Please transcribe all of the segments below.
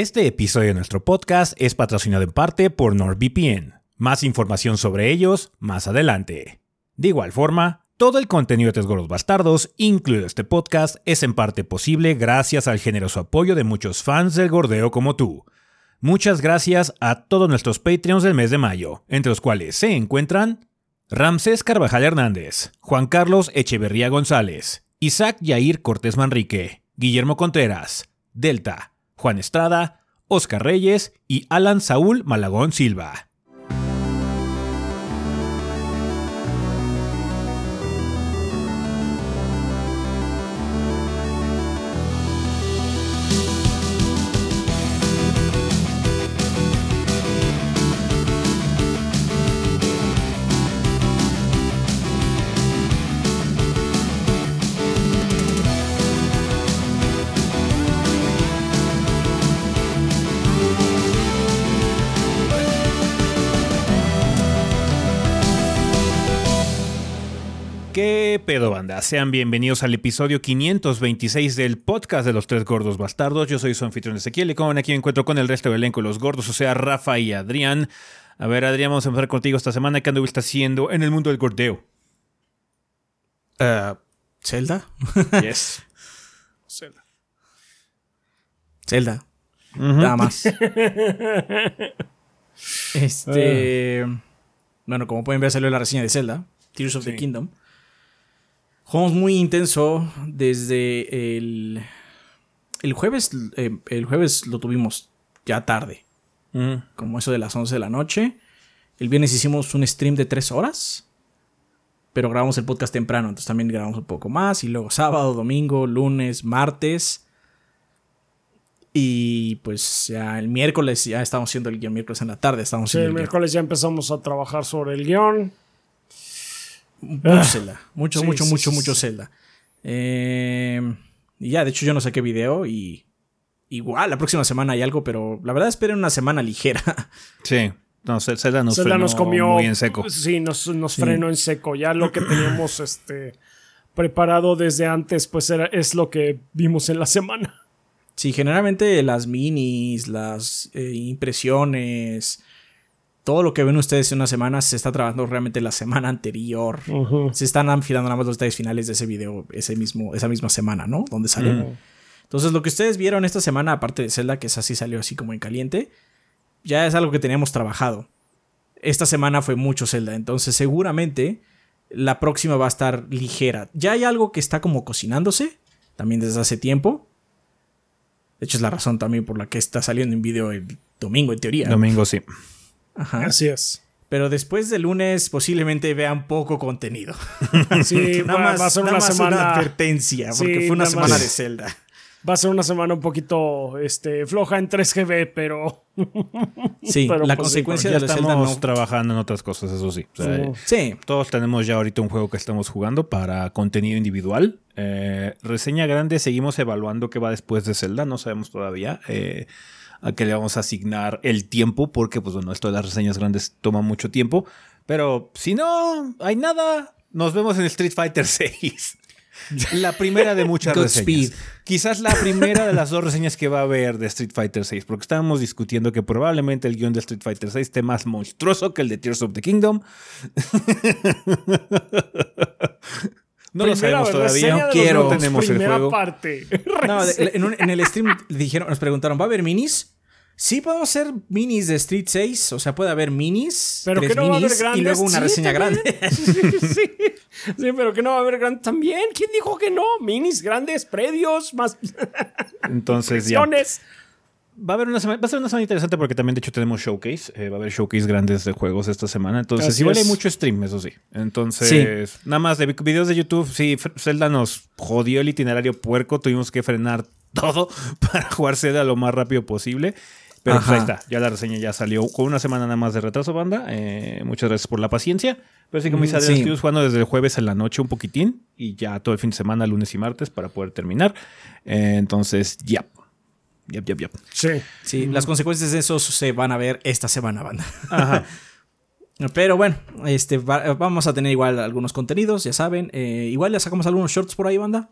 Este episodio de nuestro podcast es patrocinado en parte por NordVPN. Más información sobre ellos más adelante. De igual forma, todo el contenido de Tres Gordos Bastardos, incluido este podcast, es en parte posible gracias al generoso apoyo de muchos fans del gordeo como tú. Muchas gracias a todos nuestros Patreons del mes de mayo, entre los cuales se encuentran Ramsés Carvajal Hernández, Juan Carlos Echeverría González, Isaac Yair Cortés Manrique, Guillermo Contreras, Delta, Juan Estrada, Oscar Reyes y Alan Saúl Malagón Silva. ¿Qué pedo, banda? Sean bienvenidos al episodio 526 del podcast de los tres gordos bastardos. Yo soy su anfitrión Ezequiel y como ven aquí me encuentro con el resto del elenco, los gordos, o sea, Rafa y Adrián. A ver, Adrián, vamos a empezar contigo esta semana. ¿Qué anduviste haciendo en el mundo del gordeo? Uh, ¿Zelda? Yes. Zelda. Zelda. Nada más. este. Bueno, como pueden ver, salió la reseña de Zelda, Tears of the. Kingdom. Jugamos muy intenso desde el. El jueves. eh, el jueves lo tuvimos ya tarde, como eso de las 11 de la noche. El viernes hicimos un stream de 3 horas. Pero grabamos el podcast temprano, entonces también grabamos un poco más. Y luego sábado, domingo, lunes, martes. Y pues ya el miércoles ya estábamos haciendo el guion miércoles en la tarde. Estábamos Sí, haciendo el miércoles ya empezamos a trabajar sobre el guion. Mucho Zelda. Mucho, Sí, mucho, sí, mucho, sí, mucho sí. Zelda. Eh, y ya, de hecho, yo no saqué video y. Igual, la próxima semana hay algo, pero la verdad esperen una semana ligera. Sí. No, Zel- Zelda nos, Zelda frenó nos comió. muy en seco. Sí, nos, nos frenó en seco. Ya lo que teníamos este, preparado desde antes, pues era, es lo que vimos en la semana. Sí, generalmente las minis, las eh, impresiones, todo lo que ven ustedes en una semana se está trabajando realmente la semana anterior. Se están afilando nada más los detalles finales de ese video ese mismo, esa misma semana, ¿no? Donde salió. Entonces, lo que ustedes vieron esta semana, aparte de Zelda, que es así salió así como en caliente, ya es algo que teníamos trabajado. Esta semana fue mucho Zelda, entonces seguramente la próxima va a estar ligera. Ya hay algo que está como cocinándose, también desde hace tiempo. De hecho, es la razón también por la que está saliendo en video el domingo, en teoría. Domingo sí. Ajá. Así es. Pero después del lunes posiblemente vean poco contenido. Sí, nada va, más, va a ser nada una más semana. advertencia, porque Sí, fue una semana más. de Zelda. Va a ser una semana un poquito este, floja en 3GB, pero. Sí, Pero, la pues, consecuencia de la Zelda estamos no. trabajando en otras cosas, eso sí. O sea, Sí. Sí, Todos tenemos ya ahorita un juego que estamos jugando para contenido individual. Eh, reseña grande, seguimos evaluando qué va después de Zelda, no sabemos todavía eh, a qué le vamos a asignar el tiempo, porque pues bueno, esto de las reseñas grandes toma mucho tiempo. Pero si no hay nada, nos vemos en Street Fighter 6. La primera de muchas reseñas. Quizás la primera de las dos reseñas que va a haber de Street Fighter 6, porque estábamos discutiendo que probablemente el guion de Street Fighter 6 esté más monstruoso que el de Tears of the Kingdom. No lo Primera sabemos todavía. los quiero. juegos, tenemos el primera juego. parte. No, en, un- en el stream dijeron, nos preguntaron, ¿va a haber minis? Sí, podemos hacer minis de Street 6. O sea, puede haber minis. Pero tres que no va a haber grandes. Y luego una Sí, reseña también. grande. sí, sí, pero que no va a haber grandes también. ¿Quién dijo que no? Minis grandes, predios, más Entonces ya. Va a, haber una semana, va a ser una semana interesante porque también de hecho tenemos showcase. eh, va a haber showcase grandes de juegos esta semana. Entonces Así igual hay mucho stream, eso sí. Entonces, nada más de vi- videos de YouTube. Sí, Zelda nos jodió el itinerario puerco. Tuvimos que frenar todo para jugar Zelda lo más rápido posible. Pero pues ahí está, ya la reseña ya salió con una semana nada más de retraso, banda. Eh, muchas gracias por la paciencia. Pero sí, como dice Mm, sí. estuvimos jugando desde el jueves en la noche un poquitín y ya todo el fin de semana, lunes y martes, para poder terminar. Eh, entonces, ya. Yep, yep, yep. Sí. Sí, las consecuencias de eso se van a ver esta semana, banda. Ajá. Pero bueno, este, va- vamos a tener igual algunos contenidos, ya saben. Eh, igual ya sacamos algunos shorts por ahí, banda.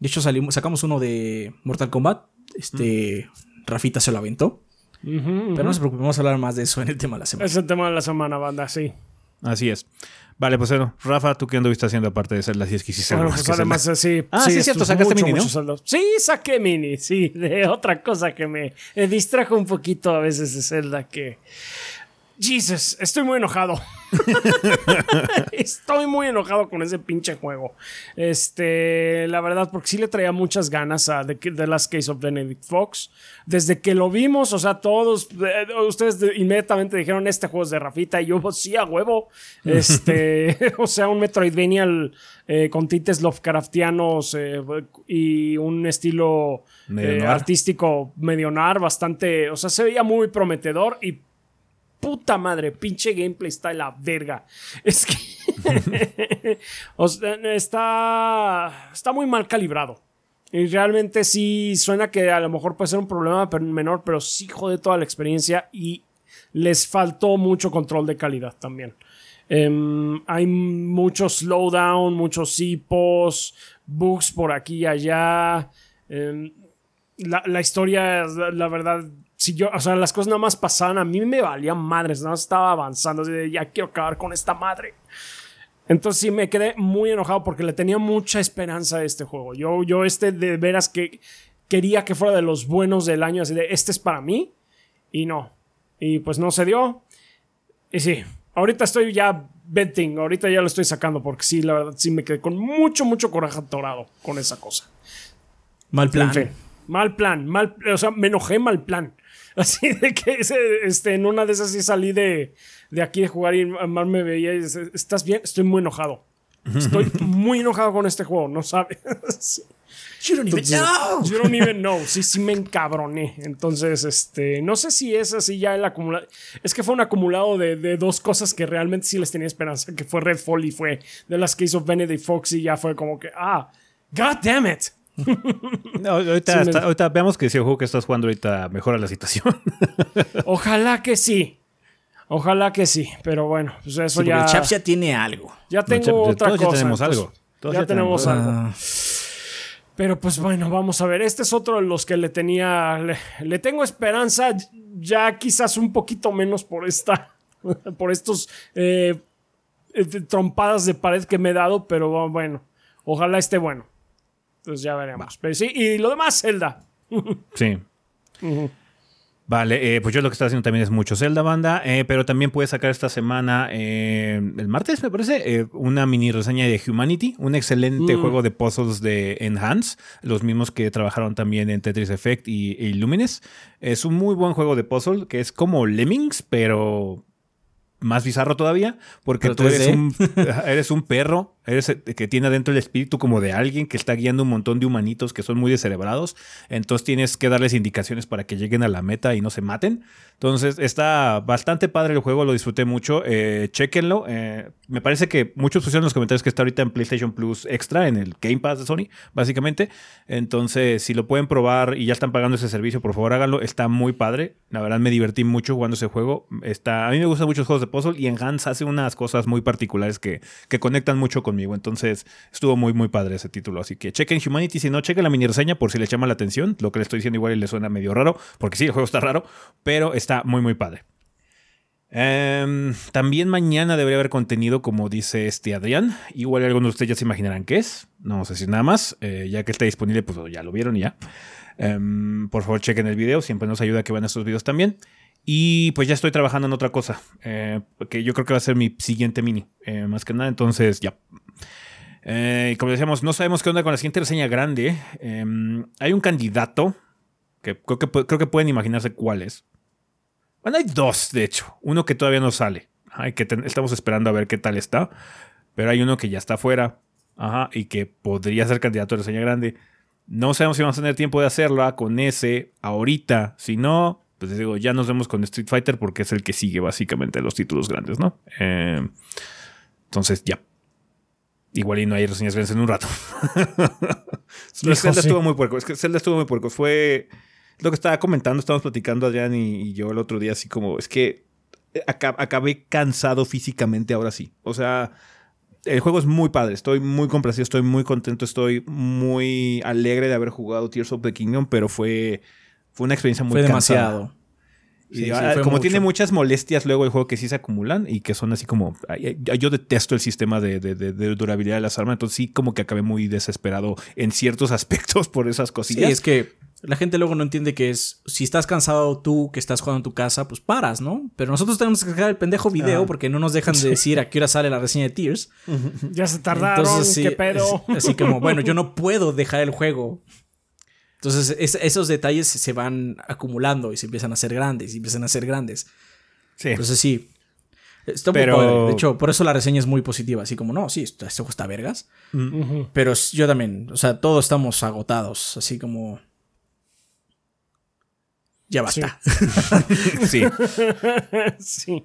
De hecho, salimos, sacamos uno de Mortal Kombat. Este. Rafita se lo aventó. Pero no se preocupe, vamos a hablar más de eso en el tema de la semana. Es el tema de la semana, banda, sí. Así es. Vale, pues bueno, Rafa, ¿tú qué anduviste haciendo aparte de Zelda? Si es que hiciste Bueno, pues además, Zelda? sí. Ah, sí, es cierto, sacaste mucho, mini, ¿no? Sí, saqué mini, sí. De otra cosa que me distrajo un poquito a veces de Zelda que... Jesus, estoy muy enojado. estoy muy enojado con ese pinche juego. Este, la verdad, porque sí le traía muchas ganas a The, The Last Case of Benedict Fox. Desde que lo vimos, o sea, todos, eh, ustedes de- inmediatamente dijeron, este juego es de Rafita, y yo, pues, sí, a huevo. Este, o sea, un Metroidvania eh, con tintes Lovecraftianos eh, y un estilo Medio artístico medio nar, bastante, o sea, se veía muy prometedor y puta madre, pinche gameplay está de la verga. Es que está está muy mal calibrado. Y realmente sí suena que a lo mejor puede ser un problema menor, pero sí jode toda la experiencia y les faltó mucho control de calidad también. Em, hay mucho slowdown, muchos hipos, bugs por aquí y allá. Em, la, la historia, la, la verdad, si yo, o sea, las cosas nada más pasaban, a mí me valían madres, nada más estaba avanzando, así de, ya quiero acabar con esta madre. Entonces sí me quedé muy enojado porque le tenía mucha esperanza a este juego. Yo, yo este de veras que quería que fuera de los buenos del año, así de, este es para mí, y no. Y pues no se dio. Y sí, ahorita estoy ya venting, ahorita ya lo estoy sacando porque sí, la verdad, sí me quedé con mucho, mucho coraje atorado con esa cosa. Mal plan. En fin, mal plan, mal, o sea, me enojé mal plan. Así de que este, en una de esas sí salí de, de aquí de jugar y Mar me veía y dice, ¿estás bien? Estoy muy enojado. Estoy muy enojado con este juego, no sabes. You don't even know. Yo don't even know. Sí, sí me encabroné. Entonces, este, no sé si es así ya el acumulado. Es que fue un acumulado de, de dos cosas que realmente sí les tenía esperanza, que fue Redfall y fue de las que hizo Benedict Fox y ya fue como que, ah, god damn it. No, ahorita, Sí, me- está- ahorita veamos que si el juego que estás jugando ahorita mejora la situación. Ojalá que sí. Ojalá que sí. Pero bueno, pues eso Sí, porque ya. el Chaps ya tiene algo. Ya tengo No, otra todos ya cosa. tenemos entonces, algo. Todos ya, ya tenemos tenemos algo. Ah, Pero pues bueno, vamos a ver. Este es otro de los que le tenía. Le, le tengo esperanza. Ya quizás un poquito menos por esta. Por estos eh, eh, trompadas de pared que me he dado. Pero bueno. Ojalá esté bueno. Entonces ya veremos. Pero sí, y lo demás, Zelda. Sí. Vale, eh, pues yo lo que estoy haciendo también es mucho Zelda Banda, eh, pero también puedes sacar esta semana, eh, el martes me parece, eh, una mini reseña de Humanity, un excelente Mm. juego de puzzles de Enhance, los mismos que trabajaron también en Tetris Effect y, y Lumines. Es un muy buen juego de puzzle que es como Lemmings, pero más bizarro todavía, porque Pero tú eres 3D. un, eres un perro, eres que tiene adentro el espíritu como de alguien que está guiando un montón de humanitos que son muy descerebrados, entonces tienes que darles indicaciones para que lleguen a la meta y no se maten. Entonces está bastante padre el juego, lo disfruté mucho, eh, chéquenlo. eh, me parece que muchos pusieron en los comentarios que está ahorita en PlayStation Plus Extra, en el Game Pass de Sony, básicamente. Entonces, si lo pueden probar y ya están pagando ese servicio, por favor háganlo, está muy padre. La verdad me divertí mucho jugando ese juego. Está, a mí me gustan muchos juegos de puzzle y Enhance hace unas cosas muy particulares que, que conectan mucho conmigo. Entonces, estuvo muy, muy padre ese título. Así que chequen Humanity, si no, chequen la mini reseña por si les llama la atención. Lo que le estoy diciendo igual y le suena medio raro, porque sí, el juego está raro, pero está muy, muy padre. Em, también mañana debería haber contenido, como dice este Adrián. Igual algunos de ustedes ya se imaginarán qué es. No a decir nada más. Eh, ya que está disponible, pues ya lo vieron y ya. Em, por favor, chequen el video. Siempre nos ayuda que vean estos videos también. Y pues ya estoy trabajando en otra cosa. eh, que yo creo que va a ser mi siguiente mini. eh, más que nada, entonces ya. Eh, como decíamos, no sabemos qué onda con la siguiente reseña grande. Em, hay un candidato que creo, que creo que pueden imaginarse cuál es. Bueno, hay dos, de hecho. Uno que todavía no sale. Ay, que estamos esperando a ver qué tal está. Pero hay uno que ya está fuera. Ajá, y que podría ser candidato a reseña grande. No sabemos si vamos a tener tiempo de hacerla con ese ahorita. Si no, pues les digo, ya nos vemos con Street Fighter porque es el que sigue básicamente los títulos grandes, ¿no? Eh, entonces, ya. Igual y no hay reseñas grandes en un rato. Hijo, Zelda sí. estuvo muy puerco. Es que Zelda estuvo muy puerco. Fue lo que estaba comentando, estábamos platicando Adrián y, y yo el otro día, así como, es que aca- acabé cansado físicamente ahora sí. O sea, el juego es muy padre, estoy muy complacido, estoy muy contento, estoy muy alegre de haber jugado Tears of the Kingdom, pero fue Fue una experiencia muy Fue cansada. demasiado. Y Sí, sí, ah, fue como mucho. tiene muchas molestias luego el juego que sí se acumulan y que son así como... Yo detesto el sistema de, de- de- de durabilidad de las armas, entonces sí como que acabé muy desesperado en ciertos aspectos por esas Sí, cosillas. es que la gente luego no entiende que es. Si estás cansado tú que estás jugando en tu casa, pues paras, ¿no? Pero nosotros tenemos que sacar el pendejo video Ah. porque no nos dejan de decir a qué hora sale la reseña de Tears. Ya se tardaron, Entonces, sí, qué pedo. es- así como, bueno, yo no puedo dejar el juego. Entonces, es- esos detalles se van acumulando y se empiezan a hacer grandes y empiezan a ser grandes. Sí. Entonces, sí. Está muy Pero- padre. De hecho, por eso la reseña es muy positiva. Así como, no, sí, esto, esto está vergas. Pero yo también, o sea, todos estamos agotados. Así como. Ya basta. sí. sí. Sí,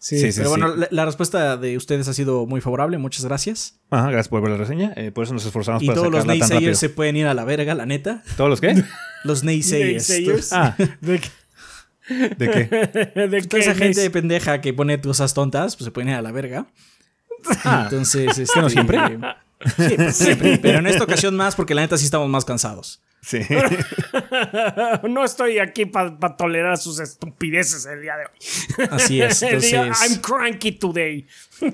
sí, Pero sí. bueno, la, la respuesta de ustedes ha sido muy favorable. Muchas gracias. Ajá, gracias por ver la reseña. Eh, por eso nos esforzamos Y para todos los sacarla tan rápido. naysayers se pueden ir a la verga, la neta. ¿Todos los qué? Los naysayers. Naysayers. Ah, ¿De qué? ¿de qué? ¿De Toda esa gente pendeja que pone cosas tontas, pues se pueden ir a la verga. Ah, Entonces, este, no siempre? Sí, pues siempre. Pero en esta ocasión más, porque la neta sí estamos más cansados. Sí. No estoy aquí para tolerar sus estupideces el día de hoy. Así es. El día, Entonces, I'm cranky today.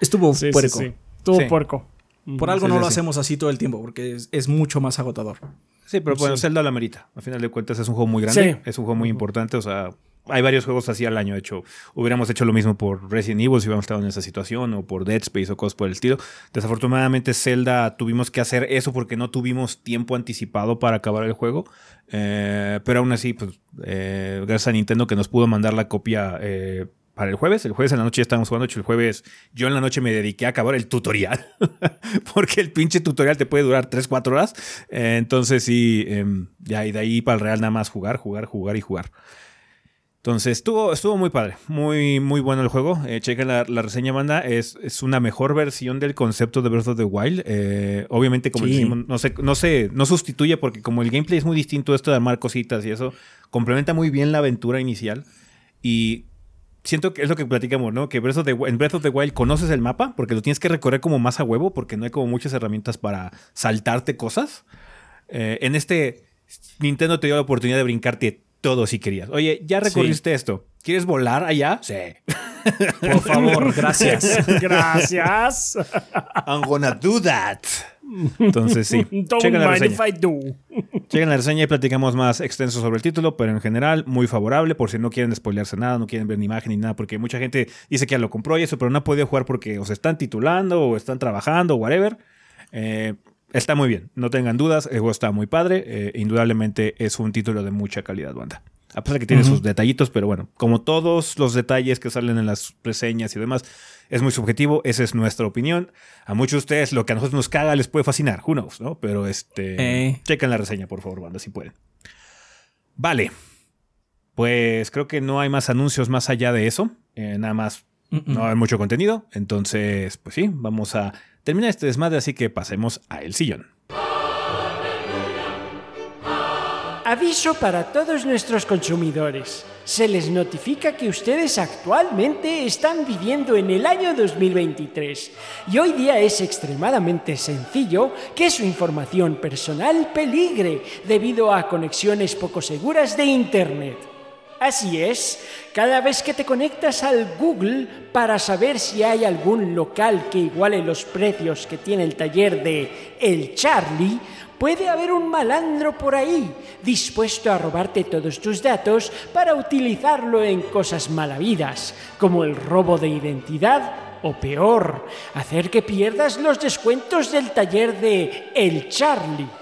estuvo Sí, puerco. sí, sí. Estuvo Sí. puerco. Por algo Sí, no sí, lo sí. hacemos así todo el tiempo, porque es, es mucho más agotador. Sí, pero bueno, Zelda la merita. A final de cuentas es un juego muy grande, Sí. es un juego muy importante, o sea, hay varios juegos así al año. De hecho, hubiéramos hecho lo mismo por Resident Evil si hubiéramos estado en esa situación, o por Dead Space o cosas por el estilo. Desafortunadamente, Zelda tuvimos que hacer eso porque no tuvimos tiempo anticipado para acabar el juego. Eh, pero aún así, pues, eh, gracias a Nintendo que nos pudo mandar la copia. eh, para el jueves, el jueves en la noche ya estábamos jugando, el jueves yo en la noche me dediqué a acabar el tutorial, porque el pinche tutorial te puede durar 3, 4 horas, Eh, entonces sí, em, ya y de ahí para el real nada más jugar, jugar, jugar y jugar. Entonces estuvo, estuvo muy padre, muy, muy bueno el juego. Eh, chequen la, la reseña, banda. Es, es una mejor versión del concepto de Breath of the Wild. Eh, obviamente, como Sí. decimos, no se, no, se, no sustituye porque como el gameplay es muy distinto, esto de armar cositas y eso, complementa muy bien la aventura inicial. Y siento que es lo que platicamos, ¿no? Que Breath of the en Breath of the Wild conoces el mapa porque lo tienes que recorrer como más a huevo porque no hay como muchas herramientas para saltarte cosas. Eh, en este, Nintendo te dio la oportunidad de brincarte todo si querías. Oye, ya recorriste esto. ¿Quieres volar allá? Sí. Por favor, gracias. Gracias. I'm gonna do that. Entonces sí. Don't Chequen mind if I do. Chequen la reseña y platicamos más extenso sobre el título, pero en general muy favorable por si no quieren spoilearse nada, no quieren ver ni imagen ni nada, porque mucha gente dice que ya lo compró y eso, pero no ha podido jugar porque o se están titulando o están trabajando o whatever. Eh, está muy bien, no tengan dudas, el juego está muy padre, eh, indudablemente es un título de mucha calidad, banda. A pesar de que tiene sus detallitos, pero bueno, como todos los detalles que salen en las reseñas y demás, es muy subjetivo, esa es nuestra opinión. A muchos de ustedes lo que a nosotros nos caga les puede fascinar, who knows, ¿no? Pero este, Eh. chequen la reseña, por favor, banda, si pueden. Vale. Pues creo que no hay más anuncios más allá de eso. Eh, nada más no hay mucho contenido. Entonces, pues sí, vamos a terminar este desmadre, así que pasemos a el sillón. Aviso para todos nuestros consumidores. Se les notifica que ustedes actualmente están viviendo en el año 2023 y hoy día es extremadamente sencillo que su información personal peligre debido a conexiones poco seguras de Internet. Así es, cada vez que te conectas al Google para saber si hay algún local que iguale los precios que tiene el taller de El Charlie, puede haber un malandro por ahí dispuesto a robarte todos tus datos para utilizarlo en cosas malavidas, como el robo de identidad o peor, hacer que pierdas los descuentos del taller de El Charlie.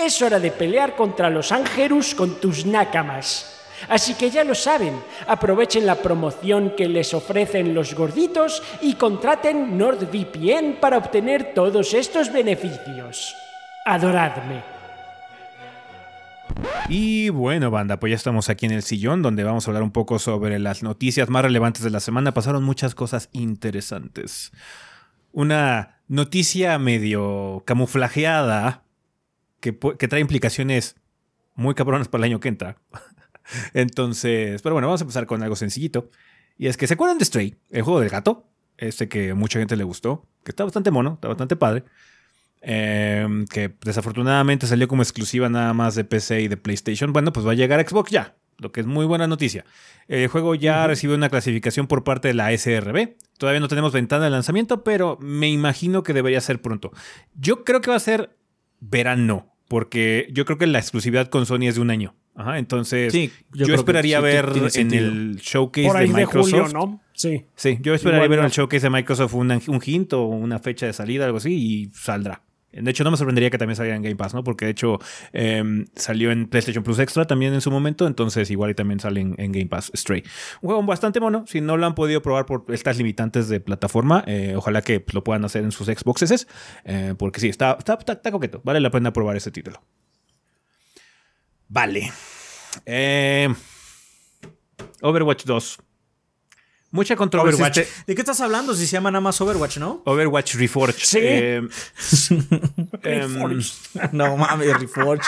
Es hora de pelear contra los Angerus con tus nakamas. Así que ya lo saben, aprovechen la promoción que les ofrecen los gorditos y contraten NordVPN para obtener todos estos beneficios. Adoradme. Y bueno, banda, pues ya estamos aquí en el sillón donde vamos a hablar un poco sobre las noticias más relevantes de la semana. Pasaron muchas cosas interesantes. Una noticia medio camuflajeada que, que trae implicaciones muy cabronas para el año que entra. Entonces, pero bueno, vamos a empezar con algo sencillito. Y es que se acuerdan de Stray, el juego del gato, este que mucha gente le gustó, que está bastante mono, está bastante padre. Em, que desafortunadamente salió como exclusiva nada más de PC y de PlayStation. Bueno, pues va a llegar a Xbox ya, lo que es muy buena noticia. El juego ya recibió una clasificación por parte de la SRB. Todavía no tenemos ventana de lanzamiento, pero me imagino que debería ser pronto. Yo creo que va a ser verano, porque yo creo que la exclusividad con Sony es de un año. Ajá, entonces Sí, yo, yo creo que esperaría sí, ver en el showcase Por ahí de de Microsoft. julio, ¿no? Sí. Sí, yo esperaría Igual ver en el showcase de Microsoft un, un hint o una fecha de salida, algo así, y saldrá. De hecho, no me sorprendería que también saliera en Game Pass, ¿no? Porque de hecho em, salió en PlayStation Plus Extra también en su momento, entonces igual y también sale en, Game Pass Stray. Un juego bastante mono, si no lo han podido probar por estas limitantes de plataforma, eh, ojalá que pues, lo puedan hacer en sus Xboxes, eh, porque sí, está, está, está- coqueto, vale la pena probar ese título. Vale. Eh, Overwatch 2. Mucha controversia. Overwatch. este- ¿De qué estás hablando si se llama nada más Overwatch, no? Overwatch Reforged. Sí. Eh, em, no mames, Reforged.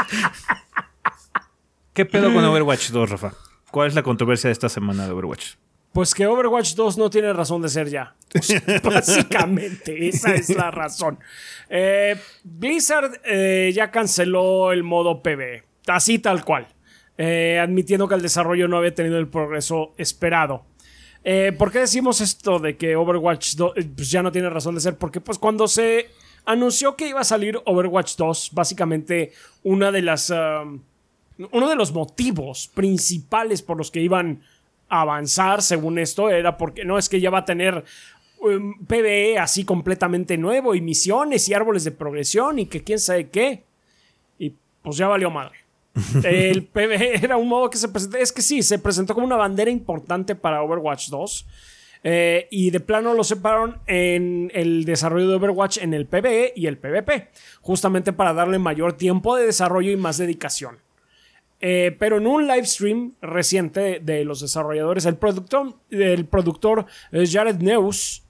¿Qué pedo con Overwatch 2, Rafa? ¿Cuál es la controversia de esta semana de Overwatch? Pues que Overwatch 2 no tiene razón de ser ya. Básicamente, esa es la razón. Eh, Blizzard eh, ya canceló el modo PvE, así tal cual, eh, admitiendo que el desarrollo no había tenido el progreso esperado. Eh, ¿Por qué decimos esto de que Overwatch 2 eh, pues ya no tiene razón de ser? Porque pues cuando se anunció que iba a salir Overwatch 2, básicamente una de las... um, uno de los motivos principales por los que iban a avanzar, según esto, era porque no es que ya va a tener um, PvE así completamente nuevo y misiones y árboles de progresión y que quién sabe qué. Y pues ya valió madre. El PvE era un modo que se presentó. Es que sí, se presentó como una bandera importante para Overwatch 2. Eh, y de plano lo separaron en el desarrollo de Overwatch en el PvE y el PvP. Justamente para darle mayor tiempo de desarrollo y más dedicación. Eh, pero en un live stream reciente de, los desarrolladores, el productor, el productor eh, Jared Neus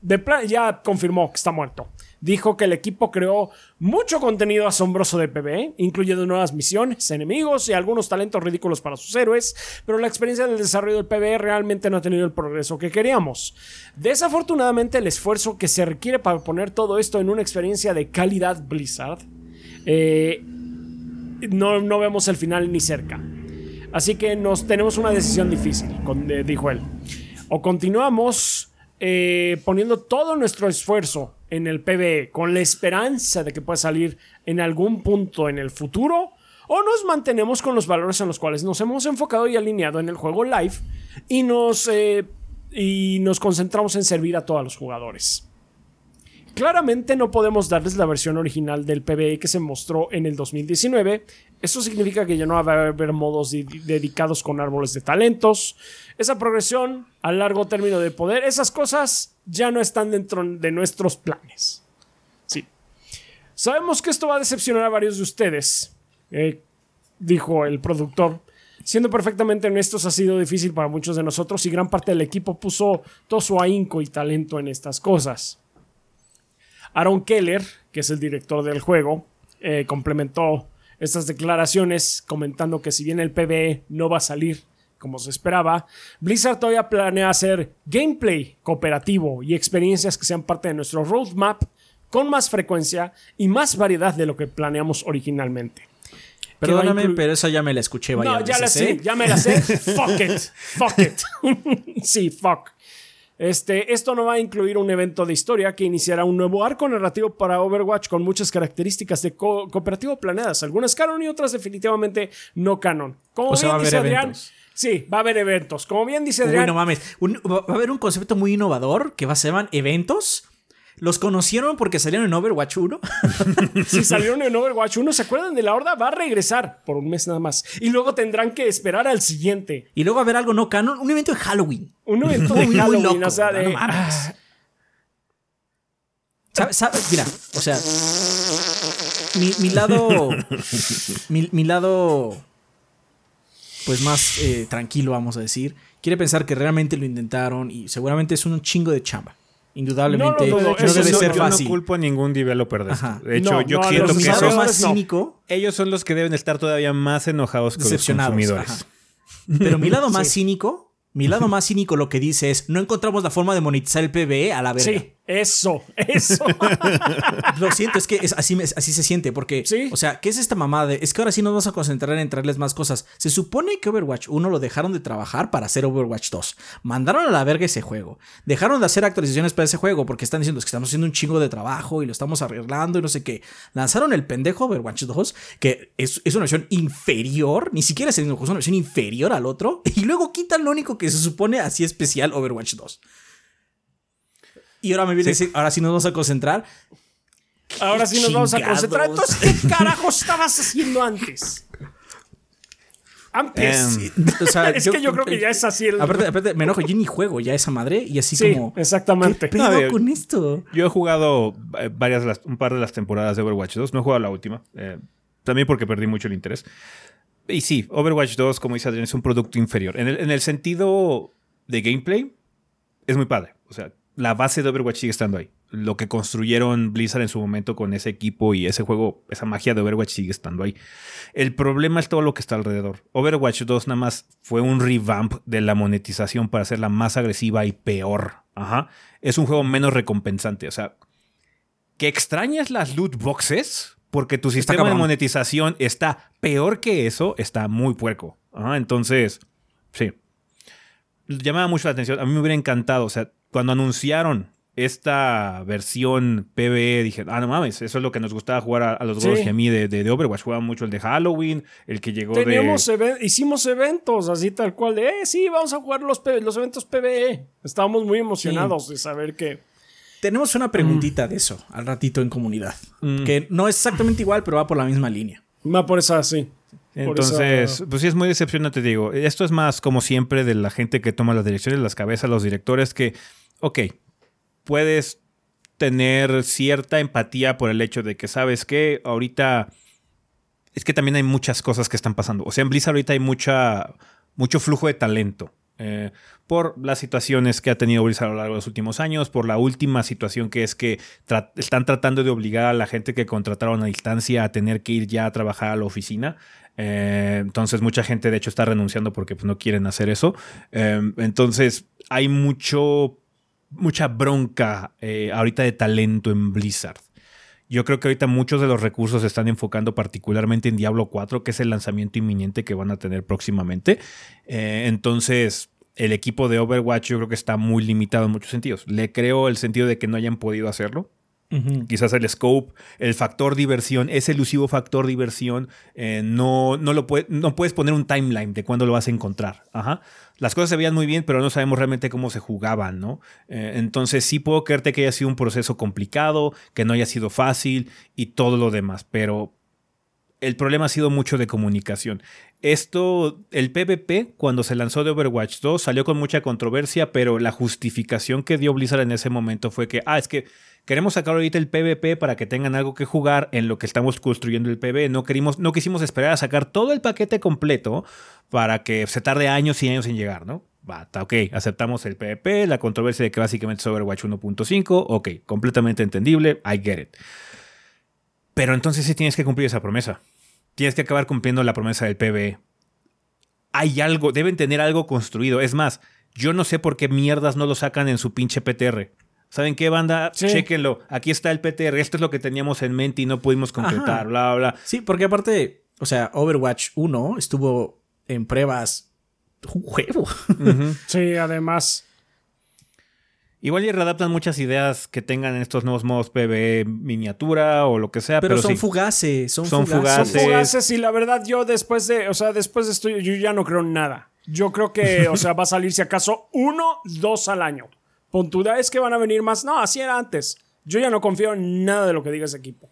ya confirmó que está muerto. Dijo que el equipo creó mucho contenido asombroso de PvE, incluyendo nuevas misiones, enemigos y algunos talentos ridículos para sus héroes, pero la experiencia del desarrollo del PvE realmente no ha tenido el progreso que queríamos. Desafortunadamente, el esfuerzo que se requiere para poner todo esto en una experiencia de calidad Blizzard eh, no, no vemos el final ni cerca. Así que nos tenemos una decisión difícil, eh, dijo él. O continuamos eh, poniendo todo nuestro esfuerzo en el PvE con la esperanza de que pueda salir en algún punto en el futuro, o nos mantenemos con los valores en los cuales nos hemos enfocado y alineado en el juego live y nos, eh, y nos concentramos en servir a todos los jugadores. Claramente no podemos darles la versión original del PvE que se mostró en el 2019. Eso significa que ya no va a haber modos di- dedicados con árboles de talentos. Esa progresión a largo término de poder, esas cosas ya no están dentro de nuestros planes. Sí. Sabemos que esto va a decepcionar a varios de ustedes, eh, dijo el productor. Siendo perfectamente honestos, ha sido difícil para muchos de nosotros y gran parte del equipo puso todo su ahínco y talento en estas cosas. Aaron Keller, que es el director del juego, eh, complementó estas declaraciones comentando que si bien el PvE no va a salir como se esperaba, Blizzard todavía planea hacer gameplay cooperativo y experiencias que sean parte de nuestro roadmap con más frecuencia y más variedad de lo que planeamos originalmente. Perdóname, pero esa ya me la escuché varias No, ya la sé, ¿eh? ya me la sé. fuck it, fuck it. sí, fuck. Este, esto no va a incluir un evento de historia que iniciará un nuevo arco narrativo para Overwatch con muchas características de cooperativo planeadas, algunas canon y otras definitivamente no canon. Como bien dice Adrián, sí, va a haber eventos. Como bien dice Adrián, no mames, va a haber un concepto muy innovador que va a ser eventos ¿Los conocieron porque salieron en Overwatch 1? si salieron en Overwatch 1, ¿se acuerdan de la horda? Va a regresar por un mes nada más. Y luego tendrán que esperar al siguiente. Y luego a ver algo no canon, un evento de Halloween. Un evento de Halloween, o sea, de... No mames. Mira, o sea, mi, lado, mi, lado, pues más eh, tranquilo, vamos a decir, quiere pensar que realmente lo intentaron y seguramente es un chingo de chamba. Indudablemente no, debe ser fácil. Yo no culpo a ningún developer de esto. De hecho, yo siento que eso más cínico. Ellos son los que deben estar todavía más enojados con los consumidores. Pero mi lado más cínico, mi lado más cínico lo que dice es, no encontramos la forma de monetizar el PBE a la verga. Sí. Eso, eso. Lo siento, es que es, así, así se siente, porque, o sea, ¿qué es esta mamada? es que ahora sí nos vamos a concentrar en traerles más cosas. Se supone que Overwatch 1 lo dejaron de trabajar para hacer Overwatch 2. Mandaron a la verga ese juego. Dejaron de hacer actualizaciones para ese juego porque están diciendo que estamos haciendo un chingo de trabajo y lo estamos arreglando y no sé qué. Lanzaron el pendejo Overwatch 2, que es, una versión inferior, ni siquiera es el mismo es una versión inferior al otro, y luego quitan lo único que se supone así especial Overwatch 2. Y ahora me viene a decir, ahora sí nos vamos a concentrar. Ahora sí nos vamos a concentrar. Entonces, ¿qué carajo estabas haciendo antes? Antes. Em, o sea, es que yo creo que ya es así el. Aparte, aparte, me enojo, yo ni juego ya esa madre y así sí, como. Exactamente. ¿Qué pedo con esto? Yo he jugado eh, varias, un par de las temporadas de Overwatch 2. No he jugado la última. Eh, también porque perdí mucho el interés. Y sí, Overwatch 2, como dice Adrián, es un producto inferior. En el, en el sentido de gameplay, es muy padre. O sea, la base de Overwatch sigue estando ahí. Lo que construyeron Blizzard en su momento con ese equipo y ese juego, esa magia de Overwatch sigue estando ahí. El problema es todo lo que está alrededor. Overwatch 2 nada más fue un revamp de la monetización para hacerla más agresiva y peor. Ajá. Es un juego menos recompensante. O sea, que extrañas las loot boxes porque tu sistema de monetización está peor que eso, está muy puerco. Ajá. Entonces, sí. Llamaba mucho la atención. A mí me hubiera encantado. O sea, cuando anunciaron esta versión PvE, dije, ah, no mames, eso es lo que nos gustaba jugar a, los sí. y a mí de, de, Overwatch. Jugaba mucho el de Halloween, el que llegó Teníamos de... hicimos eventos así tal cual de, eh, sí, vamos a jugar los, los eventos PvE. Estábamos muy emocionados de saber que... Tenemos una preguntita de eso al ratito en comunidad, mm. que no es exactamente igual, pero va por la misma línea. Va por esa, sí. Entonces, pues sí es muy decepcionante, digo. Esto es más como siempre de la gente que toma las direcciones, las cabezas, los directores que ok, puedes tener cierta empatía por el hecho de que sabes que ahorita es que también hay muchas cosas que están pasando. O sea, en Blizzard ahorita hay mucha, mucho flujo de talento. Eh, por las situaciones que ha tenido Blizzard a lo largo de los últimos años, por la última situación que es que están tratando de obligar a la gente que contrataron a distancia a tener que ir ya a trabajar a la oficina. Eh, entonces mucha gente de hecho está renunciando porque pues, no quieren hacer eso. Eh, entonces hay mucho mucha bronca eh, ahorita de talento en Blizzard. Yo creo que ahorita muchos de los recursos se están enfocando particularmente en Diablo 4, que es el lanzamiento inminente que van a tener próximamente. Eh, entonces, el equipo de Overwatch yo creo que está muy limitado en muchos sentidos. Le creo el sentido de que no hayan podido hacerlo. Quizás el scope, el factor diversión, ese elusivo factor diversión, eh, no, no, lo no puedes poner un timeline de cuándo lo vas a encontrar. Ajá las cosas se veían muy bien, pero no sabemos realmente cómo se jugaban, ¿no? Eh, entonces sí puedo creerte que haya sido un proceso complicado, que no haya sido fácil y todo lo demás, pero el problema ha sido mucho de comunicación. Esto, el PvP, cuando se lanzó de Overwatch 2, salió con mucha controversia, pero la justificación que dio Blizzard en ese momento fue que, ah, es que queremos sacar ahorita el PvP para que tengan algo que jugar en lo que estamos construyendo el PvE. No, querimos, no quisimos esperar a sacar todo el paquete completo para que se tarde años y años en llegar, ¿no? Va, ok, aceptamos el PvP, la controversia de que básicamente es Overwatch 1.5, ok, completamente entendible, I get it. Pero entonces sí tienes que cumplir esa promesa. Tienes que acabar cumpliendo la promesa del PvE. hay algo, deben tener algo construido. Es más, yo no sé por qué mierdas no lo sacan en su pinche PTR. ¿Saben qué, banda? Sí. Chéquenlo. Aquí está el PTR. Esto es lo que teníamos en mente y no pudimos concretar. Ajá. Bla, bla, bla. Sí, porque aparte, o sea, Overwatch 1 estuvo en pruebas un. Ujú. Sí, además. Igual y readaptan muchas ideas que tengan en estos nuevos modos PvE miniatura o lo que sea, Pero, pero, son sí. fugaces, son, Son fugaces. Son fugaces y la verdad yo después de, o sea, después de esto yo ya no creo en nada. Yo creo que, o sea, va a salir si acaso uno, dos al año. Puntuda es que van a venir más. No, así era antes. Yo ya no confío en nada de lo que diga ese equipo.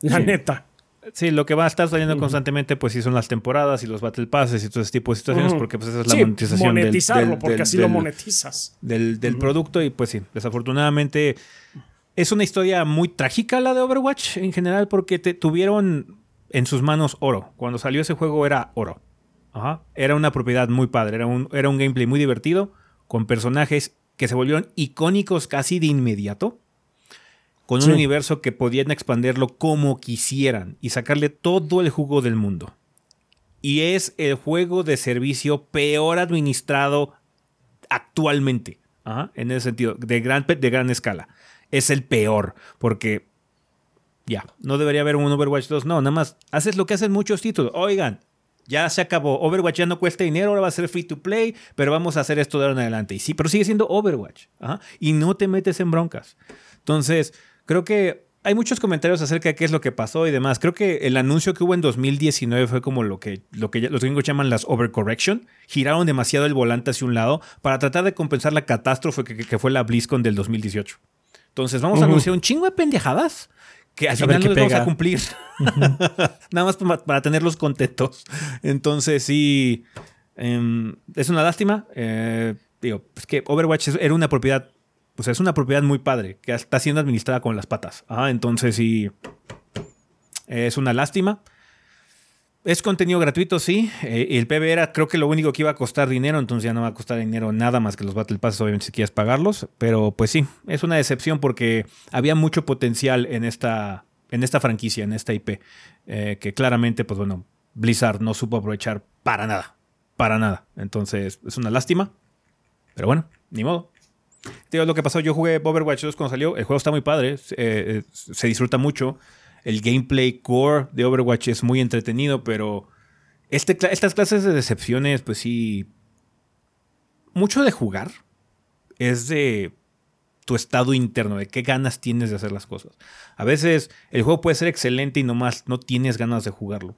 La neta. Sí, lo que va a estar saliendo constantemente, pues sí son las temporadas y los Battle Passes y todo ese tipo de situaciones, porque pues esa es la Sí, monetización monetizarlo, del, porque del- así lo monetizas. del, producto y pues sí, desafortunadamente es una historia muy trágica la de Overwatch en general porque te, tuvieron en sus manos oro. Cuando salió ese juego era oro. Ajá. Era una propiedad muy padre, era un, era un gameplay muy divertido con personajes que se volvieron icónicos casi de inmediato. Con Sí. un universo que podían expandirlo como quisieran y sacarle todo el jugo del mundo. Y es el juego de servicio peor administrado actualmente. Ajá, en ese sentido, de gran, de gran escala. Es el peor, porque ya, no debería haber un Overwatch 2. No, nada más haces lo que hacen muchos títulos. Oigan, ya se acabó. Overwatch ya no cuesta dinero, ahora va a ser free to play, pero vamos a hacer esto de ahora en adelante. Y sí, pero sigue siendo Overwatch. Ajá, y no te metes en broncas. Entonces, creo que hay muchos comentarios acerca de qué es lo que pasó y demás. Creo que el anuncio que hubo en 2019 fue como lo que, lo que los gringos llaman las overcorrection. Giraron demasiado el volante hacia un lado para tratar de compensar la catástrofe que, fue la BlizzCon del 2018. Entonces vamos a anunciar un chingo de pendejadas que al A final qué no les vamos a cumplir. Nada más para, para tenerlos contentos. Entonces sí, em, es una lástima. Eh, digo, es que Overwatch era una propiedad, o sea, es una propiedad muy padre que está siendo administrada con las patas. Ajá, entonces sí, es una lástima. Es contenido gratuito, sí. Eh, el PB era, creo que lo único que iba a costar dinero, entonces ya no va a costar dinero nada más que los Battle Passes, obviamente, si quieres pagarlos. Pero pues sí, es una decepción porque había mucho potencial en esta, en esta franquicia, en esta IP, eh, que claramente, pues bueno, Blizzard no supo aprovechar para nada. Para nada. Entonces, es una lástima. Pero bueno, ni modo. Digo lo que pasó. Yo jugué Overwatch 2 cuando salió. El juego está muy padre. eh, se disfruta mucho. El gameplay core de Overwatch es muy entretenido, pero este, estas clases de decepciones, pues sí. Mucho de jugar es de tu estado interno, de qué ganas tienes de hacer las cosas. A veces el juego puede ser excelente y nomás no tienes ganas de jugarlo.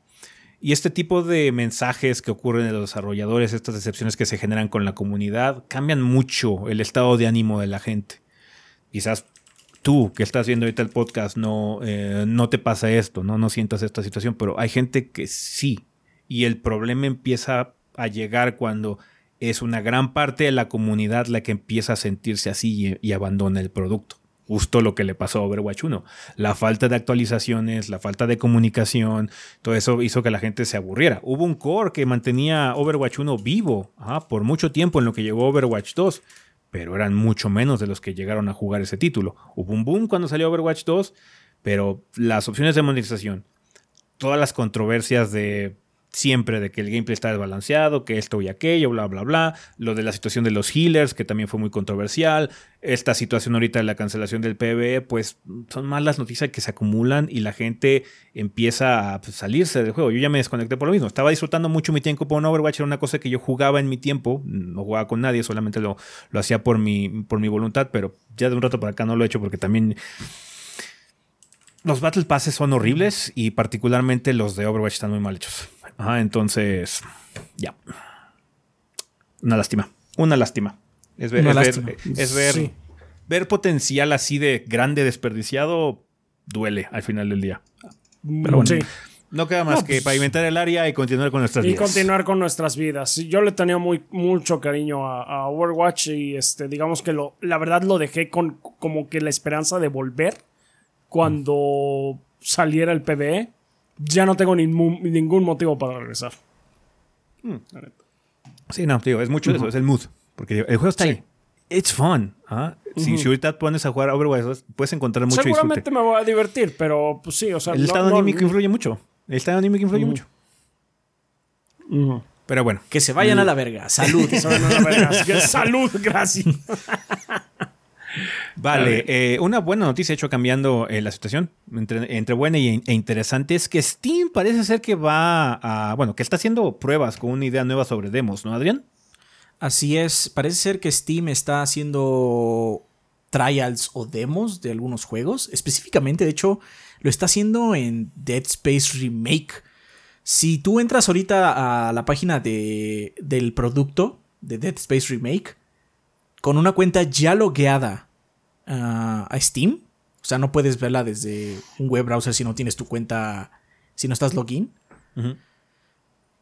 Y este tipo de mensajes que ocurren en los desarrolladores, estas decepciones que se generan con la comunidad, cambian mucho el estado de ánimo de la gente. Quizás tú que estás viendo ahorita el podcast no, eh, no te pasa esto, ¿no? no sientas esta situación, pero hay gente que sí. Y el problema empieza a llegar cuando es una gran parte de la comunidad la que empieza a sentirse así y, abandona el producto. Justo lo que le pasó a Overwatch 1. La falta de actualizaciones, la falta de comunicación, todo eso hizo que la gente se aburriera. Hubo un core que mantenía Overwatch 1 vivo ajá, por mucho tiempo en lo que llegó Overwatch 2, pero eran mucho menos de los que llegaron a jugar ese título. Hubo un boom cuando salió Overwatch 2, pero las opciones de monetización, todas las controversias de siempre de que el gameplay está desbalanceado, que esto y aquello, bla, bla, bla. Lo de la situación de los healers, que también fue muy controversial. Esta situación ahorita de la cancelación del PvE, pues son malas noticias que se acumulan y la gente empieza a pues, salirse del juego. Yo ya me desconecté por lo mismo. Estaba disfrutando mucho mi tiempo con Overwatch, era una cosa que yo jugaba en mi tiempo. No jugaba con nadie, solamente lo, lo hacía por mi, por mi voluntad, pero ya de un rato para acá no lo he hecho porque también los Battle Passes son horribles y particularmente los de Overwatch están muy mal hechos. Ajá, entonces, ya. Una lástima. Una lástima. Es ver, es ver- es ver, Sí. ver potencial así de grande desperdiciado duele al final del día. Pero bueno, Sí. no queda más No, que pues- pavimentar el área y continuar con nuestras Y vidas. continuar con nuestras vidas. Yo le tenía muy, mucho cariño a, a Overwatch y este, digamos que lo, la verdad lo dejé con como que la esperanza de volver cuando saliera el PvE. Ya no tengo ningún, ningún motivo para regresar. Sí, no, digo, es mucho de eso, es el mood. Porque digo, el juego está Sí. ahí. It's fun. ¿ah? si, si ahorita pones a jugar Overwatch, puedes encontrar mucho Seguramente disfrute. me voy a divertir, pero pues sí, o sea, El no- estado no- anímico influye mucho. El estado anímico influye Ujú. mucho. Ujú. Pero Pero bueno. Que se vayan a la verga. Salud. Salud, gracias. Vale, eh, una buena noticia, hecho, cambiando eh, la situación entre, buena y, e interesante, es que Steam parece ser que va a. Bueno, que está haciendo pruebas con una idea nueva sobre demos, ¿no, Adrián? Así es, parece ser que Steam está haciendo trials o demos de algunos juegos. Específicamente, de hecho, lo está haciendo en Dead Space Remake. Si tú entras ahorita a la página de, del producto de Dead Space Remake, con una cuenta ya logueada a Steam, o sea, no puedes verla desde un web browser si no tienes tu cuenta, si no estás login.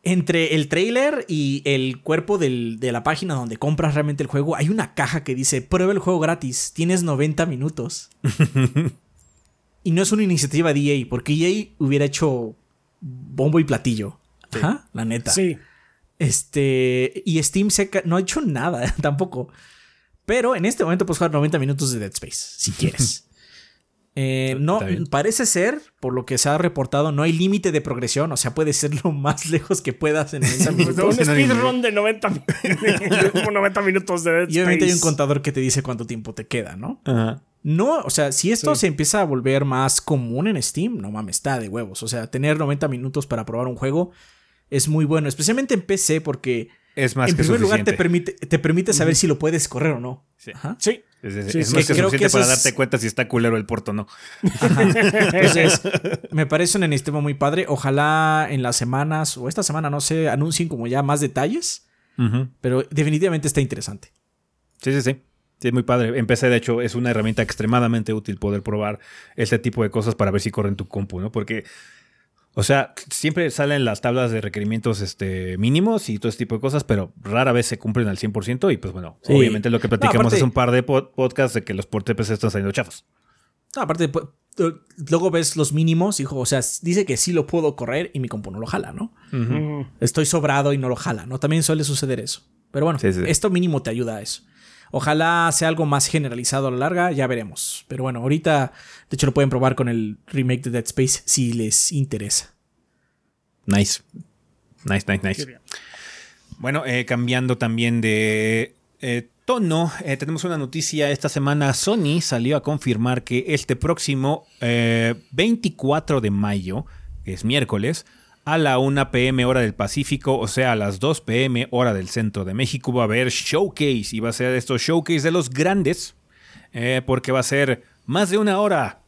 Entre el trailer y el cuerpo de la página donde compras realmente el juego, hay una caja que dice, prueba el juego gratis, tienes 90 minutos. y no es una iniciativa de EA, porque EA hubiera hecho bombo y platillo. Ajá, la neta. Sí. Este, y Steam no ha hecho nada tampoco. Pero en este momento puedes jugar 90 minutos de Dead Space, si quieres. Eh, no, parece ser, por lo que se ha reportado, no hay límite de progresión. O sea, puede ser lo más lejos que puedas en 90 minutos. un speedrun de 90, 90, minutos de Dead Space. Y obviamente hay un contador que te dice cuánto tiempo te queda, ¿no? No, o sea, si esto se empieza a volver más común en Steam, no mames, está de huevos. O sea, tener 90 minutos para probar un juego es muy bueno, especialmente en PC porque es más en que primer lugar te permite, te permite saber si lo puedes correr o no. Sí. sí. Es, más que, suficiente para darte cuenta si está culero el puerto o no. Entonces, me parece un sistema muy padre. Ojalá en las semanas o esta semana, no sé, anuncien como ya más detalles. Pero definitivamente está interesante. Sí, sí, sí. Sí, es muy padre. En PC, de hecho, es una herramienta extremadamente útil poder probar este tipo de cosas para ver si corre en tu compu, ¿no? Porque o sea, siempre salen las tablas de requerimientos este, mínimos y todo ese tipo de cosas, pero rara vez se cumplen al 100% y pues bueno, obviamente lo que platicamos es un par de podcasts de que los por TPC están saliendo chafos. No, aparte, luego ves los mínimos, hijo, o sea, dice que sí lo puedo correr y mi compu no lo jala, ¿no? Estoy sobrado y no lo jala, ¿no? También suele suceder eso. Pero bueno, esto mínimo te ayuda a eso. Ojalá sea algo más generalizado a la larga, ya veremos. Pero bueno, ahorita, de hecho, lo pueden probar con el remake de Dead Space si les interesa. Nice. Nice, nice, nice. Bueno, eh, cambiando también de eh, tono, eh, tenemos una noticia. Esta semana Sony salió a confirmar que este próximo 24 de mayo, que es miércoles, a la 1 pm hora del Pacífico, o sea, a las 2 pm hora del centro de México, va a haber showcase y va a ser estos showcase de los grandes, eh, porque va a ser más de una hora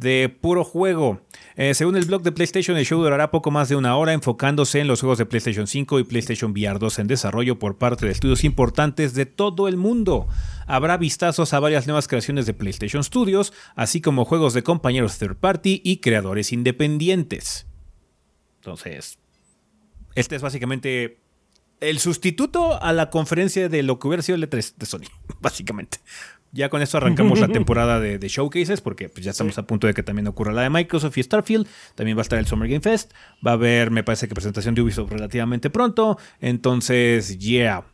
de puro juego. Eh, según el blog de PlayStation, el show durará poco más de una hora, enfocándose en los juegos de PlayStation 5 y PlayStation VR 2 en desarrollo por parte de estudios importantes de todo el mundo. Habrá vistazos a varias nuevas creaciones de PlayStation Studios, así como juegos de compañeros third party y creadores independientes. Entonces, este es básicamente el sustituto a la conferencia de lo que hubiera sido el E3 de Sony, básicamente. Ya con esto arrancamos la temporada de, showcases, porque pues, ya estamos a punto de que también ocurra la de Microsoft y Starfield. También va a estar el Summer Game Fest. Va a haber, me parece que presentación de Ubisoft relativamente pronto. Entonces, yeah.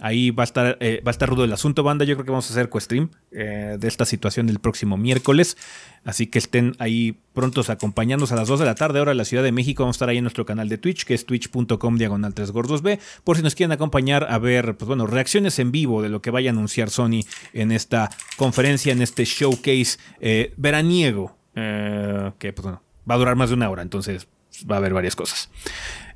Ahí va a estar, eh, va a estar rudo el asunto, banda. Yo creo que vamos a hacer co-stream eh, de esta situación el próximo miércoles. Así que estén ahí prontos acompañándonos a las 2 de la tarde, hora de la Ciudad de México. Vamos a estar ahí en nuestro canal de Twitch, que es twitch.com diagonal 3 gordos B. Por si nos quieren acompañar a ver, pues bueno, reacciones en vivo de lo que vaya a anunciar Sony en esta conferencia, en este showcase eh, veraniego. que pues bueno, va a durar más de una hora, entonces va a haber varias cosas.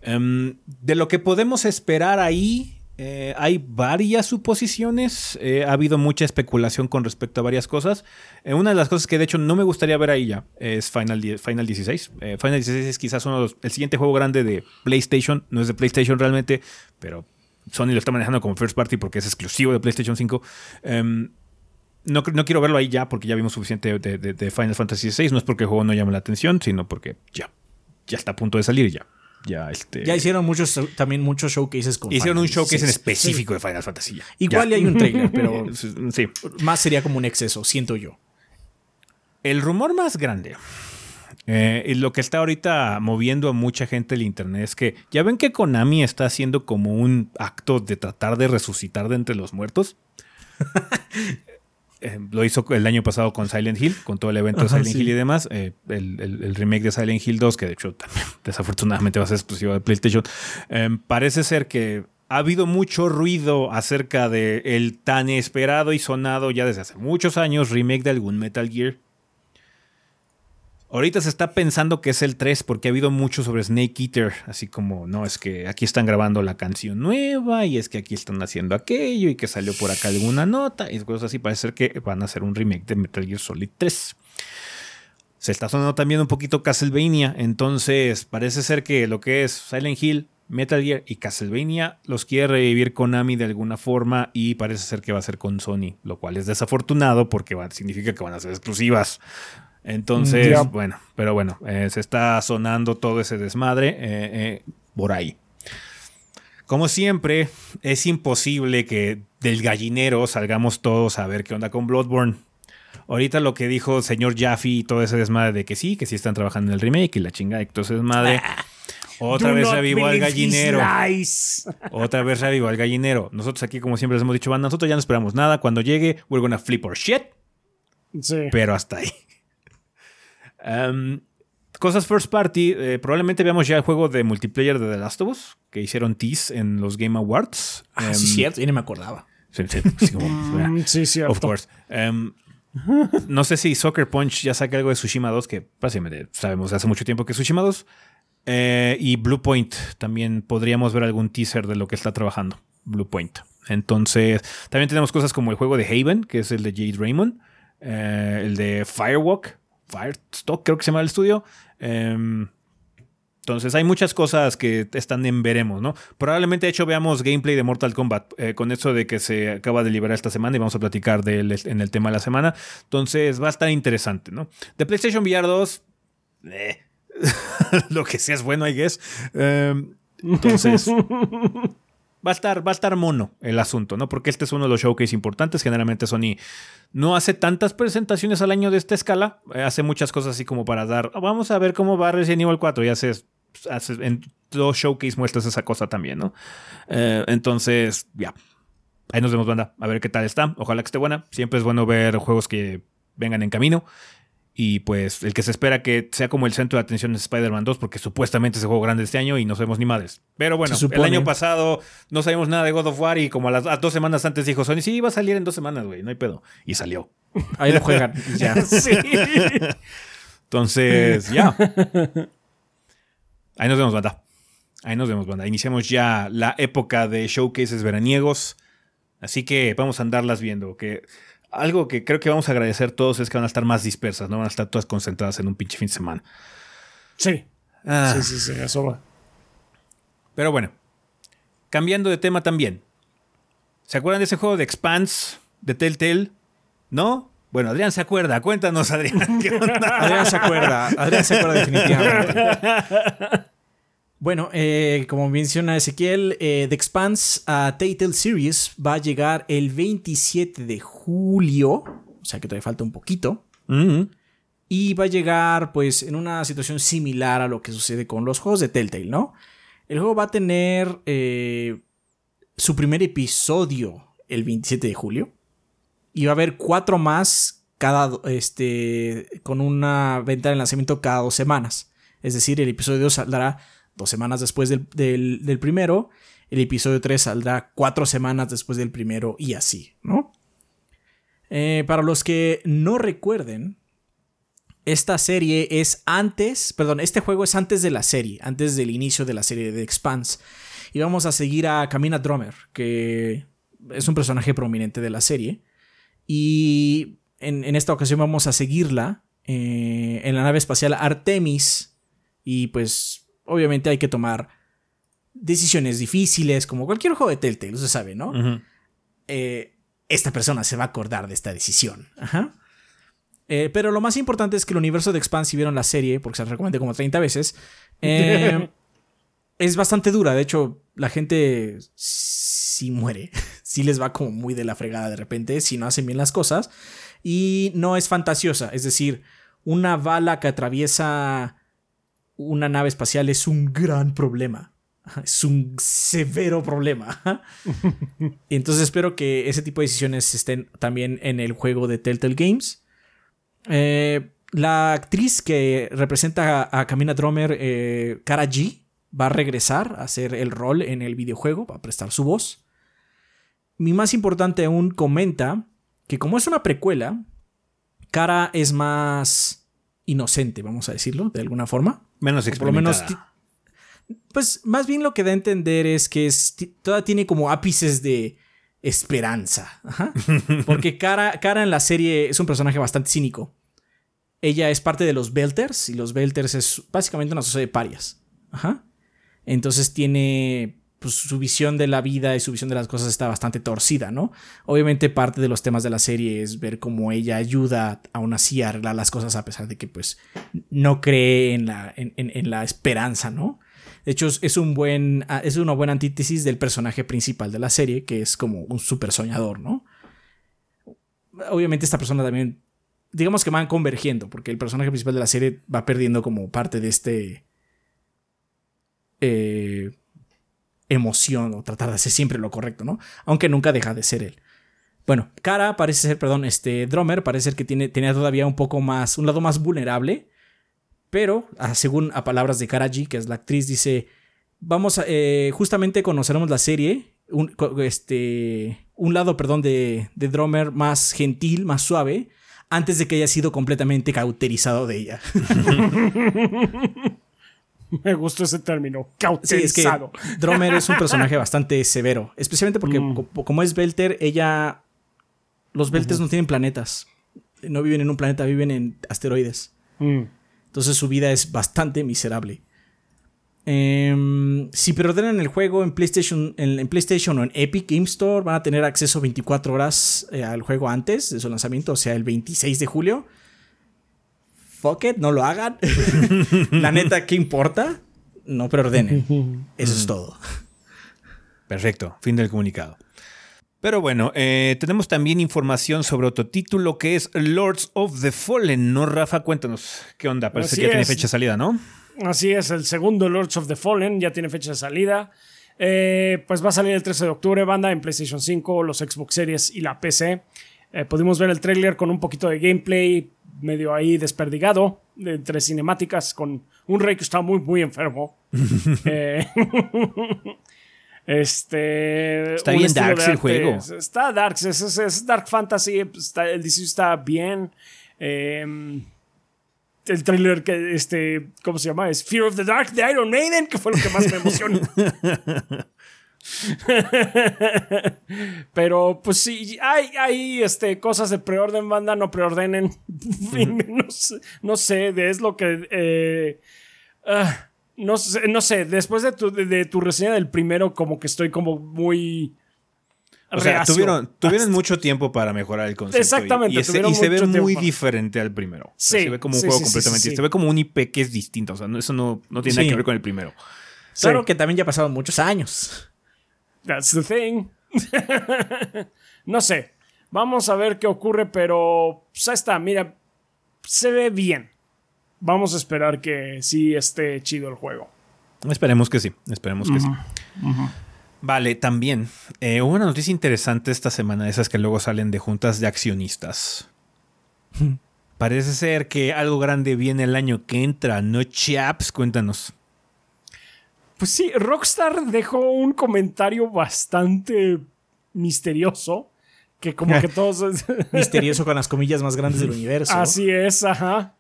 Em, de lo que podemos esperar ahí eh, hay varias suposiciones, eh, ha habido mucha especulación con respecto a varias cosas. Eh, una de las cosas que de hecho no me gustaría ver ahí ya es Final, Final 16. Final 16 es quizás uno el siguiente juego grande de PlayStation, no es de PlayStation realmente, pero Sony lo está manejando como first party porque es exclusivo de PlayStation 5. Em, no, no, quiero verlo ahí ya porque ya vimos suficiente de, de Final Fantasy XVI, no es porque el juego no llame la atención, sino porque ya, ya está a punto de salir ya ya este ya hicieron muchos también muchos showcases con hicieron un showcase en específico de Final Fantasy igual hay un trailer pero sí. más sería como un exceso siento yo. El rumor más grande eh, y lo que está ahorita moviendo a mucha gente el internet es que ya ven que Konami está haciendo como un acto de tratar de resucitar de entre los muertos eh, lo hizo el año pasado con Silent Hill, con todo el evento de Silent Hill y demás. Eh, el, el, remake de Silent Hill 2, que de hecho también desafortunadamente va a ser exclusivo de PlayStation. Em, parece ser que ha habido mucho ruido acerca de el tan esperado y sonado ya desde hace muchos años remake de algún Metal Gear. Ahorita se está pensando que es el 3 porque ha habido mucho sobre Snake Eater, así como, no, es que aquí están grabando la canción nueva y es que aquí están haciendo aquello y que salió por acá alguna nota y cosas así. Parece ser que van a hacer un remake de Metal Gear Solid 3. Se está sonando también un poquito Castlevania, entonces parece ser que lo que es Silent Hill, Metal Gear y Castlevania los quiere revivir Konami de alguna forma y parece ser que va a ser con Sony, lo cual es desafortunado porque significa que van a ser exclusivas. Entonces, bueno, pero bueno, eh, se está sonando todo ese desmadre eh, eh, por ahí. Como siempre, es imposible que del gallinero salgamos todos a ver qué onda con Bloodborne. Ahorita lo que dijo el señor Jaffe y todo ese desmadre de que sí, que sí están trabajando en el remake y la chingada y todo ese desmadre. Otra vez revivó al gallinero. Otra vez revivó al gallinero. Nosotros aquí, como siempre les hemos dicho, nosotros ya no esperamos nada. Cuando llegue, we're gonna flip our shit. Sí. Pero hasta ahí. Em, cosas first party. Eh, probablemente veamos ya el juego de multiplayer de The Last of Us que hicieron tease en los Game Awards. Ah, sí, em, cierto. Yo ni me acordaba. Sí, sí. Mm, sí, cierto. Of course. Em, no sé si Soccer Punch ya saca algo de Tsushima 2, que básicamente sabemos hace mucho tiempo que es Tsushima 2. Eh, y Blue Point, también podríamos ver algún teaser de lo que está trabajando Blue Point. Entonces, también tenemos cosas como el juego de Haven, que es el de Jade Raymond, eh, el de Firewalk, Firestock, creo que se llama el estudio. Em, entonces hay muchas cosas que están en veremos, ¿no? Probablemente de hecho veamos gameplay de Mortal Kombat eh, con eso de que se acaba de liberar esta semana y vamos a platicar de él en el tema de la semana. Entonces va a estar interesante, ¿no? De PlayStation VR 2, eh, lo que sea es bueno, I guess. Em, entonces va a estar, va a estar mono el asunto, ¿no? Porque este es uno de los showcase importantes. Generalmente Sony no hace tantas presentaciones al año de esta escala. Eh, hace muchas cosas así como para dar. Vamos a ver cómo va Resident Evil 4. Y hace, en dos showcase muestras esa cosa también, ¿no? Eh, entonces, ya. Ahí nos vemos, banda. A ver qué tal está. Ojalá que esté buena. Siempre es bueno ver juegos que vengan en camino. Y pues el que se espera que sea como el centro de atención es Spider-Man 2, porque supuestamente es el juego grande este año y no sabemos ni madres. Pero bueno, el año pasado no sabíamos nada de God of War y como a las dos semanas antes dijo Sony, sí, va a salir en dos semanas, güey, no hay pedo. Y salió. Ahí lo juegan. ya. sí. Entonces, ya. Ahí nos vemos, banda. Ahí nos vemos, banda. Iniciamos ya la época de showcases veraniegos. Así que vamos a andarlas viendo. Que algo que creo que vamos a agradecer todos es que van a estar más dispersas, no van a estar todas concentradas en un pinche fin de semana. Sí. Ah. Sí, sí, sí, eso va. Pero bueno, cambiando de tema también. ¿Se acuerdan de ese juego de Expanse de Telltale? ¿No? Bueno, Adrián se acuerda. Cuéntanos, Adrián. Adrián se acuerda. Adrián se acuerda definitivamente. Bueno, eh, como menciona Ezequiel, eh, The Expanse a Telltale Series va a llegar el 27 de julio, o sea que todavía falta un poquito. Y va a llegar pues en una situación similar a lo que sucede con los juegos de Telltale, ¿no? El juego va a tener eh, su primer episodio el 27 de julio. Y va a haber cuatro más cada, este, con una venta de lanzamiento cada dos semanas. Es decir, el episodio saldrá dos semanas después del, primero. El episodio 3 saldrá cuatro semanas después del primero y así, ¿no? Eh, para los que no recuerden, esta serie es antes, perdón, este juego es antes de la serie, antes del inicio de la serie de Expanse. Y vamos a seguir a Camina Drummer, que es un personaje prominente de la serie. Y en, esta ocasión vamos a seguirla eh, en la nave espacial Artemis. Y pues obviamente hay que tomar decisiones difíciles, como cualquier juego de Telltale, se sabe, ¿no? Eh, esta persona se va a acordar de esta decisión. Eh, pero lo más importante es que el universo de Expanse, si vieron la serie, porque se la recomendé como 30 veces, eh, es bastante dura. De hecho, la gente sí muere. sí les va como muy de la fregada de repente si no hacen bien las cosas. Y no es fantasiosa. Es decir, una bala que atraviesa una nave espacial es un gran problema. Es un severo problema. Entonces espero que ese tipo de decisiones estén también en el juego de Telltale Games. Eh, la actriz que representa a, Camina Drummer, eh, Kara G, va a regresar a hacer el rol en el videojuego, va a prestar su voz. Mi más importante aún comenta que como es una precuela, Kara es más inocente, vamos a decirlo, de alguna forma. Menos experimentada. Por lo menos pues más bien lo que da a entender es que es, toda tiene como ápices de esperanza. Porque Cara, Cara en la serie es un personaje bastante cínico. Ella es parte de los Belters y los Belters es básicamente una sociedad de parias. Entonces tiene pues, su visión de la vida y su visión de las cosas está bastante torcida, ¿no? Obviamente parte de los temas de la serie es ver cómo ella ayuda aún así a arreglar las cosas a pesar de que pues no cree en la, en la esperanza, ¿no? De hecho, es un buen. Ah, es una buena antítesis del personaje principal de la serie, que es como un super soñador, ¿no? Obviamente, esta persona también. Digamos que van convergiendo, porque el personaje principal de la serie va perdiendo como parte de este. Eh, emoción o tratar de hacer siempre lo correcto, ¿no? Aunque nunca deja de ser él. Bueno, Cara parece ser, perdón, este Drummer parece ser que tiene, tenía todavía un poco más, un lado más vulnerable pero, ah, según a palabras de Karaji, que es la actriz, dice, vamos a, eh, justamente conoceremos la serie, un, este, un lado, perdón, de, de Drummer más gentil, más suave, antes de que haya sido completamente cauterizado de ella. Me gustó ese término, cauterizado. Sí, es que Drummer es un personaje bastante severo, especialmente porque mm. como es Belter, ella... Los Belters no tienen planetas, no viven en un planeta, viven en asteroides. Mm. Entonces su vida es bastante miserable. Em, si preordenan el juego en PlayStation, en, PlayStation o en Epic Game Store, van a tener acceso 24 horas eh, al juego antes de su lanzamiento, o sea, el 26 de julio. Fuck it, no lo hagan. La neta, ¿qué importa? No preordenen. Eso es todo. Perfecto, fin del comunicado. Pero bueno, eh, tenemos también información sobre otro título que es Lords of the Fallen, ¿no, Rafa? Cuéntanos, ¿qué onda? Parece que ya tiene fecha de salida, ¿no? Así es, el segundo Lords of the Fallen ya tiene fecha de salida. Eh, pues va a salir el 13 de octubre, banda, en PlayStation 5, los Xbox Series y la PC. Eh, pudimos ver el trailer con un poquito de gameplay, medio ahí desperdigado, entre cinemáticas, con un rey que está muy, muy enfermo. eh, Este. Está bien Darks el juego. Está Darks, es, Dark Fantasy. el diseño está bien. Em, el trailer que, este, ¿cómo se llama? Es Fear of the Dark de Iron Maiden, que fue lo que más me emocionó. Pero pues sí, hay, hay este, cosas de preorden, banda, no preordenen. no, sé, es lo que... Eh, ah, no sé, no sé, después de tu, de, tu reseña del primero, como que estoy como muy. O sea, tuvieron, tuvieron mucho tiempo para mejorar el concepto. Exactamente. Y, y, se ve muy diferente al primero. Sí, se ve como un juego completamente. Se ve como un IP que es distinto. O sea, eso no, no tiene nada que ver con el primero. Claro que también ya pasaron muchos años. That's the thing. no sé. Vamos a ver qué ocurre, pero. Pues ahí está, mira. Se ve bien vamos a esperar que sí esté chido el juego. Esperemos que sí, esperemos que sí. Vale, también eh, hubo una noticia interesante esta semana, esas que luego salen de juntas de accionistas. Parece ser que algo grande viene el año que entra, ¿no, chaps? Cuéntanos. Pues sí, Rockstar dejó un comentario bastante misterioso. Que como que todos. misterioso con las comillas más grandes del universo. Así es, ajá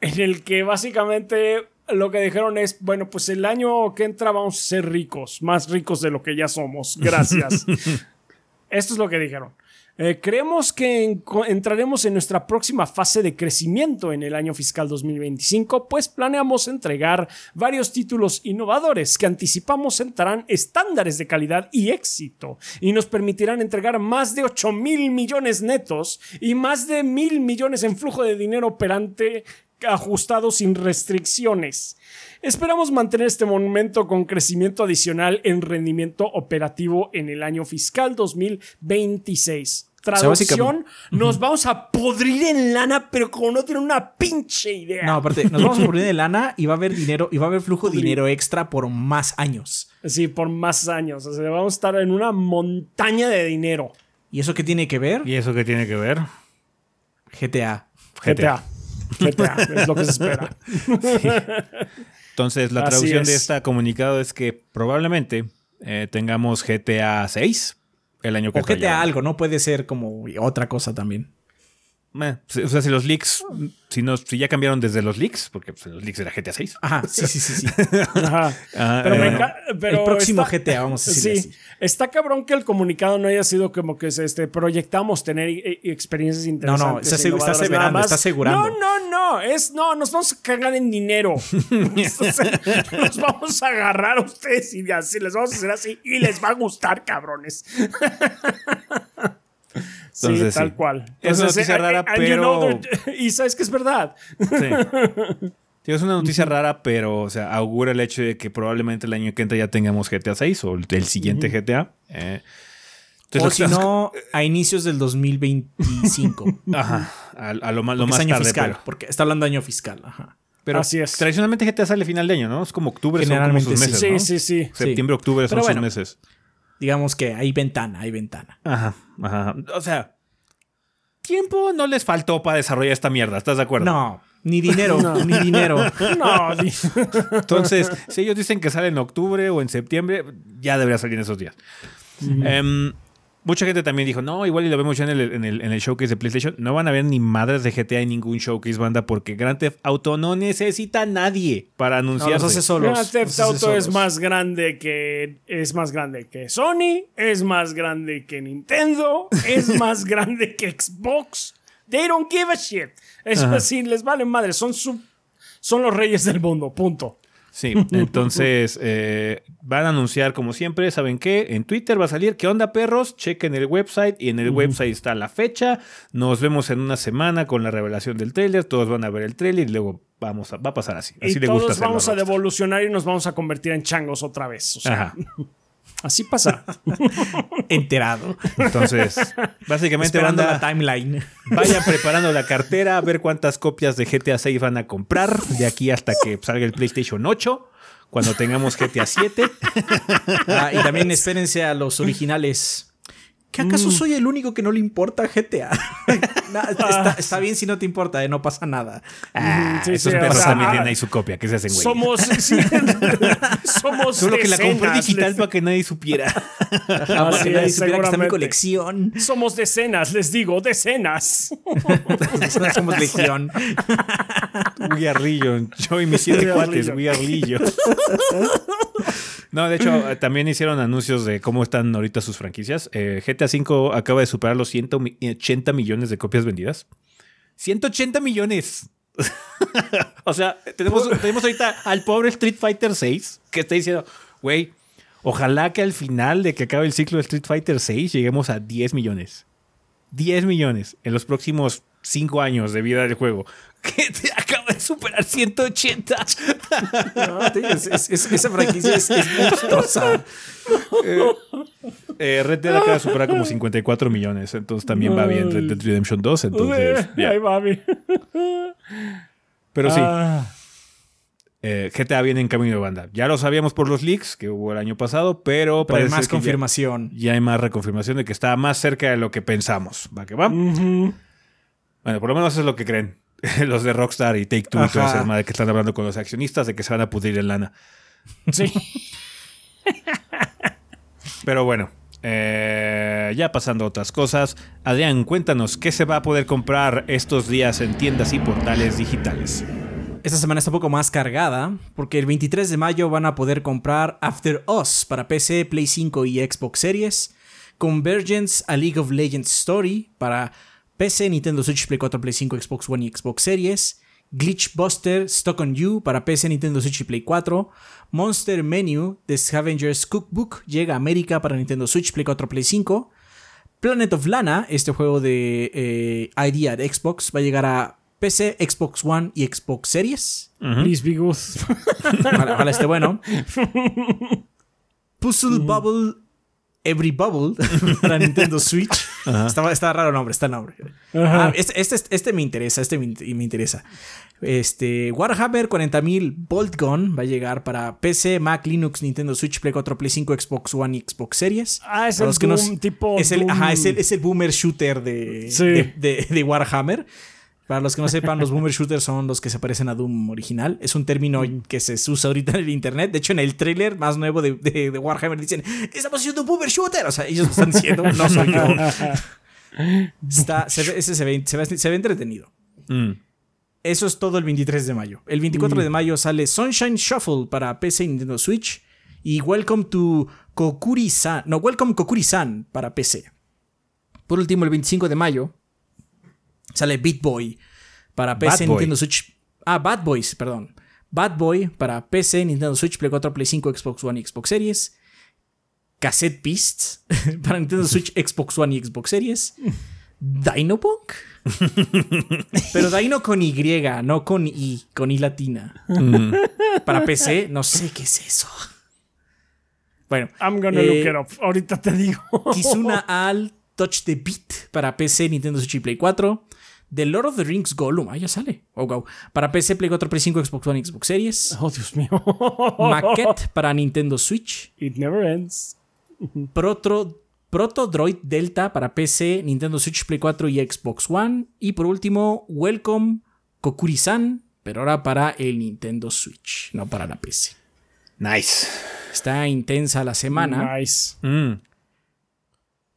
en el que básicamente lo que dijeron es, bueno, pues el año que entra vamos a ser ricos, más ricos de lo que ya somos. Gracias. Esto es lo que dijeron. Eh, creemos que entraremos en nuestra próxima fase de crecimiento en el año fiscal 2025, pues planeamos entregar varios títulos innovadores que anticipamos entrarán estándares de calidad y éxito y nos permitirán entregar más de 8 mil millones netos y más de mil millones en flujo de dinero operante ajustado sin restricciones. Esperamos mantener este momento con crecimiento adicional en rendimiento operativo en el año fiscal 2026. traducción, nos vamos a podrir en lana, pero como no tiene una pinche idea. No, aparte, nos vamos a podrir en lana y va a haber dinero, y va a haber flujo de dinero extra por más años. Sí, por más años. O sea, vamos a estar en una montaña de dinero. ¿Y eso qué tiene que ver? ¿Y eso qué tiene que ver? GTA. GTA. GTA, es lo que se espera. Entonces, la Así traducción de es. este comunicado es que probablemente eh, tengamos GTA 6 el año que O GTA algo, no puede ser como otra cosa también. Eh, o sea, si los leaks, si, no, si ya cambiaron desde los leaks, porque pues, los leaks era GTA 6. Ajá, sí, sí, sí, sí. Ajá. Ah, Pero, me eh, pero el próximo está- GTA, vamos a decirle Sí, así. está cabrón que el comunicado no haya sido como que se, este, proyectamos tener i- i- experiencias interesantes. está e asegu- está innovadoras, aseverando, está asegurando. No, no, no, es no, nos vamos a cagar en dinero. Nos vamos a agarrar a ustedes y así les vamos a hacer así y les va a gustar, cabrones. sí, Entonces, tal sí. cual. Es una noticia rara, and you know pero- y sabes que es verdad. Sí. Es una noticia rara, pero o sea, augura el hecho de que probablemente el año que entra ya tengamos GTA 6 o el, el siguiente GTA. eh. Entonces, O si no, a inicios del 2025. Ajá, a, a lo más, lo Porque es más año tarde. fiscal. pero- Porque está hablando de año fiscal. Ajá. Pero Así es. tradicionalmente GTA sale final de año, ¿no? Es como octubre, son como Generalmente sus meses, Sí, ¿no? sí, sí. Septiembre, octubre son Pero sus bueno. meses. Digamos que hay ventana, hay ventana. Ajá, ajá. O sea, tiempo no les faltó para desarrollar esta mierda, ¿estás de acuerdo? No, ni dinero, ni dinero. No, Entonces, si ellos dicen que sale en octubre o en septiembre, ya debería salir en esos días. Em, mucha gente también dijo, no, igual y lo vemos ya en el, en, el, en el showcase de PlayStation. No van a ver ni madres de GTA en ningún showcase, banda, porque Grand Theft Auto no necesita a nadie para No, los anunciarse. hace solos. Grand Theft Auto es más grande que es más grande que Sony, es más grande que Nintendo, es más grande que Xbox. They don't give a shit. Es Ajá. así, les vale madre, son su- son los reyes del mundo, punto. Sí, entonces eh, van a anunciar como siempre, ¿saben qué? En Twitter va a salir, ¿qué onda perros? Chequen el website y en el website está la fecha. Nos vemos en una semana con la revelación del tráiler, todos van a ver el tráiler y luego vamos a, va a pasar así. Así y le todos vamos a devolucionar y nos vamos a convertir en changos otra vez. O sea, Ajá. así pasa. Enterado. Entonces, básicamente Esperando banda, la timeline. vayan preparando la cartera, a ver cuántas copias de GTA 6 van a comprar de aquí hasta que salga el PlayStation 8. Cuando tengamos GTA 7. Ah, y también espérense a los originales. ¿Que acaso Mm. soy el único que no le importa GTA? No, está, está bien si no te importa, eh, no pasa nada. Ah, sí, esos sí, o perros sea, también tienen ahí su copia, que se hacen güey. Somos sí, somos Solo que la compré digital les- para que nadie supiera. Para que nadie supiera que está mi colección. Somos decenas, les digo, decenas. Somos legión. We are Legion. Yo y mis siete We cuates. We are Legion. No, de hecho, eh, también hicieron anuncios de cómo están ahorita sus franquicias. Eh, GTA V acaba de superar los 180 millones de copias vendidas. 180 millones. o sea, tenemos, tenemos ahorita al pobre Street Fighter 6 que está diciendo, güey, ojalá que al final de que acabe el ciclo de Street Fighter 6 lleguemos a 10 millones. 10 millones en los próximos 5 años de vida del juego. Que te acaba de superar 180. No, es- es- es- esa franquicia es, es monstruosa. Eh, Red Dead acaba de superar como 54 millones. Entonces también va bien Red Dead Redemption 2. Entonces, ya. Ahí va, mi. Pero sí, Ah, eh, GTA viene en camino de banda. Ya lo sabíamos por los leaks que hubo el año pasado, pero, Pero hay más que confirmación. Ya, hay más reconfirmación de que está más cerca de lo que pensamos. ¿Va que va? Bueno, por lo menos eso es lo que creen los de Rockstar y Take Two y toda esa madre que están hablando con los accionistas de que se van a pudrir en lana. Sí. Pero bueno, eh, ya pasando a otras cosas, Adrián, cuéntanos qué se va a poder comprar estos días en tiendas y portales digitales. Esta semana está un poco más cargada porque el 23 de mayo van a poder comprar After Us para PC, Play 5 y Xbox Series, Convergence a League of Legends Story para PC, Nintendo Switch, Play 4, Play 5, Xbox One y Xbox Series, Glitch Buster Stock on You para PC, Nintendo Switch y Play 4, Monster Menu The Scavenger's Cookbook llega a América para Nintendo Switch, Play 4, Play 5, Planet of Lana, este juego de eh, ID at Xbox, va a llegar a PC, Xbox One y Xbox Series. Please be good. Ojalá, ojalá esté bueno. Puzzle Bubble Every Bubble para Nintendo Switch. Estaba, estaba raro el nombre, está el nombre. Ah, este, este, este me interesa, este me, me interesa. Este, Warhammer 40.000 Bolt Gun va a llegar para PC, Mac, Linux, Nintendo Switch, Play 4, Play 5, Xbox One y Xbox Series. Ah, es Para el no tipo es el, ajá, es el, es el boomer shooter de, Sí. de, de- de Warhammer. Para los que no sepan, los boomer shooters son los que se parecen a Doom original. Es un término que se usa ahorita en el internet. De hecho, en el trailer más nuevo de, de- de Warhammer dicen: Estamos haciendo un boomer shooter. O sea, ellos lo están diciendo, no soy yo. Está, se ve, ese se ve, se ve- se ve entretenido. Mm. Eso es todo el 23 de mayo. El 24 de mayo sale Sunshine Shuffle para PC y Nintendo Switch. Y Welcome to Kokuri-san. No, Welcome Kokuri-san para PC. Por último, el 25 de mayo sale Beat Boy para PC, Bad Boy. Nintendo Switch. Ah, Bad Boys, perdón. Bad Boy para PC, Nintendo Switch, Play 4, Play 5, Xbox One y Xbox Series. Cassette Beasts para Nintendo Switch, Xbox One y Xbox Series. Dinopunk. Pero Dino con Y, no con I, con I latina. Para PC, no sé qué es eso. Bueno, I'm gonna Eh, look it up. Ahorita te digo. Kizuna Al Touch the Beat para PC, Nintendo Switch y Play 4. The Lord of the Rings Gollum, ah, ya sale. Oh, wow. Para PC, Play 4, Play 5, Xbox One Xbox Series. Oh, Dios mío. Maquette para Nintendo Switch. It never ends. Proto, Proto Droid Delta para PC, Nintendo Switch, Play 4 y Xbox One. Y por último, Welcome Kokuri-san, pero ahora para el Nintendo Switch, no para la PC. Nice. Está intensa la semana, Nice. Mm.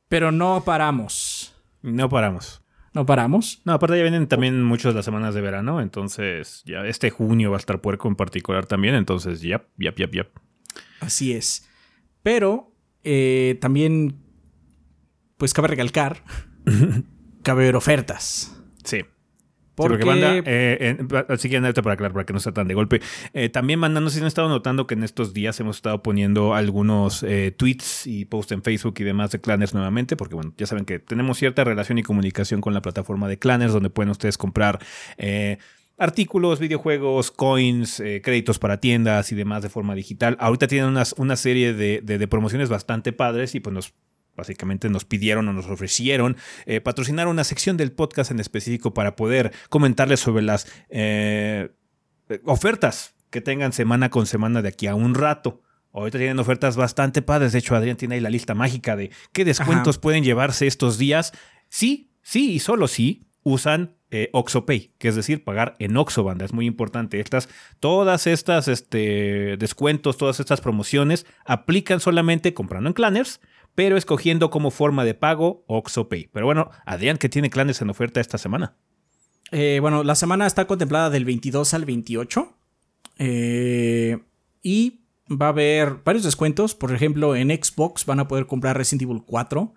pero no paramos. No paramos. No paramos. No, aparte ya vienen también muchas las semanas de verano, entonces ya este junio va a estar puerco en particular también, entonces ya, ya, ya, ya. Así es. Pero eh, también, pues cabe recalcar, cabe ver ofertas. Sí. Sí, Porque, porque banda, eh, neta para aclarar, para que no sea tan de golpe. Eh, también banda, no sé si han estado notando que en estos días hemos estado poniendo algunos eh, tweets y posts en Facebook y demás de Clanners nuevamente, porque bueno, ya saben que tenemos cierta relación y comunicación con la plataforma de Clanners, donde pueden ustedes comprar eh, artículos, videojuegos, coins, eh, créditos para tiendas y demás de forma digital. Ahorita tienen unas, una serie de, de- de promociones bastante padres y pues nos básicamente nos pidieron o nos ofrecieron eh, patrocinar una sección del podcast en específico para poder comentarles sobre las eh, ofertas que tengan semana con semana de aquí a un rato. Ahorita tienen ofertas bastante padres. De hecho, Adrián tiene ahí la lista mágica de qué descuentos Ajá. pueden llevarse estos días. Sí, sí y solo sí usan eh, OxoPay, que es decir, pagar en Oxo, banda. Es muy importante. Estas, todas estas este, descuentos, todas estas promociones aplican solamente comprando en Clanners, pero escogiendo como forma de pago OxoPay. Pero bueno, Adrián, ¿qué tiene Clanners en oferta esta semana? eh, bueno, la semana está contemplada del 22 al 28. eh, y va a haber varios descuentos. Por ejemplo, en Xbox van a poder comprar Resident Evil 4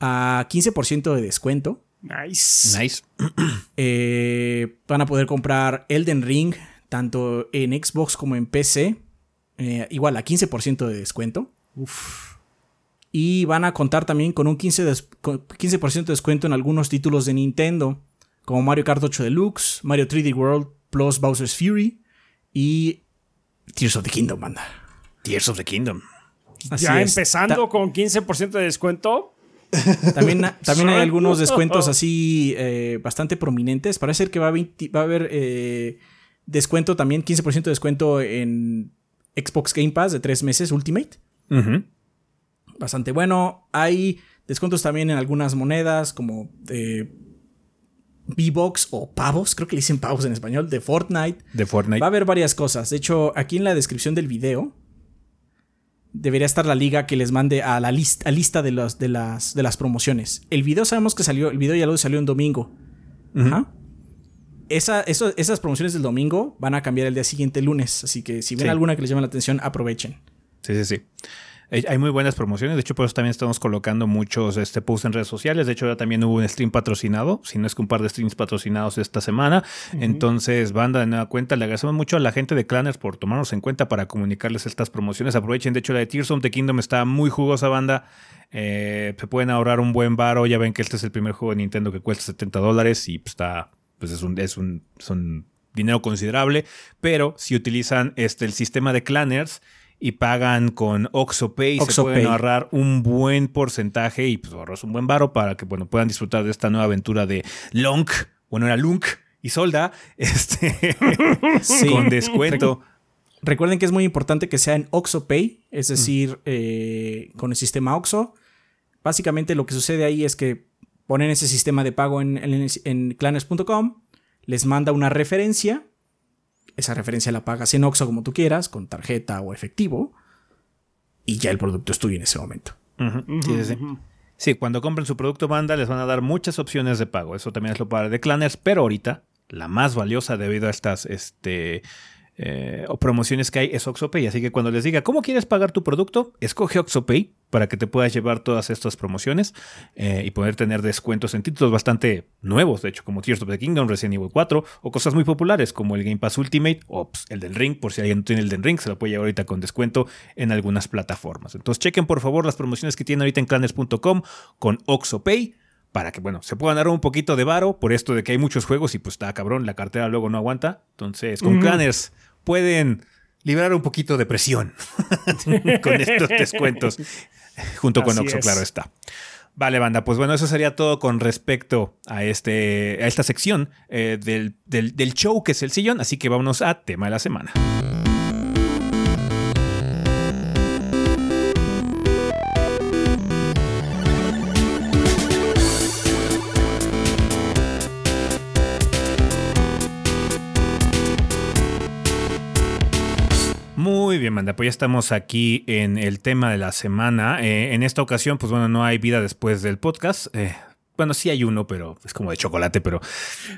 a 15% de descuento. Nice. Nice. Eh, van a poder comprar Elden Ring tanto en Xbox como en PC. eh, igual a 15% de descuento. Y van a contar también con un 15%, des- con 15 de descuento en algunos títulos de Nintendo, como Mario Kart 8 Deluxe, Mario 3D World plus Bowser's Fury y Tears of the Kingdom, banda. Tears of the Kingdom. Así ya es. empezando con 15% de descuento. Ta- también, también hay algunos descuentos así eh, bastante prominentes. Parece ser que va a, 20 va a haber eh, descuento también, 15% de descuento en Xbox Game Pass de 3 meses Ultimate. Ujú. Bastante bueno. Hay descuentos también en algunas monedas como de V-Box o pavos, creo que le dicen pavos en español, de Fortnite. De Fortnite. Va a haber varias cosas. De hecho, aquí en la descripción del video debería estar la liga que les mande a la lista, a lista de, los, de, las, de las promociones. El video sabemos que salió, el video ya lo salió en domingo. Ajá. Esa- eso- esas promociones del domingo van a cambiar el día siguiente, lunes. Así que si ven Sí. alguna que les llame la atención, aprovechen. Sí, sí, sí. Eh, Hay muy buenas promociones. De hecho, por eso también estamos colocando muchos este, posts en redes sociales. De hecho, ya también hubo un stream patrocinado. Si no es que un par de streams patrocinados esta semana. Entonces, banda de nueva cuenta, le agradecemos mucho a la gente de Clanners por tomarnos en cuenta para comunicarles estas promociones. Aprovechen. De hecho, la de Tears of the Kingdom está muy jugosa, banda. Eh, se pueden ahorrar un buen varo. Ya ven que este es el primer juego de Nintendo que cuesta 70 dólares y pues, está, pues es un, es un, es un dinero considerable. Pero si utilizan este, el sistema de Clanners y pagan con OxoPay, se OxoPay. pueden ahorrar un buen porcentaje y pues ahorras un buen varo para que bueno, puedan disfrutar de esta nueva aventura de Long, bueno, era Lunk y Solda, este, Sí. con descuento. Recuerden que es muy importante que sea en OxoPay, es decir, eh, con el sistema Oxo. Básicamente lo que sucede ahí es que ponen ese sistema de pago en, en, en clanners.com, les manda una referencia, esa referencia la pagas en Oxo como tú quieras, con tarjeta o efectivo, y ya el producto es tuyo en ese momento. Ujú, sí, sí, sí. Sí, cuando compren su producto banda les van a dar muchas opciones de pago. Eso también es lo padre de Clanners, pero ahorita la más valiosa debido a estas este, eh, o promociones que hay es OxoPay. Así que cuando les diga cómo quieres pagar tu producto, escoge OxoPay para que te puedas llevar todas estas promociones eh, y poder tener descuentos en títulos bastante nuevos, de hecho, como Tears of the Kingdom, Resident Evil 4 o cosas muy populares como el Game Pass Ultimate o pues, el del Ring, por si alguien no tiene el del Ring, se lo puede llevar ahorita con descuento en algunas plataformas. Entonces chequen por favor las promociones que tienen ahorita en clanners.com con OxoPay para que, bueno, se puedan dar un poquito de varo por esto de que hay muchos juegos y pues está cabrón, la cartera luego no aguanta. Entonces, con Clanners pueden liberar un poquito de presión con estos descuentos. Junto con Oxo, es. claro está. Vale, banda, pues bueno, eso sería todo con respecto a, este, a esta sección eh, del, del- del show que es el sillón, así que vámonos a tema de la semana. Muy bien, banda, pues ya estamos aquí en el tema de la semana. Eh, en esta ocasión, pues bueno, no hay vida después del podcast. Eh, bueno, sí hay uno, pero es como de chocolate, pero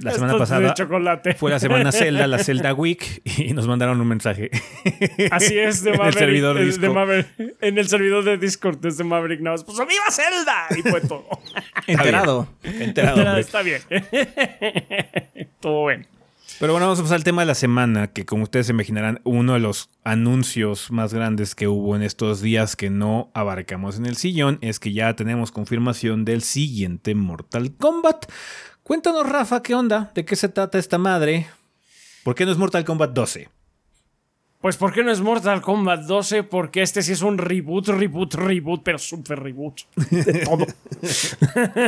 la semana Esto es de pasada chocolate. fue la semana Zelda, la Zelda Week, y nos mandaron un mensaje. Así es, de En el Maverick. servidor de en el servidor de Discord desde Maverick Navas. Pues ¡Viva Zelda! Y fue todo. Enterado. Enterado, hombre. Está bien. todo bien. Pero bueno, vamos a pasar al tema de la semana, que como ustedes se imaginarán, uno de los anuncios más grandes que hubo en estos días que no abarcamos en el sillón es que ya tenemos confirmación del siguiente Mortal Kombat. Cuéntanos, Rafa, ¿qué onda? ¿De qué se trata esta madre? ¿Por qué no es Mortal Kombat 12? Pues ¿por qué no es Mortal Kombat 12? Porque este sí es un reboot, reboot, reboot, pero super reboot. De todo.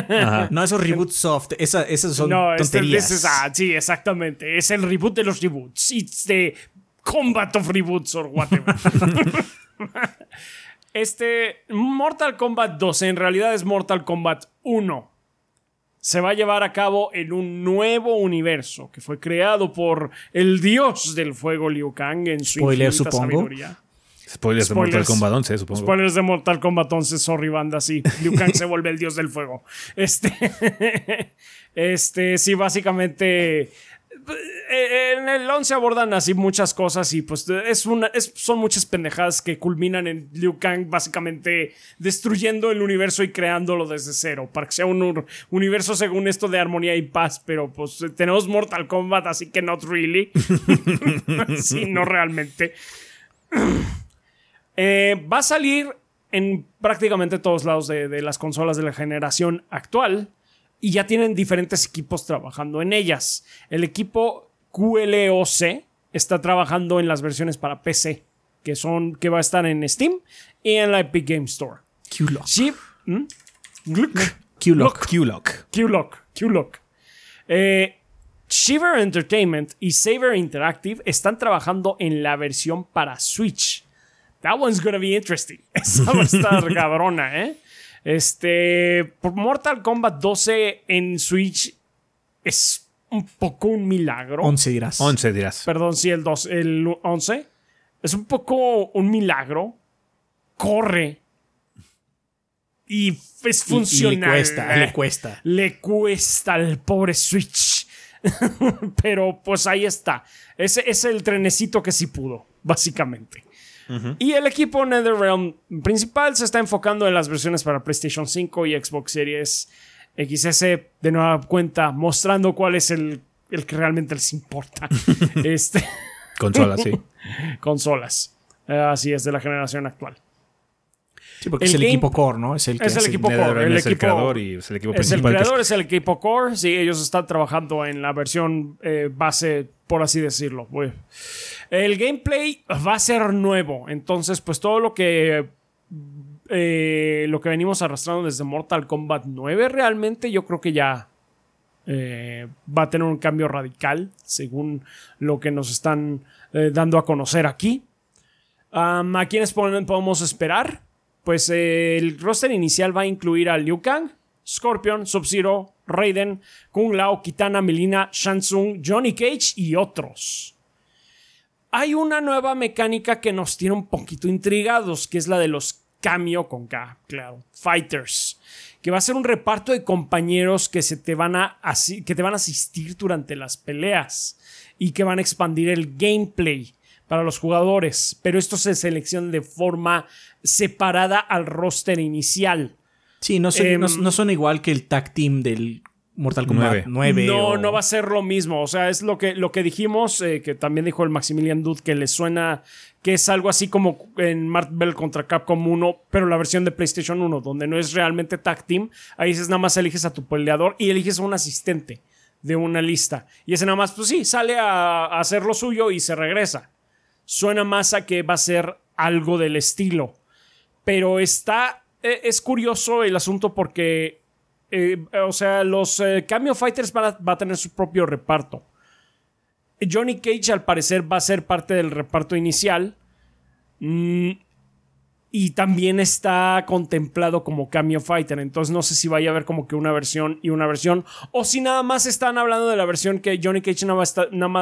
Ajá. No, esos reboots soft, esa- esas son no, este, tonterías. ah, sí, exactamente. Es el reboot de los reboots. It's the combat of reboots or whatever. este Mortal Kombat 12 en realidad es Mortal Kombat 1. Se va a llevar a cabo en un nuevo universo que fue creado por el dios del fuego Liu Kang en su Spoiler, infinita supongo. sabiduría. Spoilers, de Mortal Spoilers. Kombat 11, supongo. Spoilers de Mortal Kombat 11, sorry banda, sí. Liu Kang se vuelve el dios del fuego. Este, este, sí, básicamente... En el 11 abordan así muchas cosas y pues es una, es- son muchas pendejadas que culminan en Liu Kang básicamente destruyendo el universo y creándolo desde cero para que sea un universo según esto de armonía y paz, pero pues tenemos Mortal Kombat así que not really. sí, no realmente. Eh, va a salir en prácticamente todos lados de, de las consolas de la generación actual y ya tienen diferentes equipos trabajando en ellas. El equipo QLOC está trabajando en las versiones para PC, que son que va a estar en Steam y en la Epic Game Store. Q-Lock. Sí. ¿Mm? Q-Lock. Q-Lock, Q-Lock. Eh, Shiver Entertainment y Saber Interactive están trabajando en la versión para Switch. That one's gonna be interesting. Esa va a estar cabrona, ¿eh? Este. Por Mortal Kombat 12 en Switch es un poco un milagro. 11 dirás. 11 dirás. Perdón, sí, el, 2, el 11. Es un poco un milagro. Corre. Y es Y- y funcional. le cuesta, le cuesta. Le cuesta al pobre Switch. Pero pues ahí está. Ese es el trenecito que sí pudo, básicamente. Y el equipo NetherRealm principal se está enfocando en las versiones para PlayStation 5 y Xbox Series XS de nueva cuenta, mostrando cuál es el, el que realmente les importa. este, Consola, sí. consolas. Eh, así es, de la generación actual. Sí, porque El es el game- equipo core, ¿no? Es el que Es el equipo core. El es el equipo, creador y es el equipo es el principal. es- creador, es el equipo core. Sí, ellos están trabajando en la versión eh, base por así decirlo. El gameplay va a ser nuevo, entonces pues todo lo que eh, lo que venimos arrastrando desde Mortal Kombat 9 realmente yo creo que ya eh, va a tener un cambio radical según lo que nos están eh, dando a conocer aquí. ¿A quiénes podemos esperar? Pues el roster inicial va a incluir a Liu Kang, Scorpion, Sub-Zero, Raiden, Kung Lao, Kitana, Melina, Shansung, Johnny Cage y otros. Hay una nueva mecánica que nos tiene un poquito intrigados, que es la de los cameo con K, claro, fighters, que va a ser un reparto de compañeros que, se te, van a, que te van a asistir durante las peleas y que van a expandir el gameplay para los jugadores, pero esto se selecciona de forma separada al roster inicial. Sí, no son, no, em, son igual que el tag team del Mortal Kombat 9. no, no va a ser lo mismo. O sea, es lo que, lo que dijimos, eh, que también dijo el Maximilian Dude, que le suena que es algo así como en Marvel contra Capcom 1, pero la versión de PlayStation 1, donde no es realmente tag team. Ahí dices nada más eliges a tu peleador y eliges a un asistente de una lista. Y ese nada más, pues sí, sale a, a hacer lo suyo y se regresa. Suena más a que va a ser algo del estilo. Pero está es curioso el asunto porque, eh, o sea, los eh, Cameo Fighters van a, tener su propio reparto. Johnny Cage al parecer va a ser parte del reparto inicial. Mm, y también está contemplado como Cameo Fighter. Entonces no sé si vaya a haber como que una versión y una versión. O si nada más están hablando de la versión que Johnny Cage nada,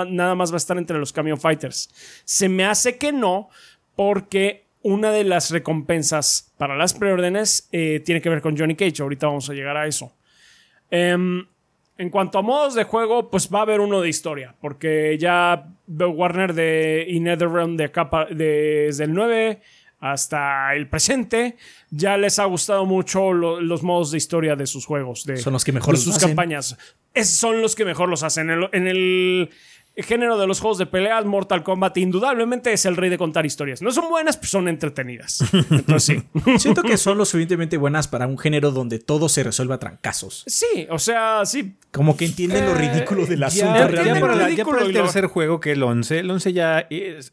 nada más va a estar entre los Cameo Fighters. Se me hace que no, porque una de las recompensas para las preórdenes eh, tiene que ver con Johnny Cage. Ahorita vamos a llegar a eso. Em, en cuanto a modos de juego, pues va a haber uno de historia, porque ya Warner de y NetherRealm de desde el 9 hasta el presente, ya les ha gustado mucho los modos de historia de sus juegos, de, son los que mejor sus campañas. son los que mejor los hacen. en el género de los juegos de peleas, Mortal Kombat indudablemente es el rey de contar historias. No son buenas, pero son entretenidas. Entonces sí. Siento que son lo suficientemente buenas para un género donde todo se resuelve a trancazos. Sí, o sea, sí. Como que entienden lo eh, ridículo del asunto. Ya, para, el tercer juego, que el 11, el 11 ya es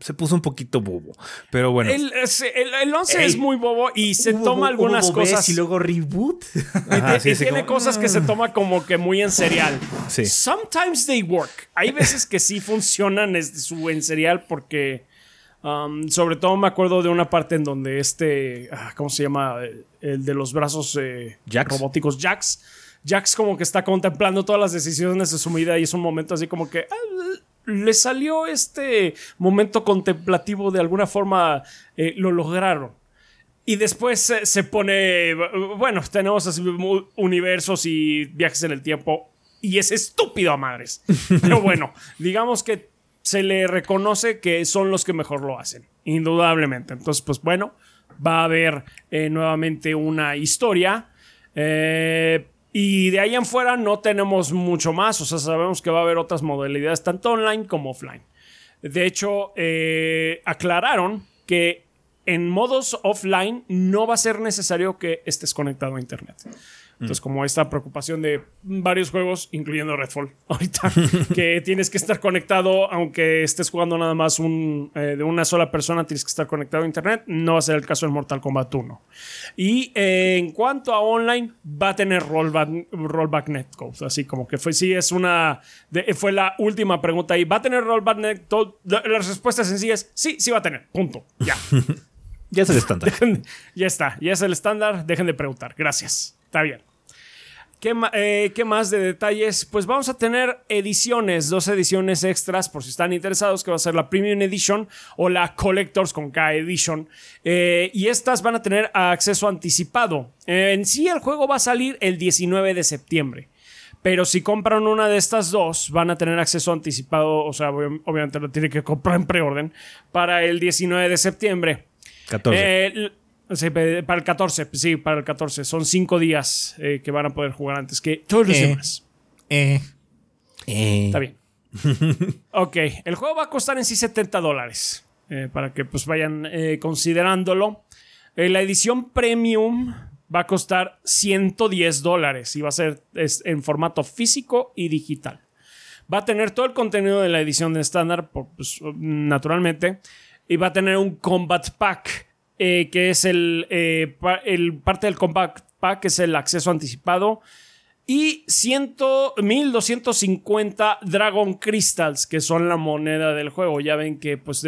se puso un poquito bobo. Pero bueno. El, el, 11 es muy bobo y se toma algunas cosas. Y luego reboot. y, tiene cosas que se toma como que muy en serial. Sí. Sometimes they work. Hay veces que sí funcionan su en serial porque. Um, sobre todo me acuerdo de una parte en donde este. Ah, ¿Cómo se llama? El de los brazos eh, robóticos, Jax. Jax como que está contemplando todas las decisiones de su vida y es un momento así como que. Ah, le salió este momento contemplativo de alguna forma, eh, lo lograron. Y después se, pone, bueno, tenemos así universos y viajes en el tiempo y es estúpido a madres. Pero bueno, digamos que se le reconoce que son los que mejor lo hacen, indudablemente. Entonces, pues bueno, va a haber eh, nuevamente una historia. Eh, y de ahí en fuera no tenemos mucho más, o sea, sabemos que va a haber otras modalidades, tanto online como offline. De hecho, eh, aclararon que en modos offline no va a ser necesario que estés conectado a Internet. Entonces, como esta preocupación de varios juegos, incluyendo Redfall, ahorita, que tienes que estar conectado, aunque estés jugando nada más un, eh, de una sola persona, tienes que estar conectado a Internet, no va a ser el caso del Mortal Kombat 1. Y eh, en cuanto a online, va a tener rollback, rollback netcode, así como que fue, sí, es una, fue la última pregunta ahí, ¿va a tener rollback netcode? La, la respuesta sencilla es sí, sí va a tener, punto, ya. ya es el estándar. ya está, ya es el estándar, dejen de preguntar, gracias, está bien. Eh, ¿Qué, más de detalles? Pues vamos a tener ediciones, dos ediciones extras por si están interesados, que va a ser la Premium Edition o la Collectors con K Edition. Eh, y estas van a tener acceso anticipado. en sí el juego va a salir el 19 de septiembre. Pero si compran una de estas dos, van a tener acceso anticipado, o sea, obviamente lo tienen que comprar en preorden, para el 19 de septiembre. 14. Sí, para el 14, sí, para el 14. Son cinco días eh, que van a poder jugar antes que todos los eh, demás. Eh, eh. Está bien. ok, el juego va a costar en sí 70 dólares. para que pues vayan considerándolo. la edición premium va a costar 110 dólares y va a ser en formato físico y digital. Va a tener todo el contenido de la edición de estándar, pues, naturalmente. Y va a tener un Combat Pack, eh, que es el, eh, el parte del Combat Pack, que es el acceso anticipado. Y 100, 1250 Dragon Crystals, que son la moneda del juego. Ya ven que pues,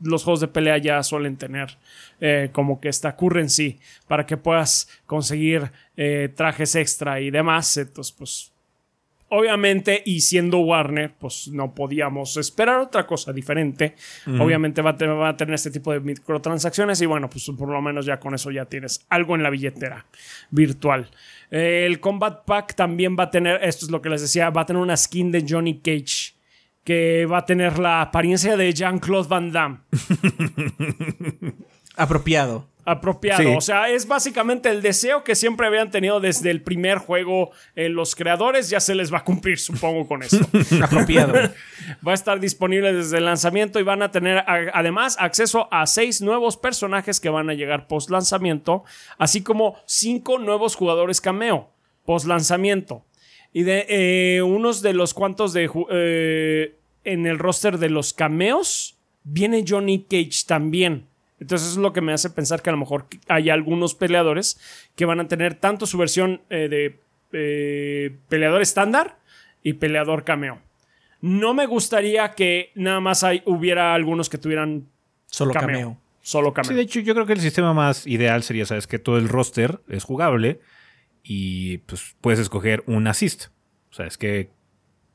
los juegos de pelea ya suelen tener eh, como que esta currency para que puedas conseguir trajes extra y demás. Entonces, pues Obviamente, y siendo Warner, pues no podíamos esperar otra cosa diferente. Obviamente va a, tener, va a tener este tipo de microtransacciones y bueno, pues por lo menos ya con eso ya tienes algo en la billetera virtual. El Combat Pack también va a tener, esto es lo que les decía, va a tener una skin de Johnny Cage que va a tener la apariencia de Jean-Claude Van Damme. Apropiado. apropiado. Sí. O sea, es básicamente el deseo que siempre habían tenido desde el primer juego eh, los creadores. Ya se les va a cumplir, supongo, con eso. Apropiado. va a estar disponible desde el lanzamiento y van a tener a- además acceso a seis nuevos personajes que van a llegar post lanzamiento, así como cinco nuevos jugadores cameo post lanzamiento. Y de eh, unos de los cuantos de eh, en el roster de los cameos viene Johnny Cage también. Entonces eso es lo que me hace pensar que a lo mejor hay algunos peleadores que van a tener tanto su versión eh, de eh, peleador estándar y peleador cameo. No me gustaría que nada más hay, hubiera algunos que tuvieran Solo cameo. cameo. Solo cameo. Sí, de hecho, yo creo que el sistema más ideal sería, sabes, que todo el roster es jugable y pues puedes escoger un assist. O sea, es que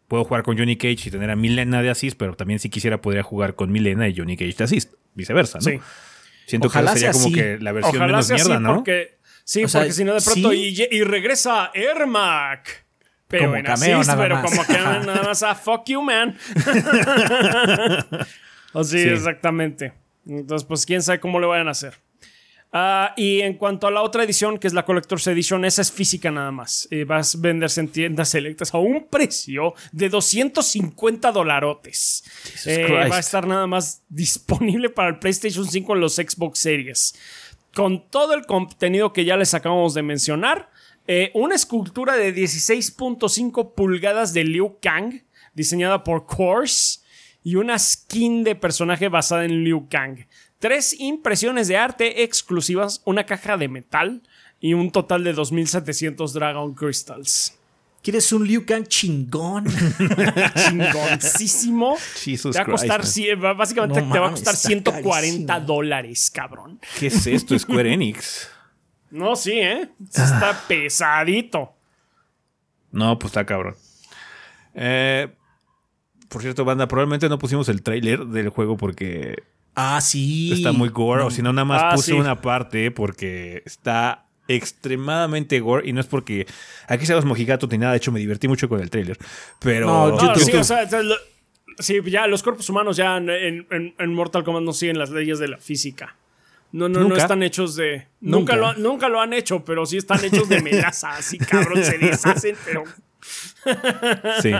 puedo jugar con Johnny Cage y tener a Milena de assist, pero también si quisiera podría jugar con Milena y Johnny Cage de assist. Viceversa, ¿no? Sí. Siento Ojalá que sería sea como así. que la versión Ojalá menos sea mierda, así ¿no? porque sí, O sea, porque si no de pronto sí. y, y regresa Ermac. Pero Como en cameo nada pero más. como que nada más a fuck you man. Así, Sí. exactamente. Entonces, pues quién sabe cómo le vayan a hacer. Ah, y en cuanto a la otra edición, que es la Collector's Edition, esa es física nada más. Eh, vas a venderse en tiendas selectas a un precio de 250 dolarotes. Eh, va a estar nada más disponible para el PlayStation 5 en los Xbox Series. Con todo el contenido que ya les acabamos de mencionar, eh, una escultura de 16.5 pulgadas de Liu Kang, diseñada por Course, y una skin de personaje basada en Liu Kang. Tres impresiones de arte exclusivas, una caja de metal y un total de 2.700 Dragon Crystals. ¿Quieres un Liu Kang chingón? Chingoncísimo. Jesus te va a costar, Christ, va- básicamente No te va a costar está 140 carísimo. dólares, cabrón. ¿Qué es esto? Square Enix. No, sí, ¿eh? Está pesadito. No, pues está cabrón. Eh, por cierto, banda, probablemente no pusimos el tráiler del juego porque ah, sí. está muy gore, o si no, nada más Ah, puse sí. una parte porque está extremadamente gore y no es porque aquí seamos mojigato ni nada, de hecho me divertí mucho con el tráiler, pero No, No, YouTube. sí, o sea, o sea, lo- sí, ya los cuerpos humanos ya en, en- en Mortal Kombat no siguen las leyes de la física. No, no, no están hechos de. Nunca. Nunca. lo, han- nunca lo han hecho, pero sí están hechos de melaza. Así, cabrón, se deshacen, pero. Sí.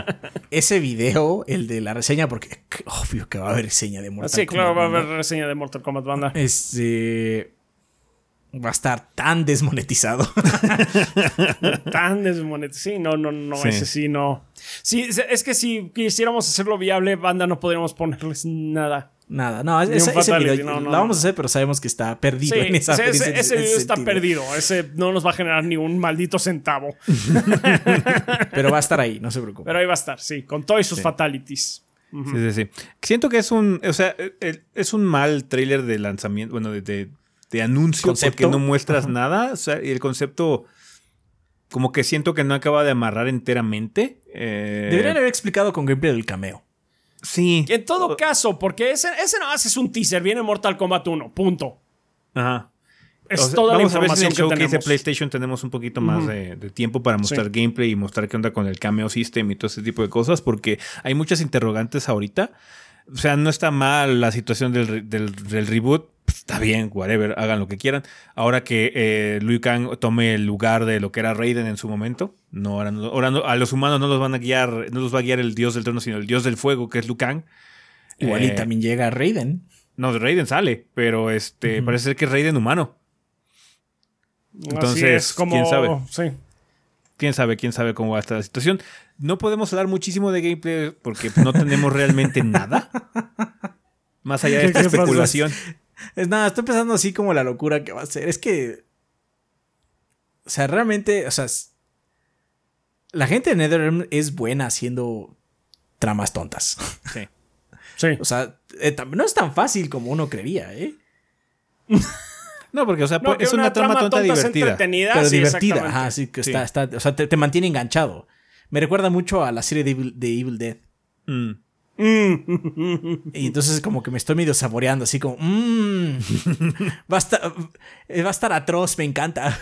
Ese video, el de la reseña, porque obvio que va a haber reseña de Mortal Sí, claro, Kombat, va a haber reseña de Mortal Kombat Banda. Este. Va a estar tan desmonetizado. Tan desmonetizado. Sí, no, no, no, Sí. ese sí no. Sí, es- es que si quisiéramos hacerlo viable, banda, no podríamos ponerles nada. Nada, no, ese, video no, no, la vamos a hacer, pero sabemos que está perdido Sí, en esa ese, ese- ese video está sentido. perdido. Ese no nos va a generar ni un maldito centavo. Pero va a estar ahí, no se preocupe. Pero ahí va a estar, sí, con todos sus fatalities. Sí, sí, sí. Siento que es un, o sea, el- el- es un mal tráiler de lanzamiento, bueno, de, de, de anuncio ¿Concepto? porque no muestras nada. O sea, y el concepto como que siento que no acaba de amarrar enteramente. Eh, Deberían haber explicado con gameplay del cameo. Sí. En todo caso, porque ese, ese no hace un teaser, viene Mortal Kombat 1, punto. Ajá. Es O sea, toda la vamos a ver si en información el show que tenemos. PlayStation tenemos un poquito más de, de tiempo para mostrar gameplay y mostrar qué onda con el cameo system y todo ese tipo de cosas, porque hay muchas interrogantes ahorita. O sea, no está mal la situación del, del- del reboot. pues, está bien, whatever, hagan lo que quieran. Ahora que eh, Liu Kang tome el lugar de lo que era Raiden en su momento, no, ahora, no- ahora no- a los humanos no los van a guiar, no los va a guiar el dios del trono, sino el dios del fuego, que es Liu Kang. Igual Eh, y también llega Raiden. No, Raiden sale, pero este parece ser que es Raiden humano. Así Entonces, es como, quién sabe. Sí. Quién sabe, quién sabe cómo va a estar la situación. No podemos hablar muchísimo de gameplay porque no tenemos realmente nada. Más allá de esta especulación. Es nada, estoy pensando así como la locura que va a ser. Es que. O sea, realmente, o sea. La gente de NetherRealm es buena haciendo tramas tontas. Sí. Sí. O sea, eh, no es tan fácil como uno creía, ¿eh? No, porque, o sea, No, es una, trama, tonta, es divertida. Pero sí, divertida. Ajá, sí, que Sí. Está, está. O sea, te, te mantiene enganchado. Me recuerda mucho a la serie de Evil, de Evil Dead. Mm. Mm. Y entonces como que me estoy medio saboreando, así como, mmm, va, a estar, eh, va a estar atroz, me encanta.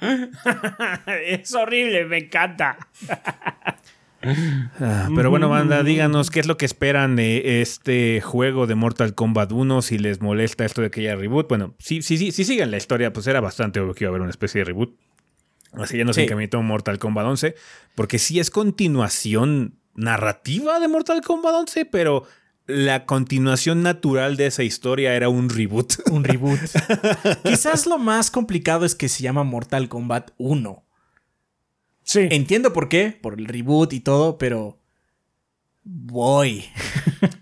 es horrible, me encanta. Ah, pero bueno, banda, díganos qué es lo que esperan de este juego de Mortal Kombat 1, si les molesta esto de que haya reboot. Bueno, si, si, si, si siguen la historia, pues era bastante obvio que iba a haber una especie de reboot. Así ya nos Sí. encaminó Mortal Kombat 11, porque sí es continuación narrativa de Mortal Kombat 11, pero la continuación natural de esa historia era un reboot. Un reboot. Quizás lo más complicado es que se llama Mortal Kombat 1. Sí. Entiendo por qué, por el reboot y todo, pero... Voy.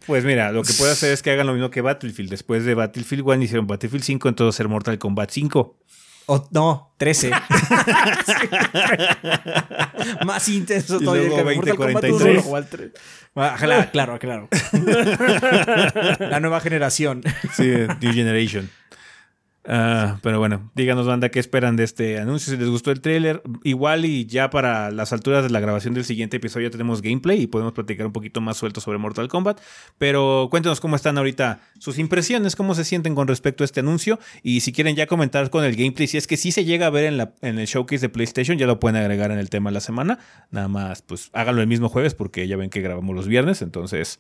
Pues mira, lo que puede hacer es que hagan lo mismo que Battlefield. Después de Battlefield 1 hicieron Battlefield 5, entonces hacer Mortal Kombat 5. O, no, 13. Más intenso Y todavía. luego que Mortal 20, Kombat 1, 43. luego al tre- Ah, Claro, claro, claro. La nueva generación. Sí, New Generation. Ah, pero bueno, díganos, banda, qué esperan de este anuncio. Si les gustó el tráiler, igual y ya para las alturas de la grabación del siguiente episodio ya tenemos gameplay y podemos platicar un poquito más suelto sobre Mortal Kombat. Pero cuéntenos cómo están ahorita sus impresiones, cómo se sienten con respecto a este anuncio y si quieren ya comentar con el gameplay, si es que sí se llega a ver en, la, en el showcase de PlayStation, ya lo pueden agregar en el tema de la semana. Nada más, pues háganlo el mismo jueves porque ya ven que grabamos los viernes, entonces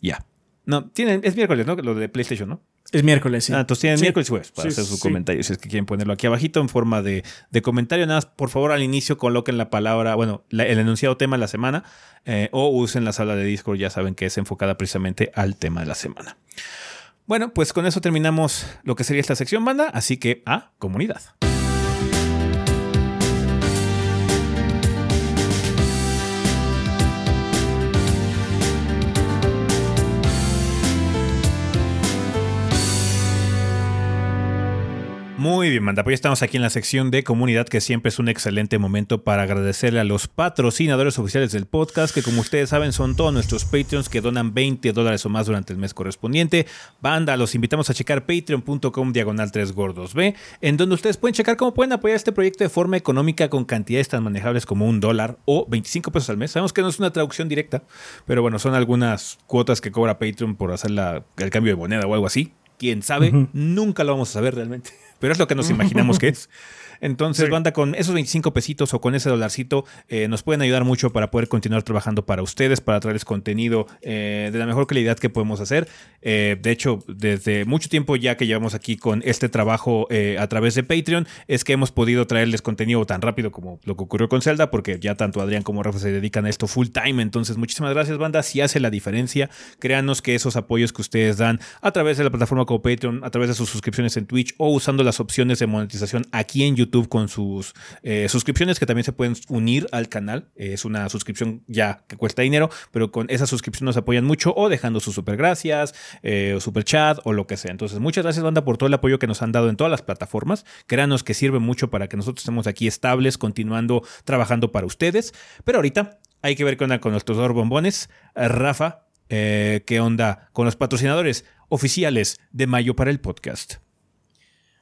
ya. No, tienen, es miércoles, ¿no? Lo de PlayStation, ¿no? Es miércoles, sí. Ah, entonces tienen Sí. miércoles y jueves para Sí, hacer sus sí. comentarios. Si es que quieren ponerlo aquí abajito en forma de, de comentario. Nada más, por favor, al inicio coloquen la palabra, bueno, la- el enunciado tema de la semana eh, o usen la sala de Discord. Ya saben que es enfocada precisamente al tema de la semana. Bueno, pues con eso terminamos lo que sería esta sección, banda. Así que a comunidad. Muy bien, manda. Pues ya estamos aquí en la sección de comunidad, que siempre es un excelente momento para agradecerle a los patrocinadores oficiales del podcast, que como ustedes saben son todos nuestros Patreons que donan 20 dólares o más durante el mes correspondiente. Banda, los invitamos a checar patreon.com diagonal 3 gordos B, en donde ustedes pueden checar cómo pueden apoyar este proyecto de forma económica con cantidades tan manejables como un dólar o 25 pesos al mes. Sabemos que no es una traducción directa, pero bueno, son algunas cuotas que cobra Patreon por hacer la- el cambio de moneda o algo así. Quién sabe, nunca lo vamos a saber realmente. Pero es lo que nos imaginamos que es. Entonces, Sí. banda, con esos 25 pesitos o con ese dolarcito, eh, nos pueden ayudar mucho para poder continuar trabajando para ustedes, para traerles contenido eh, de la mejor calidad que podemos hacer. Eh, de hecho, desde mucho tiempo ya que llevamos aquí con este trabajo a través de Patreon, es que hemos podido traerles contenido tan rápido como lo que ocurrió con Zelda, porque ya tanto Adrián como Rafa se dedican a esto full time. Entonces, muchísimas gracias, banda. Si hace la diferencia, créanos que esos apoyos que ustedes dan a través de la plataforma como Patreon, a través de sus suscripciones en Twitch o usando las opciones de monetización aquí en YouTube con sus eh, suscripciones que también se pueden unir al canal. Eh, es una suscripción ya que cuesta dinero, pero con esa suscripción nos apoyan mucho o dejando sus super gracias, eh, o super chat o lo que sea. Entonces, muchas gracias, banda, por todo el apoyo que nos han dado en todas las plataformas. Créanos que sirve mucho para que nosotros estemos aquí estables, continuando trabajando para ustedes. Pero ahorita hay que ver qué onda con nuestros dos bombones. Rafa, qué onda con los patrocinadores oficiales de mayo para el podcast.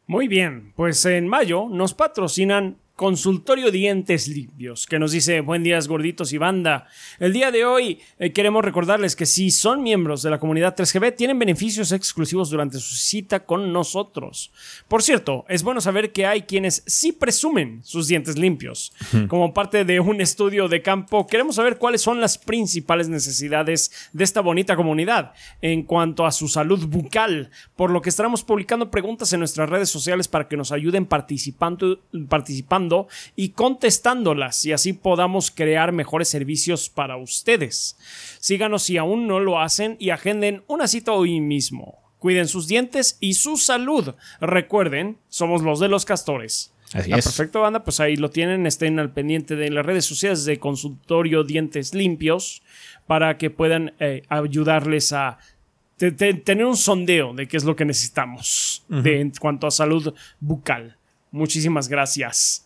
Muy bien, pues en mayo nos patrocinan Consultorio Dientes Limpios, que nos dice buen días gorditos y banda. El día de hoy eh, queremos recordarles que si son miembros de la comunidad 3GB tienen beneficios exclusivos durante su cita con nosotros. Por cierto, es bueno saber que hay quienes sí presumen sus dientes limpios. Como parte de un estudio de campo, queremos saber cuáles son las principales necesidades de esta bonita comunidad en cuanto a su salud bucal, por lo que estaremos publicando preguntas en nuestras redes sociales para que nos ayuden participando, participando y contestándolas y así podamos crear mejores servicios para ustedes. Síganos si aún no lo hacen y agenden una cita hoy mismo. Cuiden sus dientes y su salud. Recuerden, somos los de los castores. Así Ah, es. perfecto, banda. Pues ahí lo tienen. Estén al pendiente de las redes sociales de Consultorio Dientes Limpios para que puedan eh, ayudarles a te- te- tener un sondeo de qué es lo que necesitamos de, en cuanto a salud bucal. Muchísimas gracias.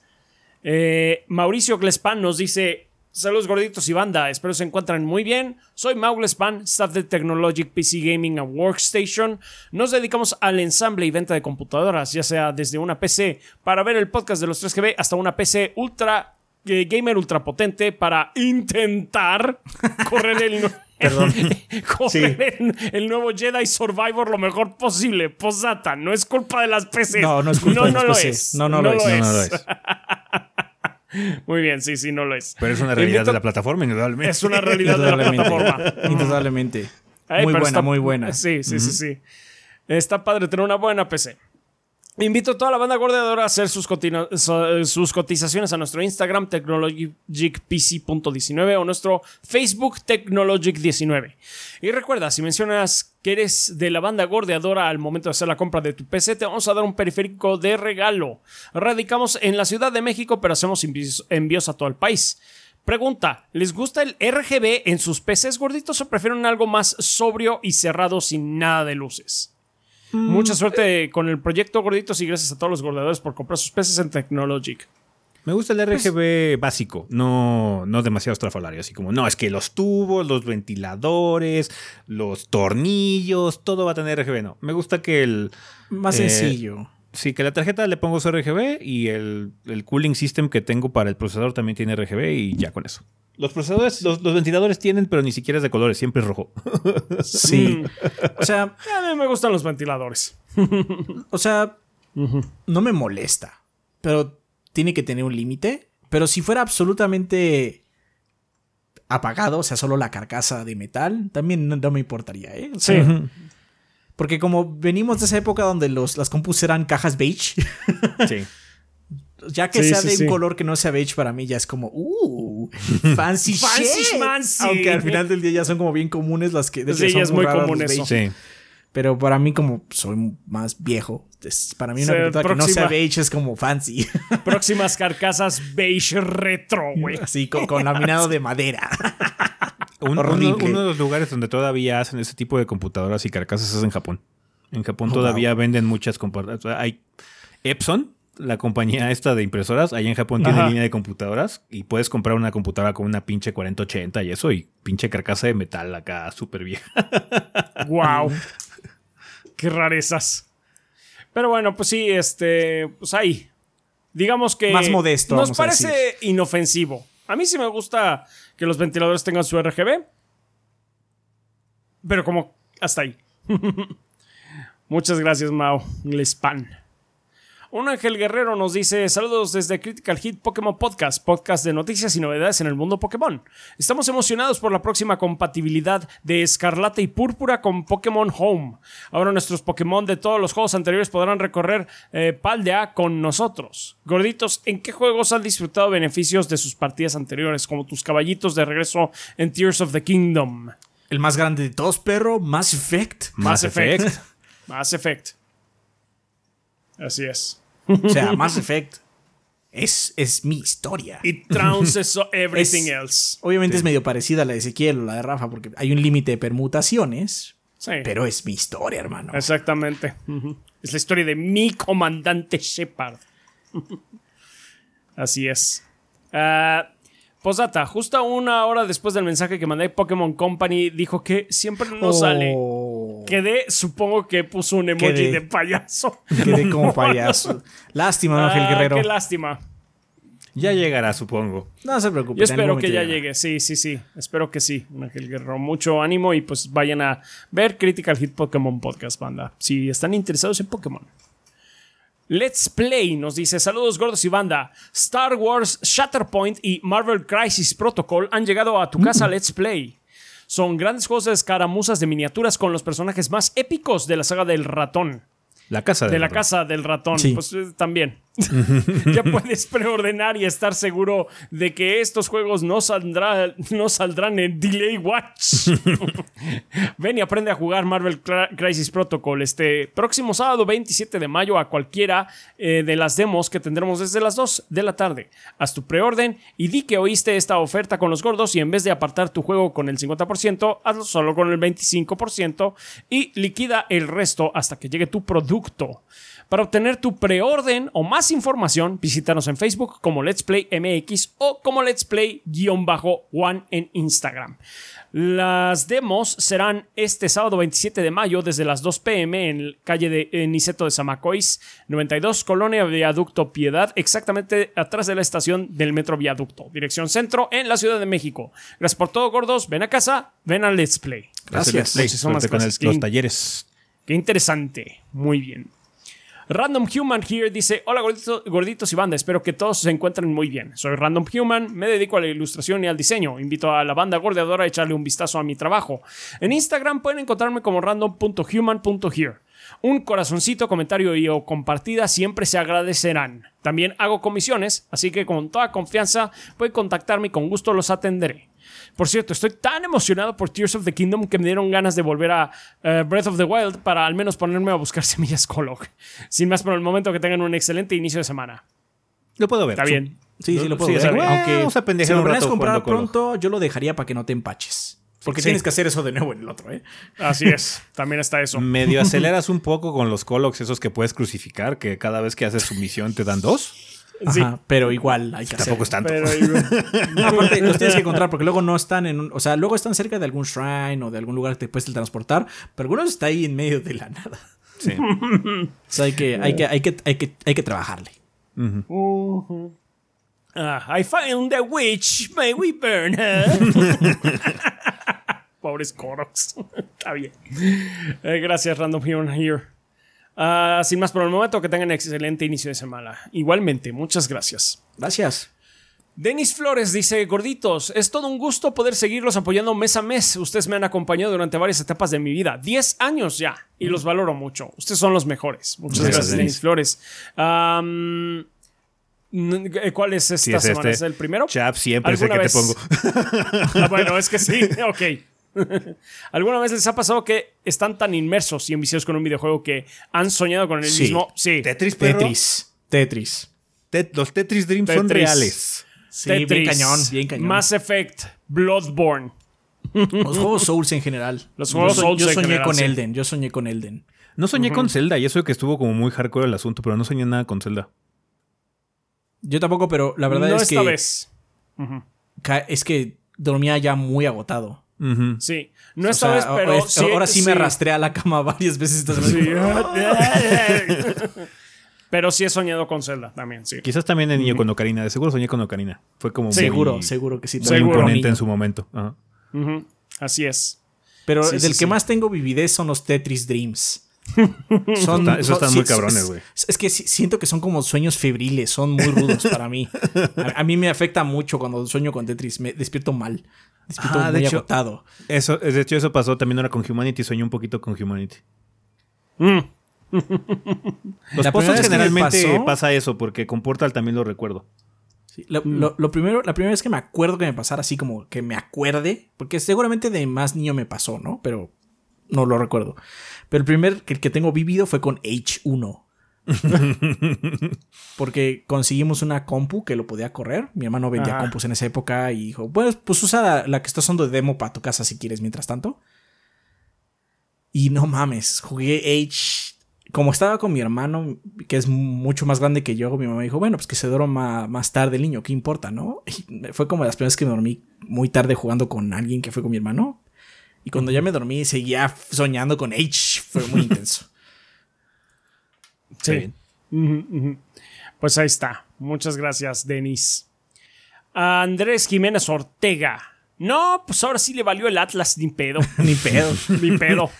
Eh, Mauricio Glespan nos dice: Saludos gorditos y banda, espero se encuentren muy bien. Soy Mau Glespan, staff de Technologic PC Gaming and Workstation. Nos dedicamos al ensamble y venta de computadoras, ya sea desde una PC para ver el podcast de los 3GB hasta una PC ultra eh, gamer ultra potente para intentar correr el. nue- Perdón. correr el, el nuevo Jedi Survivor lo mejor posible. Posata, no es culpa de las PCs. No, no es culpa de no las lo es. No, no lo es. No, no lo es. Muy bien, sí, sí, no lo es. Pero es una realidad Invito- de la plataforma, indudablemente. Es una realidad de la Indudablemente. plataforma. Indudablemente. Ay, muy buena, está- muy buena. Sí, sí, sí, sí. Está padre tener una buena PC. Invito a toda la banda gordeadora a hacer sus, sus cotizaciones a nuestro Instagram, technologicpc.19 o nuestro Facebook, Technologic19. Y recuerda, si mencionas que eres de la banda gordeadora al momento de hacer la compra de tu PC, te vamos a dar un periférico de regalo. Radicamos en la Ciudad de México, pero hacemos envíos a todo el país. Pregunta, ¿les gusta el RGB en sus PCs gorditos o prefieren algo más sobrio y cerrado sin nada de luces? Mucha suerte con el proyecto gorditos y gracias a todos los gordeadores por comprar sus PCs en Technologic. Me gusta el RGB básico, no, no demasiado estrafalario. Así como, no, es que los tubos, los ventiladores, los tornillos, todo va a tener RGB. No, me gusta que el. Más Eh, sencillo. Sí, que la tarjeta le pongo su RGB y el, el cooling system que tengo para el procesador también tiene RGB y ya con eso. Los procesadores, los, los ventiladores tienen, pero ni siquiera es de colores, siempre es rojo. Sí. O sea, A mí me gustan los ventiladores. o sea, no me molesta. Pero tiene que tener un límite. Pero si fuera absolutamente apagado, o sea, solo la carcasa de metal, también no, no me importaría, ¿eh? O Sí. Porque como venimos de esa época donde los, las compus eran cajas beige, Sí. ya que Sí, sea sí, de sí. un color que no sea beige para mí ya es como, uh, fancy, Fancy shit. schmancy. Aunque al final del día ya son como bien comunes las que... de Sí, que son ya es muy común eso. Sí. Pero para mí como soy más viejo, es- para mí una computadora que no sea beige es como fancy. Próximas carcasas beige retro, güey. Así, con, con laminado de madera. Un- uno, Horrible. uno de los lugares donde todavía hacen ese tipo de computadoras y carcasas es en Japón. En Japón Oh, todavía venden muchas computadoras. Hay Epson, la compañía esta de impresoras, allá en Japón tiene Ajá. línea de computadoras y puedes comprar una computadora con una pinche 4080 y eso y pinche carcasa de metal acá súper vieja. Wow. Qué rarezas. Pero bueno, pues sí, este. Pues ahí. Digamos que. Más modesto, Nos vamos a parece inofensivo. A mí sí me gusta que los ventiladores tengan su RGB. Pero como hasta ahí. Muchas gracias, Mao. Lespan. Un Ángel Guerrero nos dice: Saludos desde Critical Hit Pokémon Podcast, podcast de noticias y novedades en el mundo Pokémon. Estamos emocionados por la próxima compatibilidad de Escarlata y Púrpura con Pokémon Home. Ahora nuestros Pokémon de todos los juegos anteriores podrán recorrer eh, Paldea con nosotros. Gorditos, ¿en qué juegos han disfrutado beneficios de sus partidas anteriores, como tus caballitos de regreso en Tears of the Kingdom? El más grande de todos, perro, Mass Effect. Mass Effect. Mass Effect. Así es. O sea, Mass Effect es, es mi historia. It trounces everything Es- else. Obviamente es medio parecida a la de Ezequiel o la de Rafa porque hay un límite de permutaciones, Sí. pero es mi historia, hermano. Exactamente. Es la historia de mi comandante Shepard. Así es. Ah, Posdata, justo una hora después del mensaje que mandé, Pokémon Company dijo que siempre no sale. Quedé, supongo que puso un emoji Quedé. de payaso. Quedé como payaso. Lástima, Ángel Ah, Guerrero. Qué lástima. Ya llegará, supongo. No se preocupe. Yo espero que ya llegará. llegue. Sí, sí, sí. Espero que sí. Ángel Guerrero. Mucho ánimo y pues vayan a ver Critical Hit Pokémon Podcast, banda. Si están interesados en Pokémon. Let's Play nos dice: Saludos gordos y banda. Star Wars Shatterpoint y Marvel Crisis Protocol han llegado a tu casa Let's Play. Son grandes juegos de escaramuzas de miniaturas con los personajes más épicos de la saga del ratón. La casa De la casa del ratón, Sí. pues eh, también. ya puedes preordenar y estar seguro de que estos juegos no, saldrá, no saldrán en Delay Watch. Ven y aprende a jugar Marvel Crisis Protocol este próximo sábado 27 de mayo a cualquiera eh, de las demos que tendremos desde las 2 de la tarde. Haz tu preorden y di que oíste esta oferta con los gordos y en vez de apartar tu juego con el 50%, hazlo solo con el 25% y liquida el resto hasta que llegue tu producto. Para obtener tu preorden o más información, visítanos en Facebook como Let's Play MX o como Let's Play-One en Instagram. Las demos serán este sábado 27 de mayo desde las 2 pm en calle de Niceto de Zamacois, 92, Colonia Viaducto Piedad, exactamente atrás de la estación del Metro Viaducto, dirección centro en la Ciudad de México. Gracias por todo, gordos. Ven a casa, ven al Let's Play. Gracias. Muchísimas con gracias. los talleres. Qué interesante. Muy bien. Random Human here dice: Hola gordito- gorditos y banda, espero que todos se encuentren muy bien. Soy Random Human, me dedico a la ilustración y al diseño. Invito a la banda gordeadora a echarle un vistazo a mi trabajo. En Instagram pueden encontrarme como random.human.here. Un corazoncito, comentario y o compartida siempre se agradecerán. También hago comisiones, así que con toda confianza pueden contactarme y con gusto los atenderé. Por cierto, estoy tan emocionado por Tears of the Kingdom que me dieron ganas de volver a eh, Breath of the Wild para al menos ponerme a buscar semillas Kolok. Sin más por el momento, que tengan un excelente inicio de semana. Lo puedo ver. Está bien. Sí, sí lo puedo Sí, ver. Aunque Vamos a si lo rato comprar pronto, yo lo dejaría para que no te empaches. Porque Sí. tienes que hacer eso de nuevo en el otro, ¿eh? Así es. También está eso. Medio aceleras un poco con los colocs esos que puedes crucificar, que cada vez que haces su misión te dan dos. Sí. Ajá, pero igual hay que Tampoco es tanto. Pero No, aparte, los tienes que encontrar porque luego no están en un. O sea, luego están cerca de algún shrine o de algún lugar que te puedes transportar, pero algunos está ahí en medio de la nada. Sí. O sea, hay que, hay que, hay que, hay que, hay que trabajarle. ah, I found the witch. May we burn her. Pobres Koroks. Está bien. Eh, gracias, Random Human here. Ah, sin más por el momento, que tengan excelente inicio de semana. Igualmente, muchas gracias. Gracias. Denis Flores dice, gorditos, es todo un gusto poder seguirlos apoyando mes a mes. Ustedes me han acompañado durante varias etapas de mi vida, 10 años ya, y los valoro mucho. Ustedes son los mejores. Muchas Gracias, gracias, Denis. Flores. ¿Cuál es esta Sí, es semana? este. ¿Es el primero? Chap, siempre sé que ¿Alguna te pongo. Ah, bueno, es que sí, ok. ¿Alguna vez les ha pasado que están tan inmersos y enviciados con un videojuego que han soñado con el Sí. mismo? Sí. Tetris, perro. Tetris. Tetris. Tet- los Tetris Dreams son reales. Sí, bien Tetris, cañón, bien cañón. Mass Effect, Bloodborne. Los juegos Souls en general. Los juegos yo, so- Souls yo en soñé general, con sí. Elden. Yo soñé con Elden. No soñé con Zelda y eso que estuvo como muy hardcore el asunto, pero no soñé nada con Zelda. Yo tampoco, pero la verdad no es esta que vez. ca- es que dormía ya muy agotado. Sí. No O esta sea, vez, pero es- sí, ahora sí, me arrastré a la cama varias veces esta semana. Sí. pero sí he soñado con Zelda también, sí. Quizás también de niño con Ocarina. De seguro soñé con Ocarina. Fue como muy, Seguro, seguro que sí. muy Seguro. imponente Niño. en su momento. Ajá. Ujú. Así es. Pero Sí, del sí, que sí. más tengo vividez son los Tetris Dreams. Son, Está- esos son- están muy es- cabrones, es- güey. Es, que siento que son como sueños febriles, son muy rudos para mí. A, a mí me afecta mucho cuando sueño con Tetris, me despierto mal. Despierto Ah, de muy hecho- agotado. Eso, de hecho, eso pasó también ahora con Humanity. Soñé un poquito con Humanity. Mm. Los me generalmente pasó- pasa eso, porque con Portal también lo recuerdo. Sí, lo, lo- lo primero, la primera vez que me acuerdo que me pasara así como que me acuerde, porque seguramente de más niño me pasó, ¿no? Pero no lo recuerdo. Pero el primer que, que tengo vivido fue con H1. porque conseguimos una compu que lo podía correr. Mi hermano vendía Ajá. compus en esa época y dijo, pues, pues usa la, la que está usando de demo para tu casa si quieres mientras tanto. Y no mames, jugué H. Como estaba con mi hermano, que es mucho más grande que yo, mi mamá dijo, bueno, pues que se duerma más tarde el niño, ¿qué importa, no? Y fue como las primeras que me dormí muy tarde jugando con alguien que fue con mi hermano. Y cuando ya me dormí, seguía soñando con H. Fue muy intenso. Sí. Pues ahí está. Muchas gracias, Denis. Andrés Jiménez Ortega. No, pues ahora sí le valió el Atlas ni pedo. Ni pedo. Ni pedo.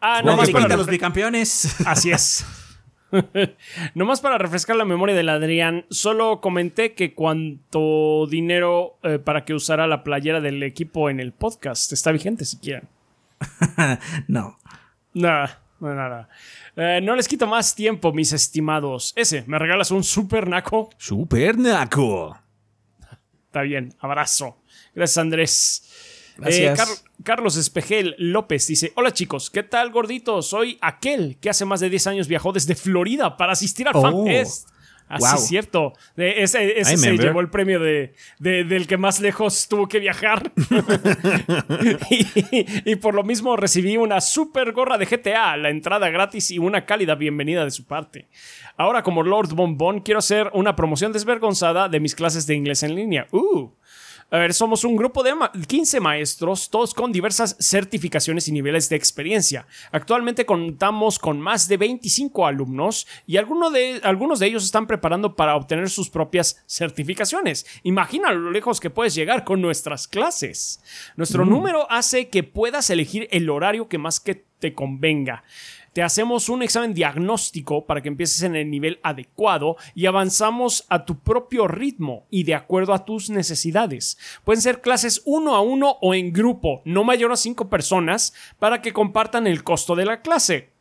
Ah, No, nomás más para los bicampeones. Así es. Nomás para refrescar la memoria del Adrián, solo comenté que cuánto dinero eh, para que usara la playera del equipo en el podcast está vigente si quieren. no. Nah, No, nada. Eh, no les quito más tiempo, mis estimados. Ese, ¿me regalas un super naco? ¡Super naco! Está bien, abrazo. Gracias, Andrés. Gracias. Eh, Car- Carlos Espejel López dice: Hola chicos, ¿qué tal gordito? Soy aquel que hace más de 10 años viajó desde Florida para asistir al Oh. FanFest. Así Wow. es cierto. De- ese ese se llevó el premio de, de- del que más lejos tuvo que viajar. y, y por lo mismo recibí una super gorra de GTA, la entrada gratis y una cálida bienvenida de su parte. Ahora, como Lord Bonbon, quiero hacer una promoción desvergonzada de mis clases de inglés en línea. Uh. A ver, somos un grupo de ma- 15 maestros, todos con diversas certificaciones y niveles de experiencia. Actualmente contamos con más de 25 alumnos y alguno de, algunos de ellos están preparando para obtener sus propias certificaciones. Imagina lo lejos que puedes llegar con nuestras clases. Nuestro número hace que puedas elegir el horario que más que te convenga. Te hacemos un examen diagnóstico para que empieces en el nivel adecuado y avanzamos a tu propio ritmo y de acuerdo a tus necesidades. Pueden ser clases uno a uno o en grupo, no mayor a cinco personas, para que compartan el costo de la clase.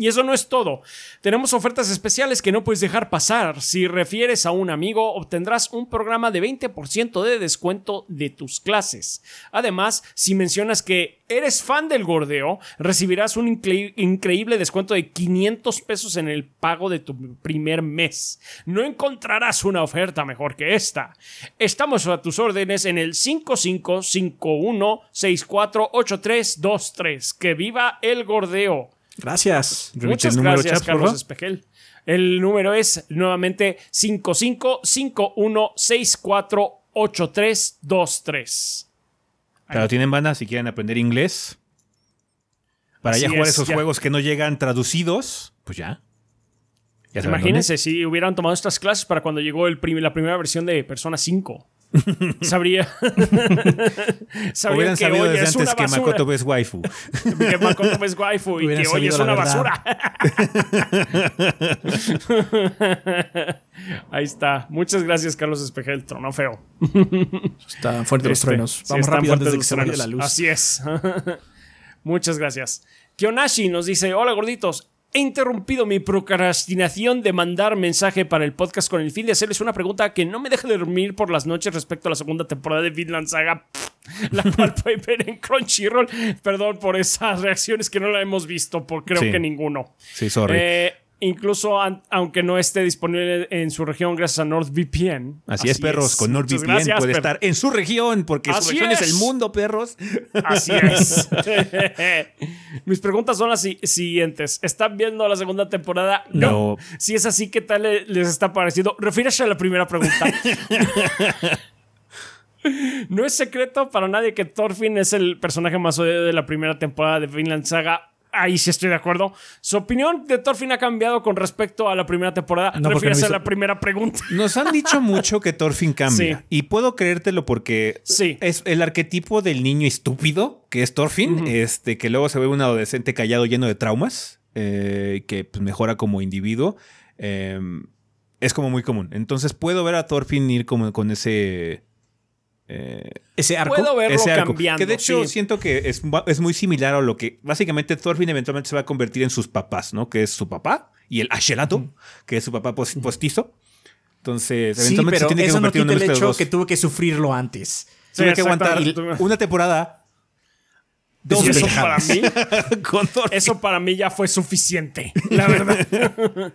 Y eso no es todo. Tenemos ofertas especiales que no puedes dejar pasar. Si refieres a un amigo, obtendrás un programa de 20% de descuento de tus clases. Además, si mencionas que eres fan del gordeo, recibirás un incre- increíble descuento de 500 pesos en el pago de tu primer mes. No encontrarás una oferta mejor que esta. Estamos a tus órdenes en el 5551648323. ¡Que viva el gordeo! Gracias. Muchas el número, gracias, chat, por Carlos favor. Espejel. El número es nuevamente 5551648323. Pero tienen banda si quieren aprender inglés. Para Así ya jugar es, esos ya. juegos que no llegan traducidos, pues ya. Imagínense si hubieran tomado estas clases para cuando llegó el prim- la primera versión de Persona 5. Sabría. Sabrían Hubieran que sabido hoy desde es una antes que basura. Makoto es waifu. que Makoto es waifu y Hubieran que hoy es una basura. Ahí está. Muchas gracias, Carlos Espejel. Trono feo. Están fuertes los Este, truenos. sí, Vamos están rápido antes fuertes de que los se vaya truenos. la luz. Así es. Muchas gracias. Kionashi nos dice: Hola gorditos. He interrumpido mi procrastinación de mandar mensaje para el podcast con el fin de hacerles una pregunta que no me deja de dormir por las noches respecto a la segunda temporada de Vinland Saga, la cual pueden ver en Crunchyroll. Perdón por esas reacciones que no la hemos visto, por creo Sí. que ninguno. Sí, sorry. Eh, incluso aunque no esté disponible en su región gracias a NordVPN. Así, es, perros. Con NordVPN gracias, puede estar en su región, porque su Así región es. es. el mundo, perros. Así es. Mis preguntas son las si- siguientes. ¿Están viendo la segunda temporada? No. Si es así, ¿qué tal le- les está pareciendo? Refírase a la primera pregunta. no es secreto para nadie que Thorfinn es el personaje más odiado de la primera temporada de Vinland Saga. Ahí sí estoy de acuerdo. Su opinión de Thorfinn ha cambiado con respecto a la primera temporada. No, porque no a la primera pregunta. Nos han dicho mucho que Thorfinn cambia. Sí. Y puedo creértelo porque Sí. es el arquetipo del niño estúpido, que es Thorfinn, este, que luego se ve un adolescente callado lleno de traumas, eh, que pues, mejora como individuo. Eh, es como muy común. Entonces puedo ver a Thorfinn ir como con ese. Eh, Ese arco. Puedo verlo ese arco. cambiando. Que de hecho sí. siento que es, es muy similar a lo que básicamente Thorfinn eventualmente se va a convertir en sus papás, ¿no? Que es su papá y el Asherato, que es su papá pos- postizo. Entonces, Sí, eventualmente pero se tiene que eso no convertir en quita uno el de los hecho dos. que tuvo que sufrirlo antes. Sí, Tuve que aguantar una temporada sus eso para mí. Eso para mí ya fue suficiente, la verdad.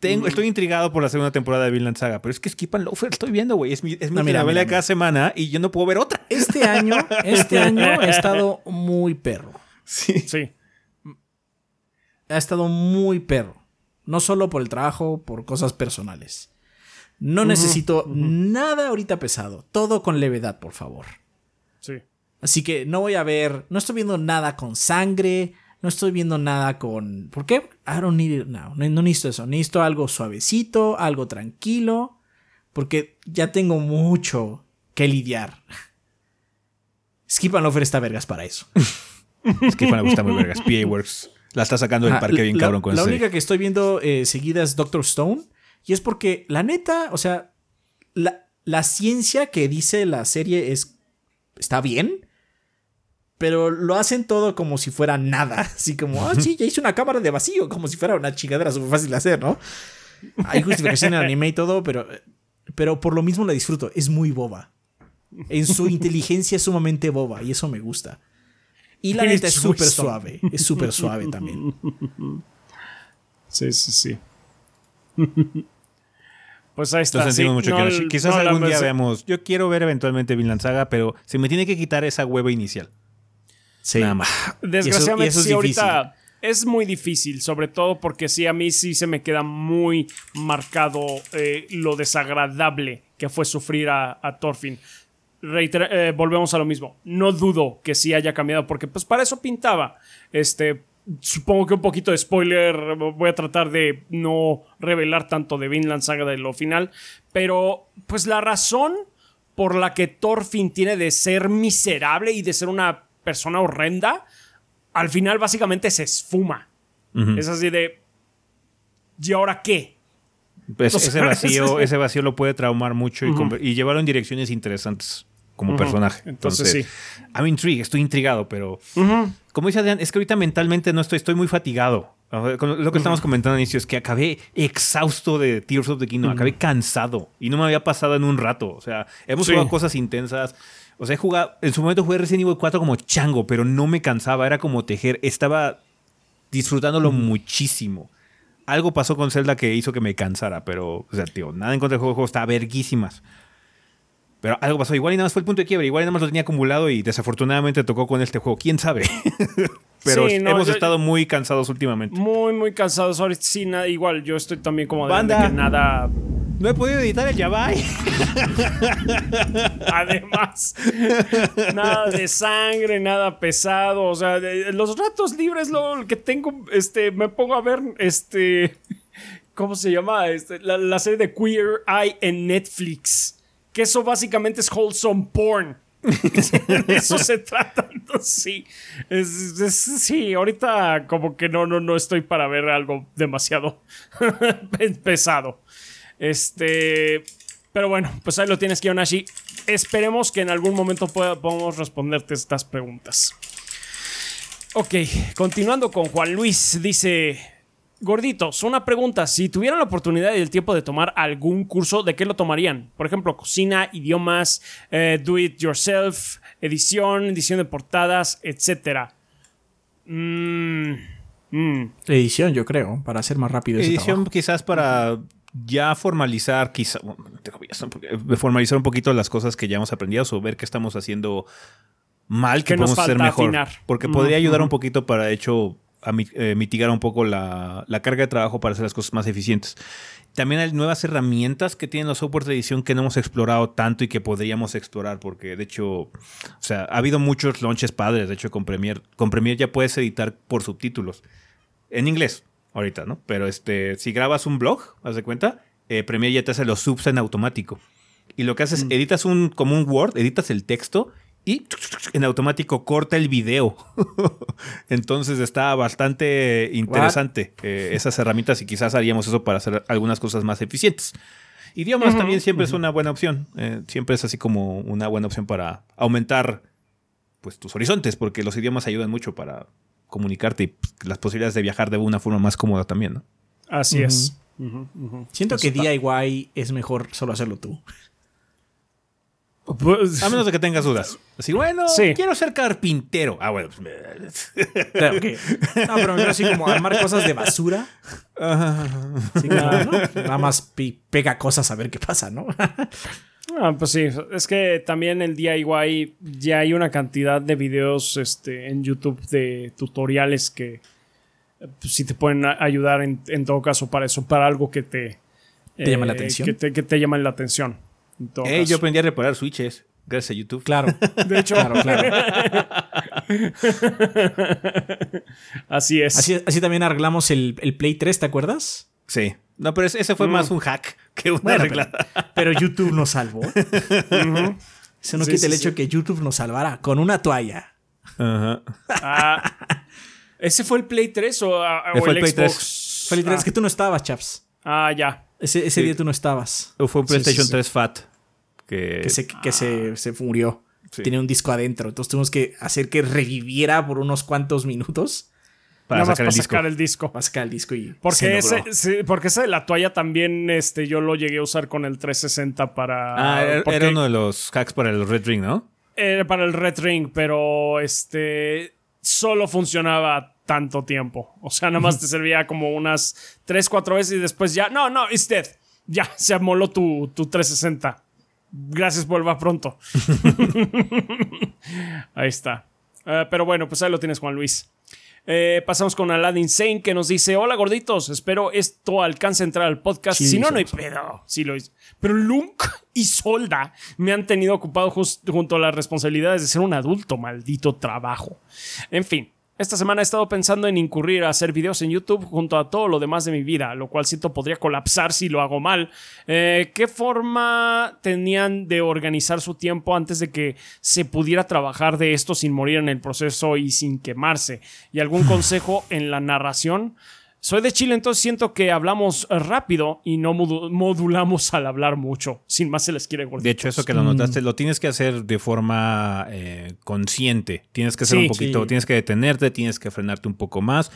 Tengo- estoy intrigado por la segunda temporada de Vinland Saga, pero es que Skip and Loafer estoy viendo, güey. Es mi, es mi No, mira, mira, cada semana y yo no puedo ver otra. Este año, este año ha estado muy perro. Sí. Sí. Ha estado muy perro. No solo por el trabajo, por cosas personales. No necesito nada ahorita pesado. Todo con levedad, por favor. Sí. Así que no voy a ver. No estoy viendo nada con sangre. No estoy viendo nada con. ¿Por qué? I don't need it now. No, no necesito eso. Necesito algo suavecito, algo tranquilo. Porque ya tengo mucho que lidiar. Skip and Loafer está vergas para eso. Skip me gusta muy vergas. PA Works. La está sacando del parque bien la, cabrón con La única que estoy viendo eh, seguida es Doctor Stone. Y es porque, la neta, o sea, la, la ciencia que dice la serie es. está bien. Pero lo hacen todo como si fuera nada. Así como, ah, sí, ya hice una cámara de vacío, como si fuera una chingadera súper fácil de hacer, ¿no? Hay justificación en el anime y todo, pero, pero por lo mismo la disfruto. Es muy boba. En su inteligencia es sumamente boba y eso me gusta. Y la neta es súper suave. Es súper suave también. Sí, sí, sí. Pues ahí está. Lo sentimos sí. mucho, No. Quizás no, algún día veamos. Yo quiero ver eventualmente Vinland Saga, pero se me tiene que quitar esa hueva inicial. Sí. Nada más. Desgraciadamente, y eso es sí, difícil. ahorita es muy difícil, sobre todo porque sí, a mí sí se me queda muy marcado eh, lo desagradable que fue sufrir a, a Thorfinn. Reitera- eh, volvemos a lo mismo. No dudo que sí haya cambiado, porque pues para eso pintaba. Este, supongo que un poquito de spoiler. Voy a tratar de no revelar tanto de Vinland Saga de lo final. Pero, pues la razón por la que Thorfinn tiene de ser miserable y de ser una persona horrenda, al final básicamente se esfuma. Es así de. ¿Y ahora qué? Pues O ese sea, vacío, es- ese vacío lo puede traumar mucho y, llevarlo en direcciones interesantes como personaje. Entonces, Entonces, I'm intrigued, estoy intrigado, pero como dice Adrián, es que ahorita mentalmente no estoy, estoy muy fatigado. Lo que estamos comentando al inicio es que acabé exhausto de Tears of the Kingdom, acabé cansado y no me había pasado en un rato. O sea, hemos Sí. jugado cosas intensas. O sea, he jugado, en su momento jugué Resident Evil 4 como chango, pero no me cansaba, era como tejer, estaba disfrutándolo muchísimo. Algo pasó con Zelda que hizo que me cansara, pero, o sea, tío, nada en contra del juego, el juego está verguísimas. Pero algo pasó, igual y nada más fue el punto de quiebre, igual y nada más lo tenía acumulado y desafortunadamente tocó con este juego, quién sabe. pero Sí, no, hemos yo- estado muy cansados últimamente. Muy, muy cansados. Ahorita sí, nada, igual yo estoy también como de, Banda. de que nada. No he podido editar el Yabai. Además, nada de sangre, nada pesado. O sea, los ratos libres, lo que tengo, este, me pongo a ver, este, ¿cómo se llama? Este, la, serie de Queer Eye en Netflix. Que eso básicamente es wholesome porn. De eso se trata. Sí. Sí, ahorita como que no, no, no estoy para ver algo demasiado pesado. Este. Pero bueno, pues ahí lo tienes, Kiyonashi. Esperemos que en algún momento pueda- podamos responderte estas preguntas. Ok, continuando con Juan Luis, dice. Gorditos, una pregunta. Si tuvieran la oportunidad y el tiempo de tomar algún curso, ¿de qué lo tomarían? Por ejemplo, cocina, idiomas, eh, do it yourself, edición, edición de portadas, etc. Mm, mm. Edición, yo creo, para hacer más rápido Edición quizás para ya formalizar, quizá, bueno, eh, formalizar un poquito las cosas que ya hemos aprendido o ver qué estamos haciendo mal, que ¿Qué nos podemos hacer mejor. afinar? Porque podría ayudar un poquito para, de hecho, a eh, mitigar un poco la, la carga de trabajo para hacer las cosas más eficientes. También hay nuevas herramientas que tienen los softwares de edición que no hemos explorado tanto y que podríamos explorar, porque de hecho, o sea, ha habido muchos launches padres, de hecho, con Premiere. Con Premiere ya puedes editar por subtítulos. En inglés, ahorita, ¿no? Pero este, si grabas un blog, haz de cuenta, eh, Premiere ya te hace los subs en automático. Y lo que haces, Mm. editas un, como un Word, editas el texto y en automático corta el video. Entonces está bastante interesante eh, esas herramientas y quizás haríamos eso para hacer algunas cosas más eficientes. Idiomas también siempre es una buena opción. eh, siempre es así como una buena opción para aumentar pues tus horizontes, porque los idiomas ayudan mucho para comunicarte y pues, las posibilidades de viajar de una forma más cómoda también, ¿no? Así es. Siento Eso que está- DIY es mejor solo hacerlo tú. Pues- A menos de que tengas dudas. Así, bueno, Sí. quiero ser carpintero. Ah, bueno. pues, me- Claro que- No, pero así como armar cosas de basura. Así como, ¿no? Nada más pega cosas a ver qué pasa, ¿no? Ah, pues sí, es que también el DIY ya hay una cantidad de videos este, en YouTube de tutoriales que eh, pues, sí te pueden ayudar en, en todo caso para eso, para algo que te, eh, ¿Te llama la atención? Que te, que te llama la atención. en todo Ey, caso. yo aprendí a reparar switches gracias a YouTube. Claro. de hecho, Claro, claro. así es. Así, así también arreglamos el, el Play 3, ¿te acuerdas? Sí. No, pero ese fue más un hack que una Bueno, arreglada. pero, pero YouTube nos salvó. Eso no Sí, quita sí, el sí. hecho que YouTube nos salvara con una toalla. Ajá. Ah, ¿Ese fue el Play 3 o, ah, o Fue el, el Play 3. Xbox? Fue literal, ah, es que tú no estabas, chaps. ah, ya. Ese, ese Sí. día tú no estabas. Fue un Sí, sí, PlayStation sí. 3 Fat. Que, Que, se, que se, se murió. Sí. tenía un disco adentro. Entonces tuvimos que hacer que reviviera por unos cuantos minutos Para Nada más sacar para el sacar el disco. para sacar el disco y Porque ese, sí, porque ese de la toalla también este, yo lo llegué a usar con el 360 para. Ah, era, porque- era uno de los hacks para el Red Ring, ¿no? Era para el Red Ring, pero este solo funcionaba tanto tiempo. O sea, nada más te servía como unas 3, 4 veces y después ya, no, no, it's dead. Ya, se amoló tu, tu 360. Gracias, vuelva pronto. ahí está. Eh, pero bueno, pues ahí lo tienes, Juan Luis. Eh, pasamos con Aladdin Sane que nos dice: Hola gorditos, espero esto alcance a entrar al podcast. Sí, si no, no hay pedo. Sí lo hizo. Pero Lunk y Solda me han tenido ocupado junto a las responsabilidades de ser un adulto, maldito trabajo. En fin. Esta semana he estado pensando en incurrir a hacer videos en YouTube junto a todo lo demás de mi vida, lo cual siento podría colapsar si lo hago mal. Eh, ¿Qué forma tenían de organizar su tiempo antes de que se pudiera trabajar de esto sin morir en el proceso y sin quemarse? ¿Y algún consejo en la narración? Soy de Chile, entonces siento que hablamos rápido y no modu- modulamos al hablar mucho. Sin más se les quiere De hecho, eso que lo Mm. notaste, lo tienes que hacer de forma eh, consciente. Tienes que hacer Sí, un poquito, sí. tienes que detenerte, tienes que frenarte un poco más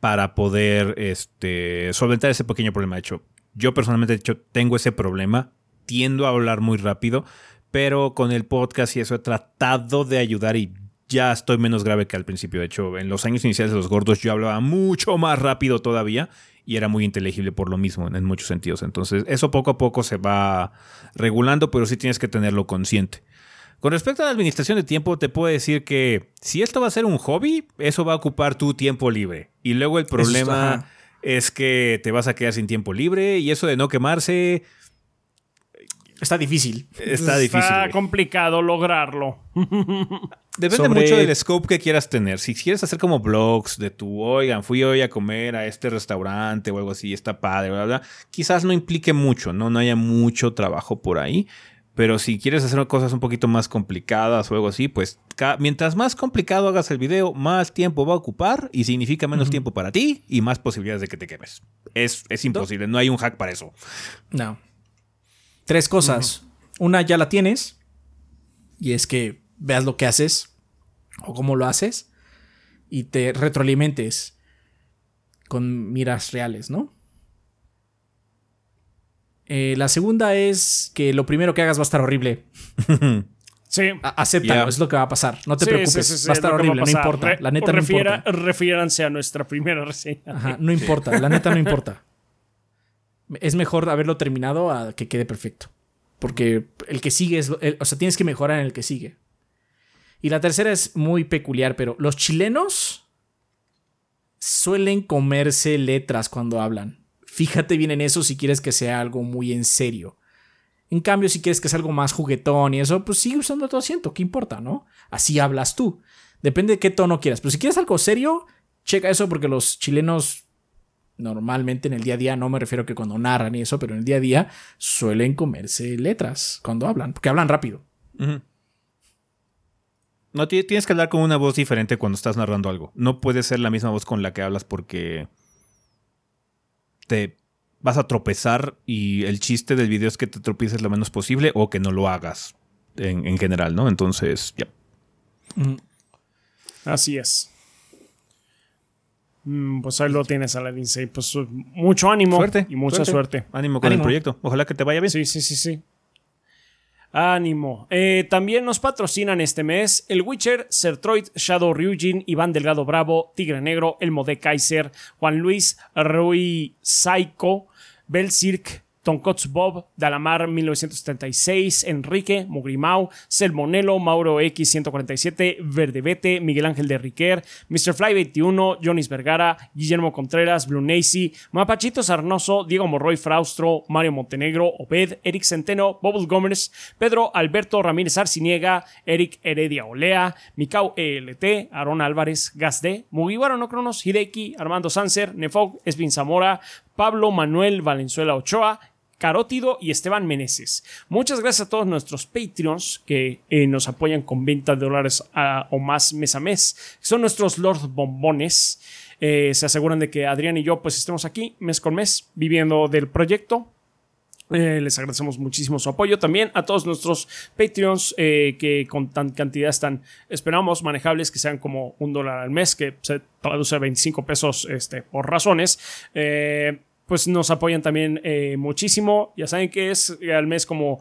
para poder este, solventar ese pequeño problema. De hecho, yo personalmente de hecho, tengo ese problema, tiendo a hablar muy rápido, pero con el podcast y eso he tratado de ayudar y ya estoy menos grave que al principio. De hecho, en los años iniciales de los gordos yo hablaba mucho más rápido todavía y era muy inteligible por lo mismo en muchos sentidos. Entonces, eso poco a poco se va regulando, pero sí tienes que tenerlo consciente. Con respecto a la administración de tiempo, te puedo decir que si esto va a ser un hobby, eso va a ocupar tu tiempo libre. Y luego el problema es que te vas a quedar sin tiempo libre y eso de no quemarse Está difícil. está difícil. Está complicado lograrlo. Depende Sobre- mucho del scope que quieras tener. Si quieres hacer como blogs de tu, oigan, fui hoy a comer a este restaurante o algo así, está padre, bla, bla, quizás no implique mucho, ¿no? No haya mucho trabajo por ahí. Pero si quieres hacer cosas un poquito más complicadas o algo así, pues mientras más complicado hagas el video, más tiempo va a ocupar y significa menos tiempo para ti y más posibilidades de que te quemes. Es, es imposible, no hay un hack para eso. No. Tres cosas. Una ya la tienes. Y es que veas lo que haces. O cómo lo haces. Y te retroalimentes. Con miras reales, ¿no? Eh, la segunda es que lo primero que hagas va a estar horrible. Sí. Acéptalo, Ya. es lo que va a pasar. No te Sí, preocupes. sí, sí, sí, va a es estar horrible, no importa. Re- La neta no importa. Refiéranse a nuestra primera reseña. Ajá, no importa, la neta no importa. Es mejor haberlo terminado a que quede perfecto. Porque el que sigue es. el- o sea, tienes que mejorar en el que sigue. Y la tercera es muy peculiar, pero los chilenos suelen comerse letras cuando hablan. Fíjate bien en eso si quieres que sea algo muy en serio. En cambio, si quieres que sea algo más juguetón y eso, pues sigue usando tu asiento, ¿qué importa, no? Así hablas tú. Depende de qué tono quieras. Pero si quieres algo serio, checa eso porque los chilenos normalmente en el día a día, no me refiero que cuando narran y eso, pero en el día a día suelen comerse letras cuando hablan, porque hablan rápido. No, ti- tienes que hablar con una voz diferente cuando estás narrando algo. No puede ser la misma voz con la que hablas porque te vas a tropezar y el chiste del video es que te tropieces lo menos posible o que no lo hagas en, en general, ¿no? Entonces, ya. Así es. Mm, pues ahí lo tienes, Aladdin Sane. Pues mucho ánimo Suerte. y mucha suerte. Ánimo con Ánimo. el proyecto. Ojalá que te vaya bien. Sí, sí, sí, sí. Ánimo. Eh, también nos patrocinan este mes El Witcher, Sertroid, Shadow Ryujin, Iván Delgado Bravo, Tigre Negro, El Modé Kaiser, Juan Luis, Rui Saiko, Bel Tonkotsu Bob, Dalamar 1976, Enrique, Mugrimau, Selmonelo, Mauro X147, Verdebete, Miguel Ángel de Riquer, Mr. Fly 21, Jonis Vergara, Guillermo Contreras, Blue Nacy, Mapachito Sarnoso, Diego Morroy Fraustro, Mario Montenegro, Obed, Eric Centeno, Bobble Gomers, Pedro Alberto Ramírez Arciniega, Eric Heredia Olea, Mikau ELT, Aaron Álvarez, Gasde, Mugiwara no Cronos, Hideki, Armando Sanser, Nefog, Esvin Zamora, Pablo Manuel Valenzuela Ochoa, Carótido y Esteban Meneses. Muchas gracias a todos nuestros Patreons que eh, nos apoyan con 20 dólares o más mes a mes. Son nuestros Lord Bombones. Eh, se aseguran de que Adrián y yo pues estemos aquí mes con mes viviendo del proyecto. Eh, les agradecemos muchísimo su apoyo. También a todos nuestros Patreons que con tan cantidad tan esperamos manejables que sean como un dólar al mes, que se traduce a 25 pesos este, por razones. Pues nos apoyan también muchísimo. Ya saben que es al mes como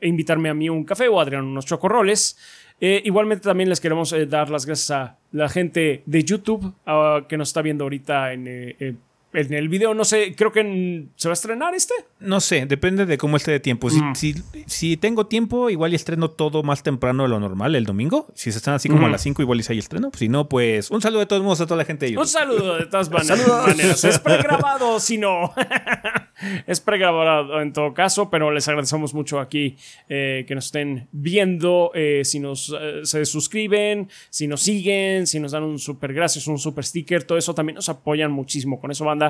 invitarme a mí un café o a Adrián unos chocorroles. igualmente también les queremos dar las gracias a la gente de YouTube ah, que nos está viendo ahorita en en el video, no sé, creo que se va a estrenar este. No sé, depende de cómo esté de tiempo. Si, Mm. si, si tengo tiempo, igual y estreno todo más temprano de lo normal el domingo. Si se están así como a Mm. las 5, igual y si hay estreno. Si no, pues un saludo de todos modos a toda la gente de Un YouTube. saludo de todas maneras. maneras. Es pregrabado, si no. es pregrabado en todo caso, pero les agradecemos mucho aquí eh, que nos estén viendo. eh, si nos eh, se suscriben, si nos siguen, si nos dan un super gracias, un super sticker, todo eso también nos apoyan muchísimo. Con eso, banda,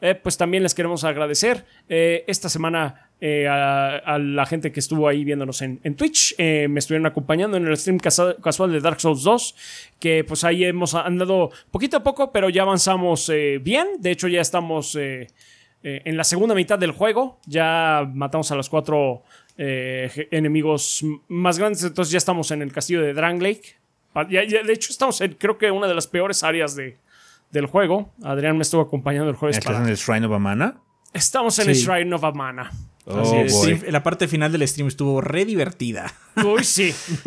eh, pues también les queremos agradecer. Eh, esta semana eh, a, la gente que estuvo ahí viéndonos en, en Twitch. me estuvieron acompañando en el stream casual de Dark Souls 2, que pues ahí hemos andado poquito a poco, pero ya avanzamos bien. De hecho, ya estamos en la segunda mitad del juego. Ya matamos a los cuatro enemigos más grandes, entonces ya estamos en el castillo de Dranglake. Pa- ya- ya- de hecho, estamos en creo que una de las peores áreas de, del juego. Adrián me estuvo acompañando el jueves. ¿Estás para- en el Shrine of Amana? Estamos en el. Shrine of Amana. Oh, la parte final del stream estuvo re divertida. Uy, sí.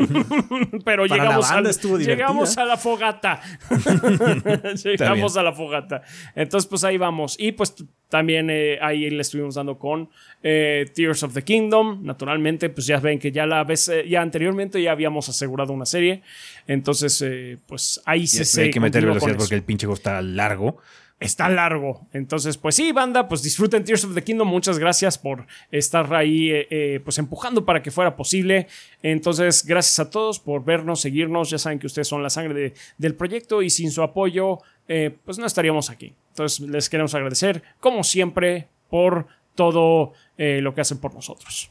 Pero Para llegamos, la banda al- estuvo divertida. llegamos a la fogata. llegamos a la fogata. Entonces, pues ahí vamos. Y pues también eh, ahí le estuvimos dando con eh, Tears of the Kingdom. Naturalmente, pues ya ven que ya la vez, eh, ya anteriormente ya habíamos asegurado una serie. Entonces, eh, pues ahí se, se hay que meter velocidad porque el pinche juego está largo. Está largo. Entonces, pues sí, banda, pues disfruten Tears of the Kingdom. Muchas gracias por estar ahí, eh, eh, pues empujando para que fuera posible. Entonces, gracias a todos por vernos, seguirnos. Ya saben que ustedes son la sangre de- del proyecto y sin su apoyo, eh, pues no estaríamos aquí. Entonces, les queremos agradecer, como siempre, por todo lo que hacen por nosotros.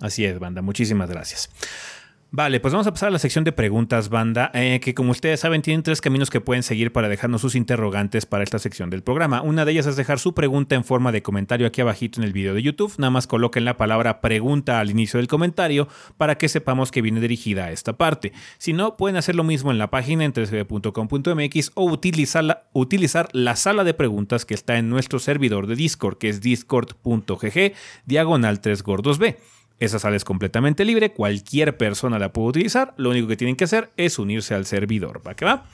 Así es, banda. Muchísimas gracias. Vale, pues vamos a pasar a la sección de preguntas, banda, eh, que como ustedes saben tienen tres caminos que pueden seguir para dejarnos sus interrogantes para esta sección del programa. Una de ellas es dejar su pregunta en forma de comentario aquí abajito en el video de YouTube. Nada más coloquen la palabra pregunta al inicio del comentario para que sepamos que viene dirigida a esta parte. Si no, pueden hacer lo mismo en la página en 3g.com.mx o utilizar la, utilizar la sala de preguntas que está en nuestro servidor de Discord, que es discord.gg diagonal 3 gordos B. Esa sala es completamente libre, cualquier persona la puede utilizar, lo único que tienen que hacer es unirse al servidor, ¿va?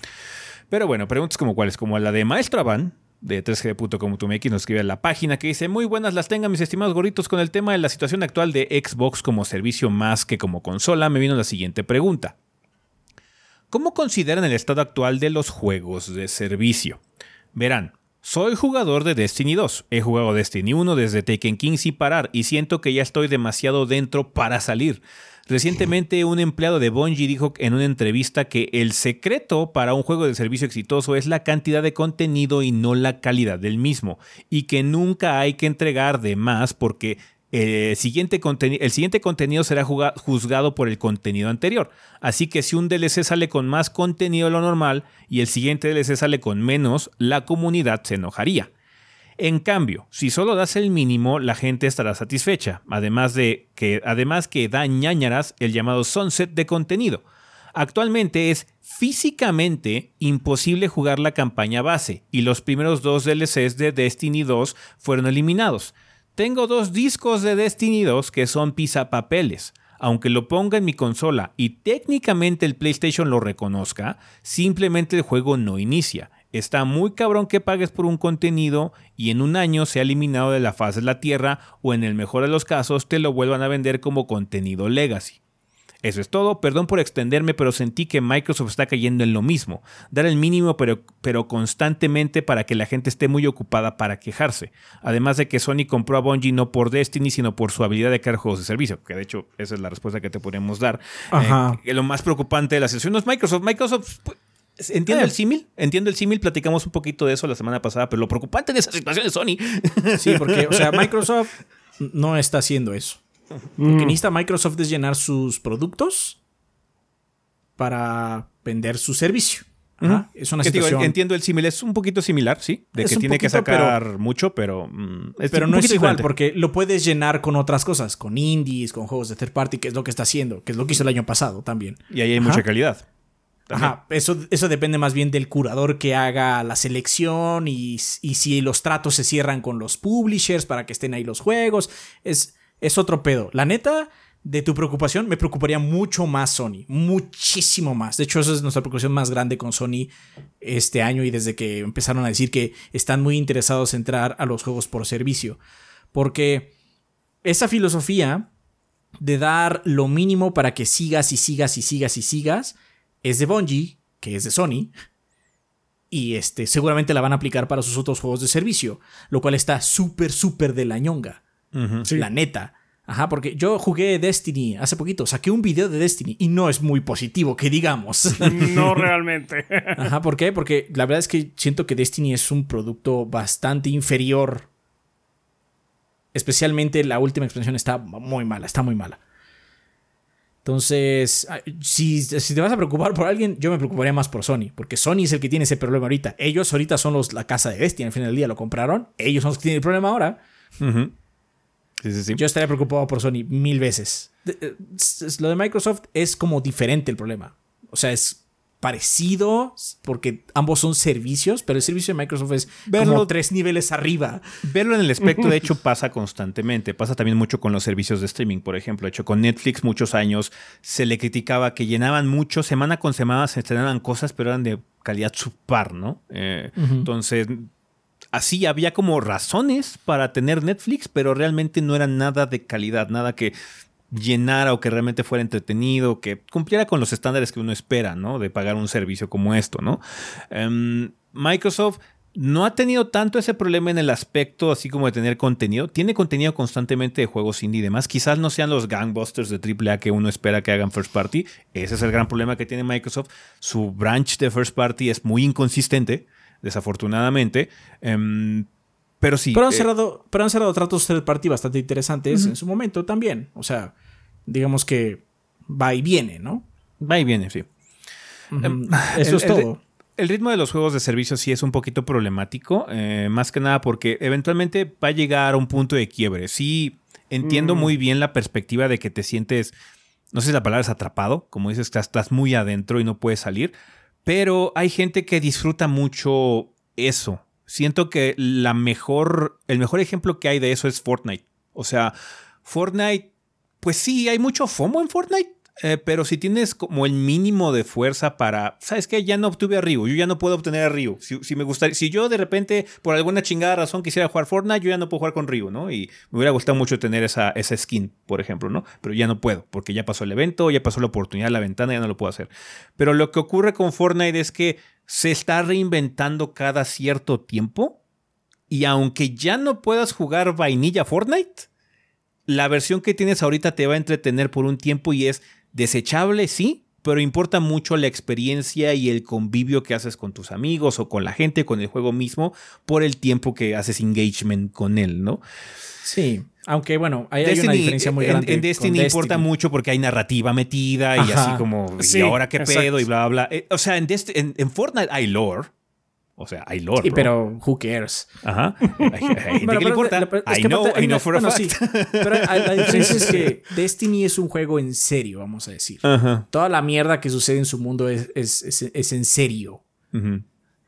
Pero bueno, preguntas como cuáles, como la de Maestra Van, de 3g.com.mx nos escribe a la página que dice, muy buenas las tengan mis estimados gorritos con el tema de la situación actual de Xbox como servicio más que como consola, me vino la siguiente pregunta. ¿Cómo consideran el estado actual de los juegos de servicio? Verán, soy jugador de Destiny 2. He jugado Destiny 1 desde Taken King sin parar y siento que ya estoy demasiado dentro para salir. Recientemente un empleado de Bungie dijo en una entrevista que el secreto para un juego de servicio exitoso es la cantidad de contenido y no la calidad del mismo, y que nunca hay que entregar de más porque el siguiente, conteni- el siguiente contenido será juzgado por el contenido anterior. Así que si un DLC sale con más contenido de lo normal y el siguiente DLC sale con menos, la comunidad se enojaría. En cambio, si solo das el mínimo, la gente estará satisfecha, además de que, además que da ñañaras el llamado sunset de contenido. Actualmente es físicamente imposible jugar la campaña base y los primeros dos DLCs de Destiny 2 fueron eliminados. Tengo dos discos de Destiny 2 que son pisapapeles. Aunque lo ponga en mi consola y técnicamente el PlayStation lo reconozca, simplemente el juego no inicia. Está muy cabrón que pagues por un contenido y en un año sea eliminado de la faz de la Tierra o en el mejor de los casos te lo vuelvan a vender como contenido legacy. Eso es todo, perdón por extenderme, pero sentí que Microsoft está cayendo en lo mismo, dar el mínimo pero, pero constantemente para que la gente esté muy ocupada para quejarse. Además de que Sony compró a Bungie no por Destiny, sino por su habilidad de crear juegos de servicio, que de hecho esa es la respuesta que te podemos dar. Ajá. Eh, que lo más preocupante de la situación no es Microsoft. Microsoft... pues, Entiendo Eh. el símil, entiendo el símil, platicamos un poquito de eso la semana pasada, pero lo preocupante de esa situación es Sony. Sí, porque, o sea, Microsoft no está haciendo eso. Lo que necesita Microsoft es llenar sus productos para vender su servicio. Ajá, Es una digo, situación. entiendo el símil, es un poquito similar, sí, de Es que tiene que pero- sacar mucho, pero mm, es pero no es igual, diferente. porque lo puedes llenar con otras cosas, con indies, con juegos de third party, que es lo que está haciendo, que es lo que hizo el año pasado también. Y ahí hay Ajá. mucha calidad. También. Ajá, eso, eso depende más bien del curador que haga la selección y, y si los tratos se cierran con los publishers para que estén ahí los juegos. Es, es otro pedo. La neta, de tu preocupación, me preocuparía mucho más Sony. Muchísimo más. De hecho, esa es nuestra preocupación más grande con Sony este año y desde que empezaron a decir que están muy interesados en entrar a los juegos por servicio. Porque esa filosofía de dar lo mínimo para que sigas y sigas y sigas y sigas es de Bungie, que es de Sony. Y este, seguramente la van a aplicar para sus otros juegos de servicio, lo cual está súper, súper de la ñonga. Sí. La neta. Ajá, porque yo jugué Destiny hace poquito, saqué un video de Destiny y no es muy positivo, que digamos. No realmente. Ajá, ¿por qué? Porque la verdad es que siento que Destiny es un producto bastante inferior. Especialmente la última expansión está muy mala, está muy mala. Entonces, si, si te vas a preocupar por alguien, yo me preocuparía más por Sony, porque Sony es el que tiene ese problema ahorita. Ellos ahorita son los, la casa de Destiny, al final del día lo compraron. Ellos son los que tienen el problema ahora. Ujú. Sí, sí, sí. Yo estaría preocupado por Sony mil veces. Eh, Lo de Microsoft es como diferente el problema. O sea, es parecido porque ambos son servicios, pero el servicio de Microsoft es Verlo- como tres niveles arriba. Verlo en el espectro, de hecho, pasa constantemente. Pasa también mucho con los servicios de streaming, por ejemplo. De hecho, con Netflix muchos años se le criticaba que llenaban mucho, semana con semana se estrenaban cosas, pero eran de calidad subpar, ¿no? Eh, Entonces, así había como razones para tener Netflix, pero realmente no era nada de calidad, nada que llenara o que realmente fuera entretenido, que cumpliera con los estándares que uno espera, ¿no? De pagar un servicio como esto, ¿no? Em, Microsoft no ha tenido tanto ese problema en el aspecto así como de tener contenido. Tiene contenido constantemente de juegos indie y demás. Quizás no sean los gangbusters de AAA que uno espera que hagan first party. Ese es el gran problema que tiene Microsoft. Su branch de first party es muy inconsistente, desafortunadamente. Em, pero sí. Pero han, eh, cerrado, pero han cerrado tratos third party bastante interesantes en su momento también. O sea, digamos que va y viene, ¿no? va y viene, sí. Ujú. Eso El- es todo. El ritmo de los juegos de servicio sí es un poquito problemático, eh, más que nada porque eventualmente va a llegar a un punto de quiebre. Sí, entiendo Mm. muy bien la perspectiva de que te sientes, no sé si la palabra es atrapado, como dices, que estás muy adentro y no puedes salir, pero hay gente que disfruta mucho eso. Siento que la mejor, el mejor ejemplo que hay de eso es Fortnite. O sea, Fortnite, pues sí, hay mucho FOMO en Fortnite. Eh, pero si tienes como el mínimo de fuerza para, ¿sabes qué? Ya no obtuve a Ryu, yo ya no puedo obtener a Ryu. Si, me gustaría, si yo de repente, por alguna chingada razón, quisiera jugar Fortnite, yo ya no puedo jugar con Ryu, ¿no? Y me hubiera gustado mucho tener esa, esa skin, por ejemplo, ¿no? Pero ya no puedo, porque ya pasó el evento, ya pasó la oportunidad, la ventana, ya no lo puedo hacer. Pero lo que ocurre con Fortnite es que se está reinventando cada cierto tiempo. Y aunque ya no puedas jugar vainilla Fortnite, la versión que tienes ahorita te va a entretener por un tiempo y es desechable, sí, pero importa mucho la experiencia y el convivio que haces con tus amigos o con la gente, con el juego mismo, por el tiempo que haces engagement con él, ¿no? Sí. Aunque bueno, ahí hay una diferencia muy en- grande. En, con Destiny, importa mucho porque hay narrativa metida y Ajá. así como, ¿y Sí, ahora qué exacto. pedo? Y bla, bla, bla. Eh, O sea, en, Desti- en, en Fortnite hay lore. O sea, hay lore. Sí, bro. pero who cares? Ajá. Hay, hay gente Bueno, que le pero importa. la- la- es I que know, I know for a bueno, fact. sí, pero la diferencia es que Destiny es un juego en serio, vamos a decir. Ajá. Toda la mierda que sucede en su mundo es, es, es- es en serio. Ujú.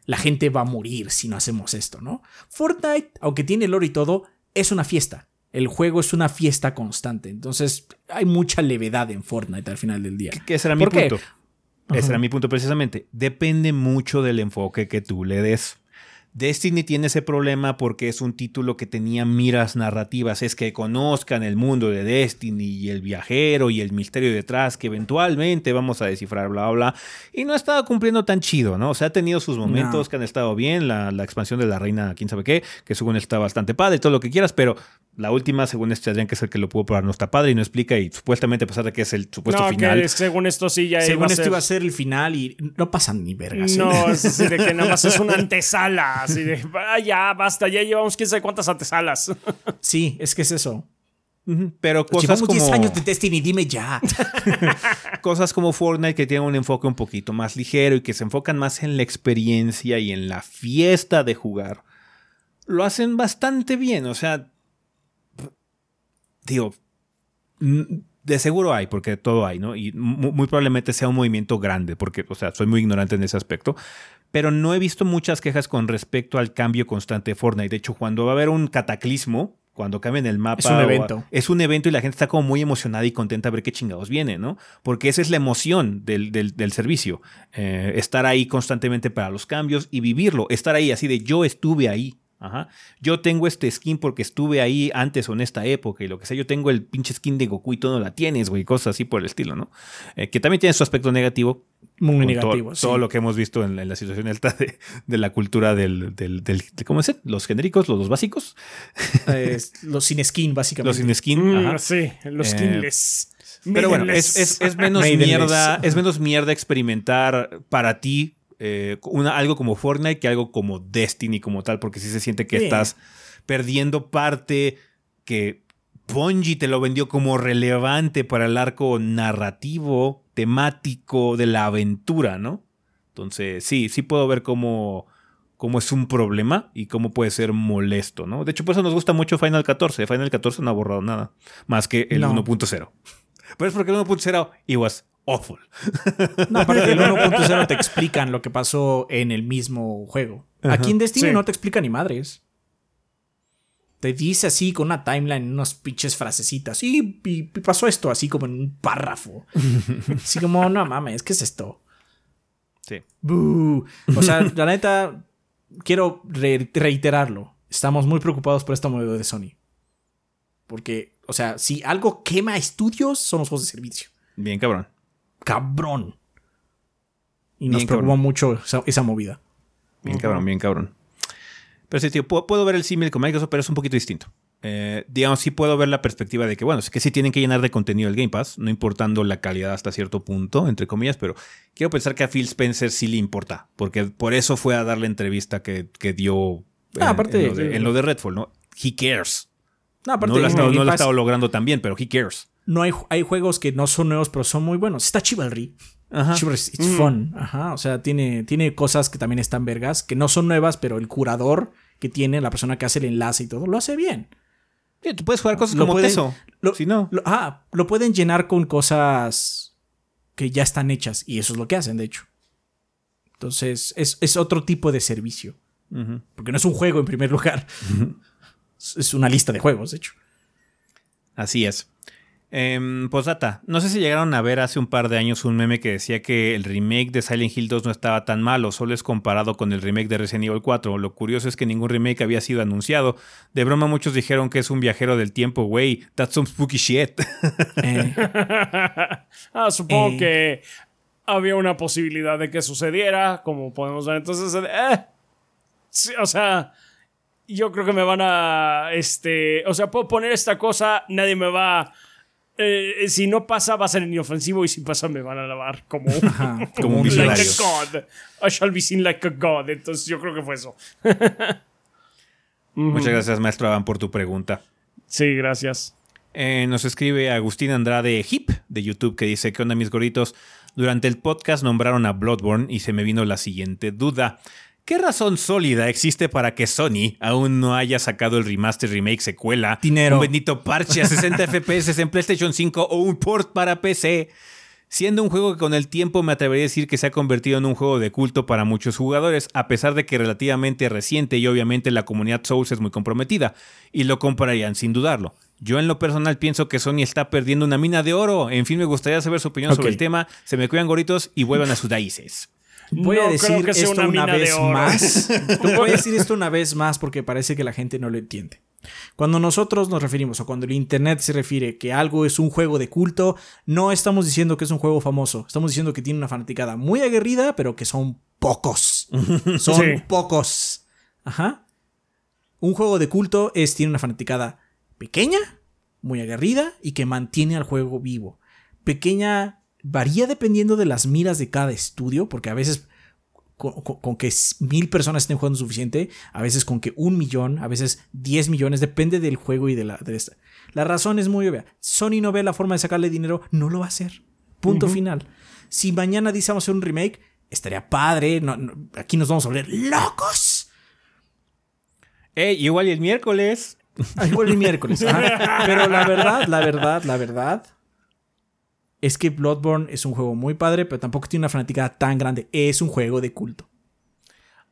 La gente va a morir si no hacemos esto, ¿no? Fortnite, aunque tiene lore y todo, es una fiesta. El juego es una fiesta constante. Entonces, hay mucha levedad en Fortnite al final del día. Que ese era mi ¿Por qué? Punto. Ese era mi punto precisamente. Depende mucho del enfoque que tú le des. Destiny tiene ese problema porque es un título que tenía miras narrativas, es que conozcan el mundo de Destiny y el viajero y el misterio detrás que eventualmente vamos a descifrar, bla, bla, bla. Y no estaba cumpliendo tan chido, ¿no? O sea, ha tenido sus momentos No. que han estado bien, la, la expansión de la reina, quién sabe qué, que según está bastante padre todo lo que quieras, pero la última, según este Adrián, que es el que lo pudo probar, no está padre y no explica y supuestamente a pesar de que es el supuesto no, final. que según esto sí ya iba Según a esto ser- iba a ser el final y no pasan ni vergas. No, es así de que nada más es una antesala. Así de, "Ah, ya, basta, ya llevamos quién sabe cuántas antesalas. Sí, es que es eso. Pero cosas Llevamos como 10 años de Destiny, dime ya. cosas como Fortnite que tienen un enfoque un poquito más ligero y que se enfocan más en la experiencia y en la fiesta de jugar, lo hacen bastante bien. O sea, digo, mm, de seguro hay, porque todo hay, ¿no? Y mu- muy probablemente sea un movimiento grande, porque, o sea, soy muy ignorante en ese aspecto. Pero no he visto muchas quejas con respecto al cambio constante de Fortnite. De hecho, cuando va a haber un cataclismo, cuando cambien el mapa. Es un evento. es un evento y la gente está como muy emocionada y contenta a ver qué chingados viene, ¿no? Porque esa es la emoción del, del- del servicio. Eh, estar ahí constantemente para los cambios y vivirlo. Estar ahí así de yo estuve ahí. Ajá. Yo tengo este skin porque estuve ahí antes o en esta época y lo que sea. Yo tengo el pinche skin de Goku y tú no la tienes, güey. Cosas así por el estilo, ¿no? Eh, que también tiene su aspecto negativo. Muy negativo. Todo, sí. todo lo que hemos visto en, la- en la situación alta de, de la cultura del, del, del- de- ¿Cómo es? Los genéricos, los, los básicos. Eh, los sin skin, Los básicamente. sin skin. Mm, ajá. sí, los Eh, skinless. Pero bueno, es, es- es menos mierda, es menos mierda experimentar para ti eh, una, algo como Fortnite que algo como Destiny como tal, porque sí se siente que Sí. estás perdiendo parte que Bungie te lo vendió como relevante para el arco narrativo, temático de la aventura, ¿no? Entonces, sí, sí puedo ver cómo, cómo es un problema y cómo puede ser molesto, ¿no? De hecho, por eso nos gusta mucho Final 14. Final 14 no ha borrado nada, más que el No. 1.0. Pero es porque el 1.0 it was awful. No, aparte del 1.0 te explican lo que pasó en el mismo juego. Aquí en Destiny Sí. no te explica ni madres. Te dice así con una timeline, unas pinches frasecitas. Y, y- y pasó esto así como en un párrafo. Así como, no mames, ¿qué es esto? Sí. Boo. O sea, la neta, quiero re- reiterarlo. Estamos muy preocupados por esta movida de Sony. Porque, o sea, si algo quema estudios, son los juegos de servicio. Bien, cabrón. Cabrón. Y nos Bien, preocupa cabrón. mucho esa, esa movida. Bien cabrón, bien cabrón. Pero sí, tío, puedo, puedo ver el símil con Microsoft, pero es un poquito distinto. Eh, digamos, sí puedo ver la perspectiva de que, bueno, es que sí tienen que llenar de contenido el Game Pass, no importando la calidad hasta cierto punto, entre comillas, pero quiero pensar que a Phil Spencer sí le importa, porque por eso fue a dar la entrevista que, que dio en, Ah, aparte, en lo de, sí. en lo de Redfall, ¿no? He cares. No, aparte no lo ha no estado logrando tan bien, pero he cares. No hay, hay juegos que no son nuevos, pero son muy buenos. Está Chivalry. Ajá. Chivalry, it's fun. Ajá. O sea, tiene, tiene cosas que también están vergas, que no son nuevas, pero el curador que tiene, la persona que hace el enlace y todo, lo hace bien. Sí, tú puedes jugar cosas Lo como pueden- Teso. Lo, Si no. lo- ah, lo pueden llenar con cosas que ya están hechas, y eso es lo que hacen, de hecho. Entonces, es, es otro tipo de servicio. Porque no es un juego en primer lugar. Es una lista de juegos, de hecho. Así es. Postdata, no sé si llegaron a ver hace un par de años un meme que decía que el remake de Silent Hill 2 no estaba tan malo, solo es comparado con el remake de Resident Evil 4. Lo curioso es que ningún remake había sido anunciado. De broma muchos dijeron que es un viajero del tiempo, güey. That's some spooky shit. Eh, ah, supongo Eh. que había una posibilidad de que sucediera, como podemos ver. Entonces, eh, sí, o sea, yo creo que me van a, este, o sea, puedo poner esta cosa, nadie me va, eh, si no pasa va a ser inofensivo y si pasa me van a lavar como, ajá, Como un like a visionario. god. I shall be seen like a god. Entonces yo creo que fue eso. Muchas gracias, maestro Avan, por tu pregunta. Sí, gracias. Eh, nos escribe Agustín Andrade Hip de YouTube que dice: ¿Qué onda, mis gorritos? Durante el podcast nombraron a Bloodborne y se me vino la siguiente duda. ¿Qué razón sólida existe para que Sony aún no haya sacado el remaster, remake, secuela, Dinero. un bendito parche a 60 FPS en PlayStation 5 o un port para PC? Siendo un juego que con el tiempo me atrevería a decir que se ha convertido en un juego de culto para muchos jugadores, a pesar de que relativamente reciente y obviamente la comunidad Souls es muy comprometida, y lo comprarían sin dudarlo. Yo en lo personal pienso que Sony está perdiendo una mina de oro. En fin, me gustaría saber su opinión sobre el tema. Se me cuidan goritos y vuelvan a sus raíces. Voy No a decir esto una vez más. Voy a decir esto una vez más porque parece que la gente no lo entiende. Cuando nosotros nos referimos o cuando el internet se refiere que algo es un juego de culto, no estamos diciendo que es un juego famoso. Estamos diciendo que tiene una fanaticada muy aguerrida, pero que son pocos. Son Sí. pocos. Ajá. Un juego de culto es tiene una fanaticada pequeña, muy aguerrida y que mantiene al juego vivo. Pequeña varía dependiendo de las miras de cada estudio, porque a veces con, con- con que mil personas estén jugando suficiente, a veces con que un millón, a veces 10 millones, depende del juego y de la de esta. La razón es muy obvia. Sony no ve la forma de sacarle dinero, no lo va a hacer. Punto final. Si mañana dice vamos a hacer un remake, estaría padre. no- no, aquí nos vamos a volver locos. Igual y el miércoles. Ah, Igual el miércoles. ajá. Pero la verdad, la verdad, la verdad es que Bloodborne es un juego muy padre, pero tampoco tiene una fanática tan grande. Es un juego de culto.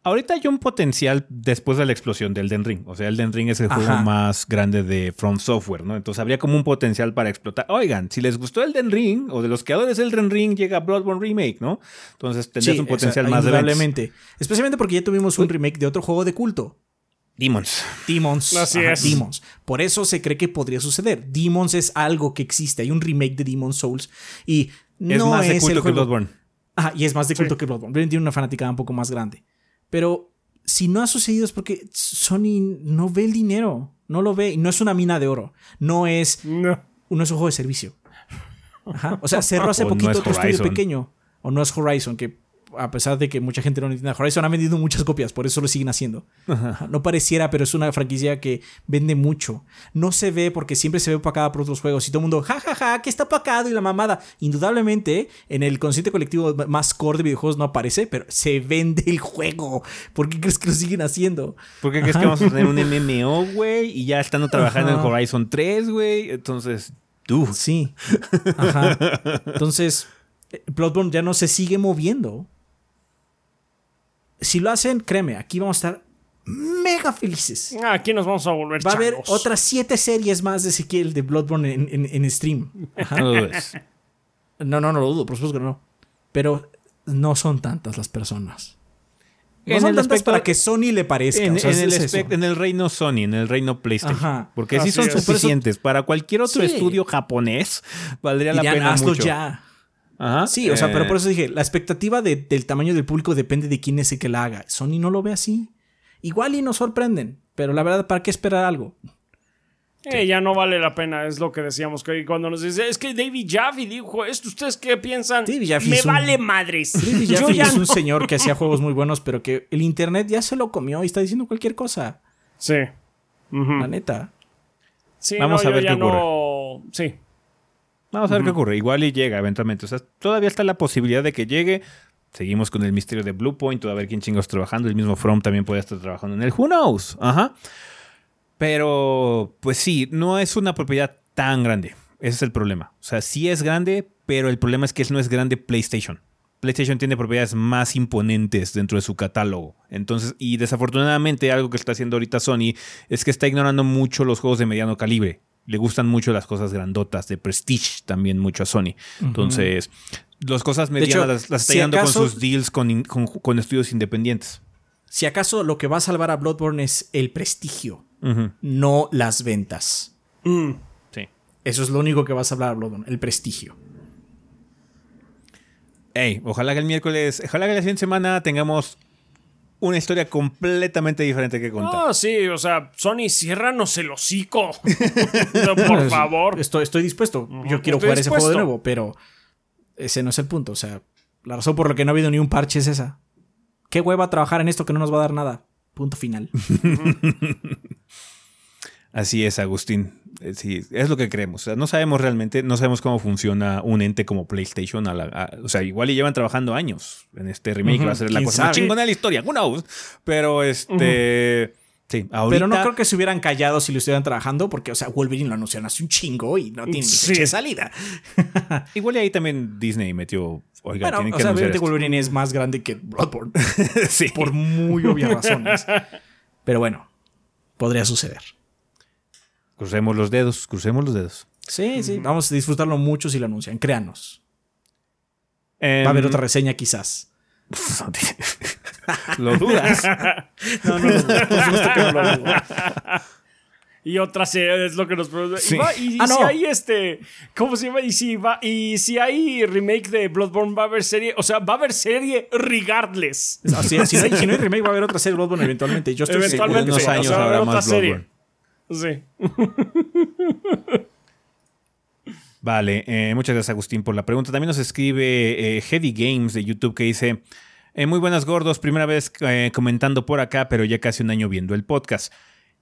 Ahorita hay un potencial después de la explosión del Elden Ring. O sea, Elden Ring es el juego más grande de From Software, ¿no? Entonces habría como un potencial para explotar. Oigan, si les gustó Elden Ring o de los creadores del Elden Ring llega Bloodborne Remake, ¿no? Entonces tendrías Sí, un potencial o sea, más de ventas. indudablemente. Especialmente porque ya tuvimos un remake de otro juego de culto. Demons. Demons. Así Ajá, es. Demons. Por eso se cree que podría suceder. Demons es algo que existe. Hay un remake de Demon Souls. Y no es más de culto el que juego. Bloodborne. Ajá, y es más de culto que Bloodborne. Bloodborne tiene una fanaticada un poco más grande. Pero si no ha sucedido es porque Sony no ve el dinero. No lo ve. Y no es una mina de oro. No es, No. no es un juego de servicio. Ajá. O sea, cerró hace O poquito otro estudio pequeño. O no es Horizon, que a pesar de que mucha gente no lo entiende, Horizon ha vendido muchas copias, por eso lo siguen haciendo. Ajá. No pareciera, pero es una franquicia que vende mucho. No se ve porque siempre se ve opacada por otros juegos y todo el mundo, jajaja, ja, ja, que está opacado y la mamada. Indudablemente, en el consciente colectivo más core de videojuegos no aparece, pero se vende el juego. ¿Por qué crees que lo siguen haciendo? ¿Por qué crees que vamos a tener un MMO, güey? Y ya están trabajando Ajá. en Horizon 3, güey. Entonces, tú. Sí. Ajá. Entonces, eh, Bloodborne ya no se sigue moviendo. Si lo hacen, créeme, aquí vamos a estar mega felices. Aquí nos vamos a volver Va a haber changos. otras siete series más de Ezequiel de Bloodborne en, en- en stream. Ajá. No lo dudes. No, no, no lo dudo, por supuesto que no. Pero no son tantas las personas. No En son el tantas aspecto- para que Sony le parezca. En, o sea, en es el en reino Sony, en el reino PlayStation. Ajá. Porque sí son es. Por eso- suficientes. Para cualquier otro Sí. estudio japonés, valdría la pena hazlo mucho. ya. Ajá. Sí, o sea, Eh, pero por eso dije, la expectativa de- del tamaño del público depende de quién es el que la haga. Sony no lo ve así. Igual y nos sorprenden, pero la verdad, ¿para qué esperar algo? Eh, ya no vale la pena, es lo que decíamos que cuando nos dice, es que David Jaffe dijo esto, ¿ustedes qué piensan? David Jaffe Me es un- vale madres. David Yo Jaffe ya es un señor que hacía juegos muy buenos, pero que el internet ya se lo comió y está diciendo cualquier cosa. Sí. La neta. Sí, Vamos no, a yo ver ya qué ocurre. no- Sí. Vamos a ver qué ocurre. Igual y llega eventualmente. O sea, todavía está la posibilidad de que llegue. Seguimos con el misterio de Bluepoint, a ver quién chingos trabajando. El mismo From también puede estar trabajando en el Who knows. Ajá. Pero, pues sí, no es una propiedad tan grande. Ese es el problema. O sea, sí es grande, pero el problema es que no es grande PlayStation. PlayStation tiene propiedades más imponentes dentro de su catálogo. Entonces, y desafortunadamente algo que está haciendo ahorita Sony es que está ignorando mucho los juegos de mediano calibre. Le gustan mucho las cosas grandotas, de Prestige también mucho a Sony. Entonces, las cosas hecho, medianas las, las está si llevando acaso- con sus deals con, in- con- con estudios independientes. Si acaso lo que va a salvar a Bloodborne es el prestigio, no las ventas. Mm. Sí. Eso es lo único que va a salvar a Bloodborne, el prestigio. Ey, ojalá que el miércoles, ojalá que la siguiente semana tengamos una historia completamente diferente que contar. Ah, sí, o sea, Sony, ciérranos el hocico. No, Por favor. Estoy, estoy dispuesto. Yo quiero Estoy jugar ese juego de nuevo, pero ese no es el punto. O sea, la razón por la que no ha habido ni un parche es esa. ¿Qué hueva trabajar en esto que no nos va a dar nada? Punto final. Así es, Agustín. Eh, Sí, es lo que creemos. O sea, no sabemos realmente, no sabemos cómo funciona un ente como PlayStation. a la- a- o sea, igual y llevan trabajando años en este remake. Ujú, Va a ser la cosa más chingona de la historia. Who knows? Pero este. Sí, ahorita. Pero no creo que se hubieran callado si lo estuvieran trabajando, porque, o sea, Wolverine lo anunciaron hace un chingo y no tiene Sí. fecha de salida. Igual y ahí también Disney metió. Oiga, Bueno, tienen o que sea, anunciar obviamente esto. Wolverine es más grande que Bloodborne, sí. por muy obvias razones. Pero bueno, podría suceder. Crucemos los dedos, crucemos los dedos. Sí, sí, vamos a disfrutarlo mucho si lo anuncian, créanos. Em, Va a haber otra reseña quizás. lo dudas. No, no, no, por supuesto que no lo dudo. Y otra serie es lo que nos pregunta. Sí. Y, va- y Ah, si no. hay este. ¿Cómo se llama? Y si va. Y si hay remake de Bloodborne, va a haber serie. O sea, va a haber serie regardless. O sea, si, no hay, si no hay remake, va a haber otra serie de Bloodborne eventualmente. Yo estoy seguro. Eventualmente. unos sí, o años sea, va a haber habrá otra más serie. Sí. Vale, eh, muchas gracias Agustín por la pregunta. También nos escribe eh, Heavy Games de YouTube que dice, Eh, muy buenas gordos, primera vez eh, comentando por acá, pero ya casi un año viendo el podcast.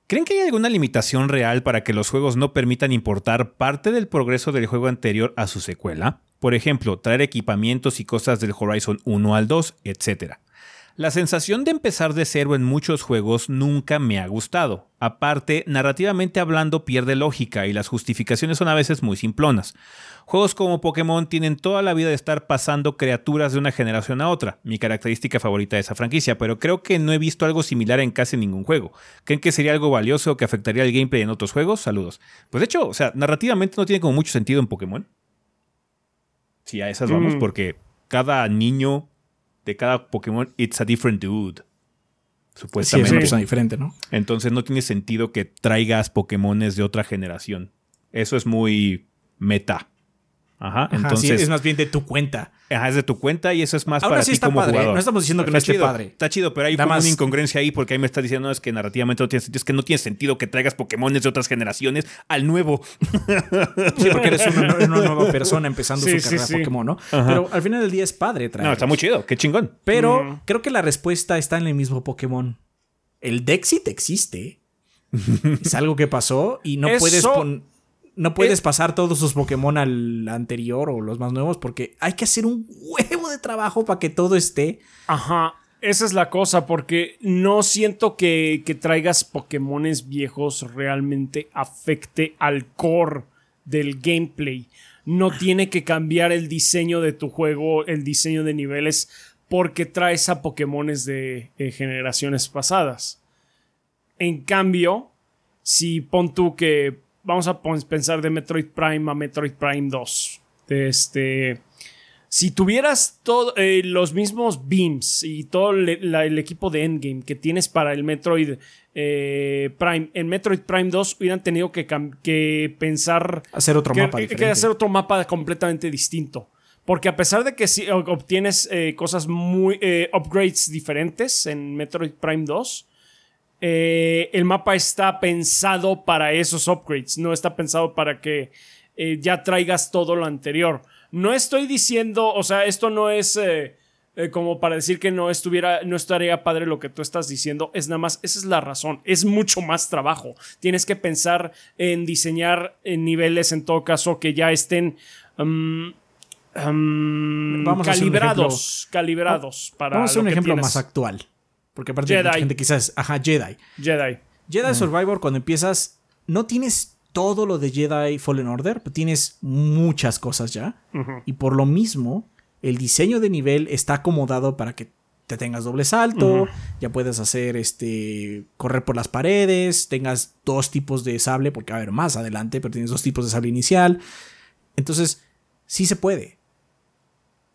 ¿Creen que hay alguna limitación real para que los juegos no permitan importar parte del progreso del juego anterior a su secuela? Por ejemplo, traer equipamientos y cosas del Horizon 1 al 2, etc. La sensación de empezar de cero en muchos juegos nunca me ha gustado. Aparte, narrativamente hablando pierde lógica y las justificaciones son a veces muy simplonas. Juegos como Pokémon tienen toda la vida de estar pasando criaturas de una generación a otra, mi característica favorita de esa franquicia, pero creo que no he visto algo similar en casi ningún juego. ¿Creen que sería algo valioso que afectaría el gameplay en otros juegos? Saludos. Pues de hecho, o sea, narrativamente no tiene como mucho sentido en Pokémon. Si a esas vamos, Mm. porque cada niño de cada Pokémon, it's a different dude. Sí, es Supuestamente. una persona diferente, ¿no? Entonces no tiene sentido que traigas Pokémones de otra generación. Eso es muy meta. Ajá. Ajá, Entonces, sí, es más bien de tu cuenta. ajá, es de tu cuenta y eso es más Aún para así ti está como padre, ¿eh? jugador. No estamos diciendo que no Está esté chido, padre. Está chido, pero hay como más- una incongruencia ahí porque ahí me estás diciendo no, es que narrativamente no tiene sentido. Es que no tiene sentido que traigas Pokémones de otras generaciones al nuevo. Sí, porque eres una, una nueva persona empezando Sí, su sí, carrera sí. Pokémon, ¿no? Pero al final del día es padre traer. No, está muy chido. Qué chingón. Pero Mm. creo que la respuesta está en el mismo Pokémon. El Dexit existe. es algo que pasó y no Eso- puedes pon- no puedes es- pasar todos sus Pokémon al anterior o los más nuevos porque hay que hacer un huevo de trabajo para que todo esté. Ajá. Esa es la cosa, porque no siento que, que traigas Pokémones viejos realmente afecte al core del gameplay. No tiene que cambiar el diseño de tu juego, el diseño de niveles, porque traes a Pokémones de eh, generaciones pasadas. En cambio, si pon tú que vamos a pensar de Metroid Prime a Metroid Prime 2. De este. Si tuvieras todo, eh, los mismos beams y todo le- la- el equipo de Endgame que tienes para el Metroid eh, Prime, en Metroid Prime 2 hubieran tenido que, pensar Hacer otro que, mapa que- diferente. que hacer otro mapa completamente distinto. Porque a pesar de que sí obtienes eh, cosas muy. eh, upgrades diferentes en Metroid Prime 2, eh, el mapa está pensado para esos upgrades, no está pensado para que eh, ya traigas todo lo anterior. No estoy diciendo, o sea, esto no es eh, como para decir que no estuviera, no estaría padre lo que tú estás diciendo, es nada más, esa es la razón, es mucho más trabajo. Tienes que pensar en diseñar en niveles en todo caso que ya estén mm, mm, Vamos a un calibrados, calibrados para Vamos a un que gente tienes. más actual. Porque aparte Jedi. mucha gente quizás, ajá, Jedi. Jedi. Jedi Survivor cuando empiezas no tienes todo lo de Jedi Fallen Order, pero tienes muchas cosas ya. Y por lo mismo, el diseño de nivel está acomodado para que te tengas doble salto, ya puedes hacer este correr por las paredes, tengas dos tipos de sable, porque va a haber más adelante, pero tienes dos tipos de sable inicial. Entonces, sí se puede.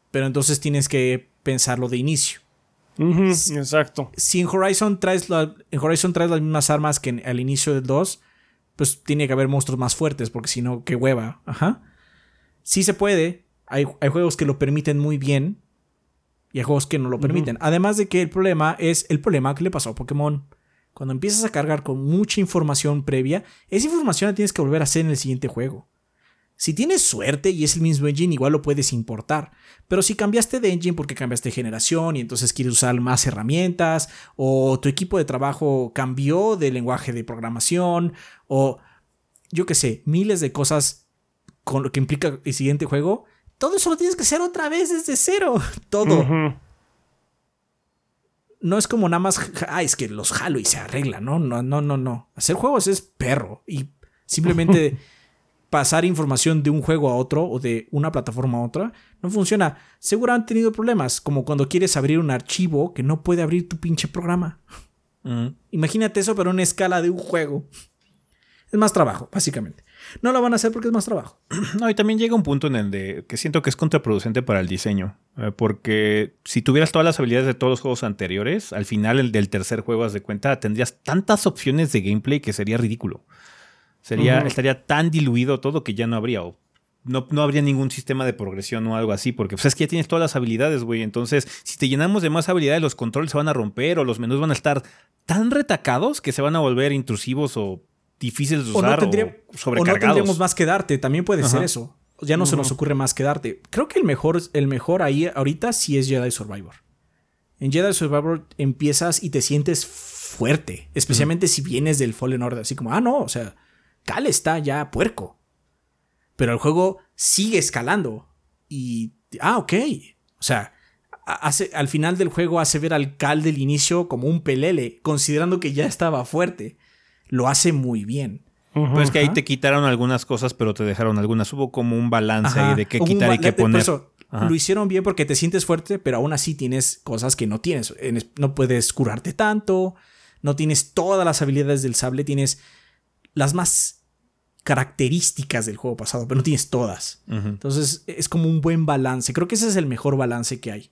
Pero entonces tienes que pensarlo de inicio. Exacto. Si en Horizon traes, la- en Horizon traes las mismas armas que en- al inicio del 2, pues tiene que haber monstruos más fuertes, porque si no, qué hueva. Ajá. Sí se puede. Hay, hay juegos que lo permiten muy bien. Y hay juegos que no lo permiten. Además de que el problema es el problema que le pasó a Pokémon. Cuando empiezas a cargar con mucha información previa, esa información la tienes que volver a hacer en el siguiente juego. Si tienes suerte y es el mismo engine, igual lo puedes importar. Pero si cambiaste de engine porque cambiaste de generación y entonces quieres usar más herramientas, o tu equipo de trabajo cambió de lenguaje de programación, o yo qué sé, miles de cosas con lo que implica el siguiente juego, todo eso lo tienes que hacer otra vez desde cero. Todo. No es como nada más, ah, es que los jalo y se arregla, ¿no? No, no, no, no. Hacer juegos es perro y simplemente pasar información de un juego a otro o de una plataforma a otra no funciona. Seguro han tenido problemas, como cuando quieres abrir un archivo que no puede abrir tu pinche programa. Imagínate eso, pero en escala de un juego. Es más trabajo, básicamente. No lo van a hacer porque es más trabajo. No, y también llega un punto en el de que siento que es contraproducente para el diseño. eh, porque si tuvieras todas las habilidades de todos los juegos anteriores, al final el del tercer juego, haz de cuenta, tendrías tantas opciones de gameplay que sería ridículo. Sería. Estaría tan diluido todo que ya no habría. O no, no habría ningún sistema de progresión o algo así. Porque pues, es que ya tienes todas las habilidades, güey. Entonces, si te llenamos de más habilidades, los controles se van a romper o los menús van a estar tan retacados que se van a volver intrusivos o difíciles de O no, usar o, no sobrecargados. tendríamos más que darte. También puede ser eso. Ya no se nos ocurre más que darte. Creo que el mejor, el mejor ahí ahorita sí es Jedi Survivor. En Jedi Survivor empiezas y te sientes fuerte, especialmente si vienes del Fallen Order, así como, ah, no, o sea, Cal está ya puerco. Pero el juego sigue escalando y, ah, ok, o sea, hace, al final del juego hace ver al Cal del inicio como un pelele, considerando que ya estaba fuerte. Lo hace muy bien. Pues que ahí te quitaron algunas cosas, pero te dejaron algunas. Hubo como un balance ahí de qué quitar y qué poner. lo hicieron bien porque te sientes fuerte, pero aún así tienes cosas que no tienes. No puedes curarte tanto, no tienes todas las habilidades del sable, tienes las más características del juego pasado, pero no tienes todas. Entonces es como un buen balance. Creo que ese es el mejor balance que hay.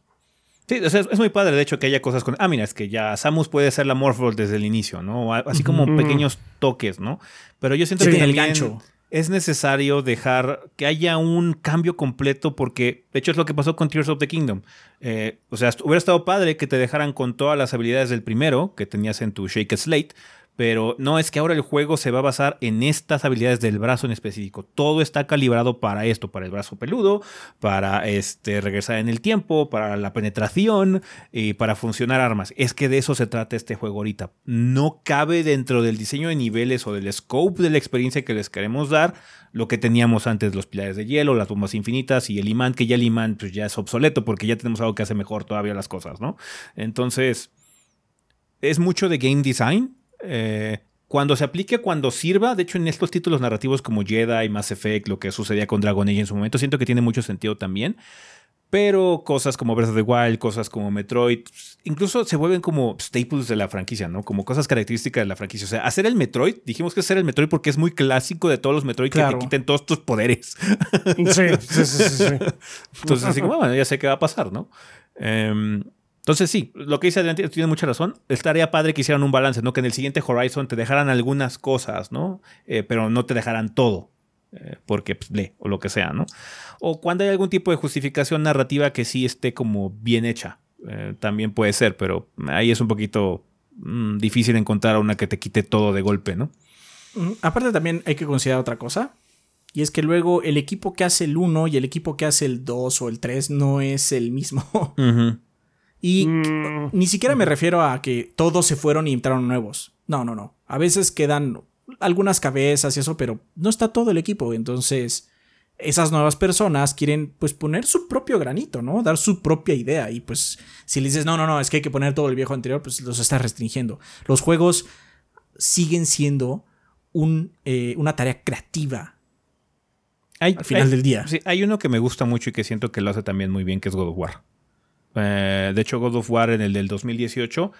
Sí, o sea, es muy padre de hecho que haya cosas con. Ah, mira, es que ya Samus puede ser la Morphle desde el inicio, ¿no? Así como pequeños toques, ¿no? Pero yo siento que el gancho. es necesario dejar que haya un cambio completo porque, de hecho, es lo que pasó con Tears of the Kingdom. Eh, o sea, hubiera estado padre que te dejaran con todas las habilidades del primero que tenías en tu Shake Slate, pero no es que ahora el juego se va a basar en estas habilidades del brazo en específico. Todo está calibrado para esto, para el brazo peludo, para este, regresar en el tiempo, para la penetración y para funcionar armas. Es que de eso se trata este juego ahorita. No cabe dentro del diseño de niveles o del scope de la experiencia que les queremos dar lo que teníamos antes, los pilares de hielo, las bombas infinitas y el imán, que ya el imán pues, ya es obsoleto porque ya tenemos algo que hace mejor todavía las cosas, ¿no? Entonces, es mucho de game design eh, cuando se aplique, cuando sirva, de hecho en estos títulos narrativos como Jedi, Mass Effect, lo que sucedía con Dragon Age en su momento, siento que tiene mucho sentido también. Pero cosas como Breath of the Wild, cosas como Metroid, incluso se vuelven como staples de la franquicia, ¿no? Como cosas características de la franquicia. O sea, hacer el Metroid, dijimos que hacer el Metroid porque es muy clásico de todos los Metroid que te quiten todos tus poderes. Sí, sí, sí, sí. Entonces, así como, bueno, ya sé qué va a pasar, ¿no? Eh, entonces sí, lo que dice Adrián tiene mucha razón. Estaría padre que hicieran un balance, ¿no? Que en el siguiente Horizon te dejaran algunas cosas, ¿no? Eh, pero no te dejaran todo. Eh, porque pues, lee o lo que sea, ¿no? O cuando hay algún tipo de justificación narrativa que sí esté como bien hecha. Eh, también puede ser, pero ahí es un poquito mm, difícil encontrar una que te quite todo de golpe, ¿no? Aparte también hay que considerar otra cosa. Y es que luego el equipo que hace el 1 y el equipo que hace el 2 o el 3 no es el mismo. Y mm. ni siquiera me refiero a que todos se fueron y entraron nuevos. No, no, no. A veces quedan algunas cabezas y eso, pero no está todo el equipo. Entonces, esas nuevas personas quieren pues poner su propio granito, ¿no? Dar su propia idea. Y pues si le dices, no, no, no, es que hay que poner todo el viejo anterior, pues los está restringiendo. Los juegos siguen siendo un, eh, una tarea creativa. al final del día. Sí, hay uno que me gusta mucho y que siento que lo hace también muy bien, que es God of War. Eh, de hecho, God of War en el del 2018,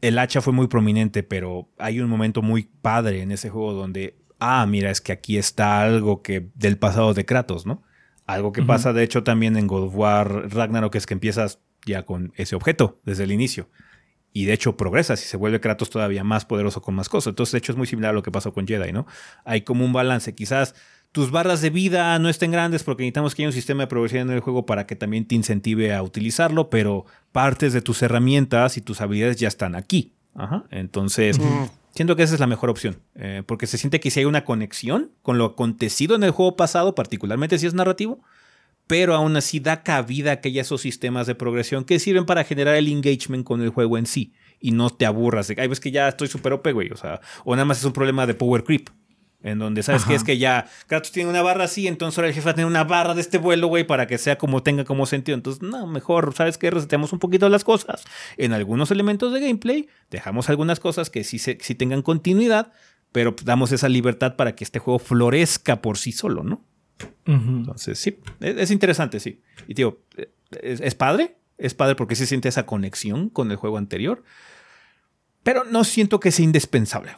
el hacha fue muy prominente, pero hay un momento muy padre en ese juego donde, ah, mira, es que aquí está algo que del pasado de Kratos, ¿no? Algo que pasa, de hecho, también en God of War Ragnarok es que empiezas ya con ese objeto desde el inicio. Y de hecho progresas y se vuelve Kratos todavía más poderoso con más cosas. Entonces, de hecho, es muy similar a lo que pasó con Jedi, ¿no? Hay como un balance. Quizás tus barras de vida no estén grandes porque necesitamos que haya un sistema de progresión en el juego para que también te incentive a utilizarlo, pero partes de tus herramientas y tus habilidades ya están aquí. Entonces, siento que esa es la mejor opción, eh, porque se siente que si hay una conexión con lo acontecido en el juego pasado, particularmente si es narrativo, pero aún así da cabida a que haya esos sistemas de progresión que sirven para generar el engagement con el juego en sí y no te aburras de, ay, ves que ya estoy súper OP, güey, o sea, o nada más es un problema de power creep. En donde sabes que es que ya Kratos tiene una barra así, entonces ahora el jefe va a tener una barra de este vuelo, güey, para que sea como tenga como sentido. Entonces, no, mejor, ¿sabes qué? Reseteamos un poquito las cosas. En algunos elementos de gameplay, dejamos algunas cosas que sí, se, tengan continuidad, pero damos esa libertad para que este juego florezca por sí solo, ¿no? Entonces, sí, es, interesante, sí. Y tío, es, es padre, es padre porque se siente esa conexión con el juego anterior, pero no siento que sea indispensable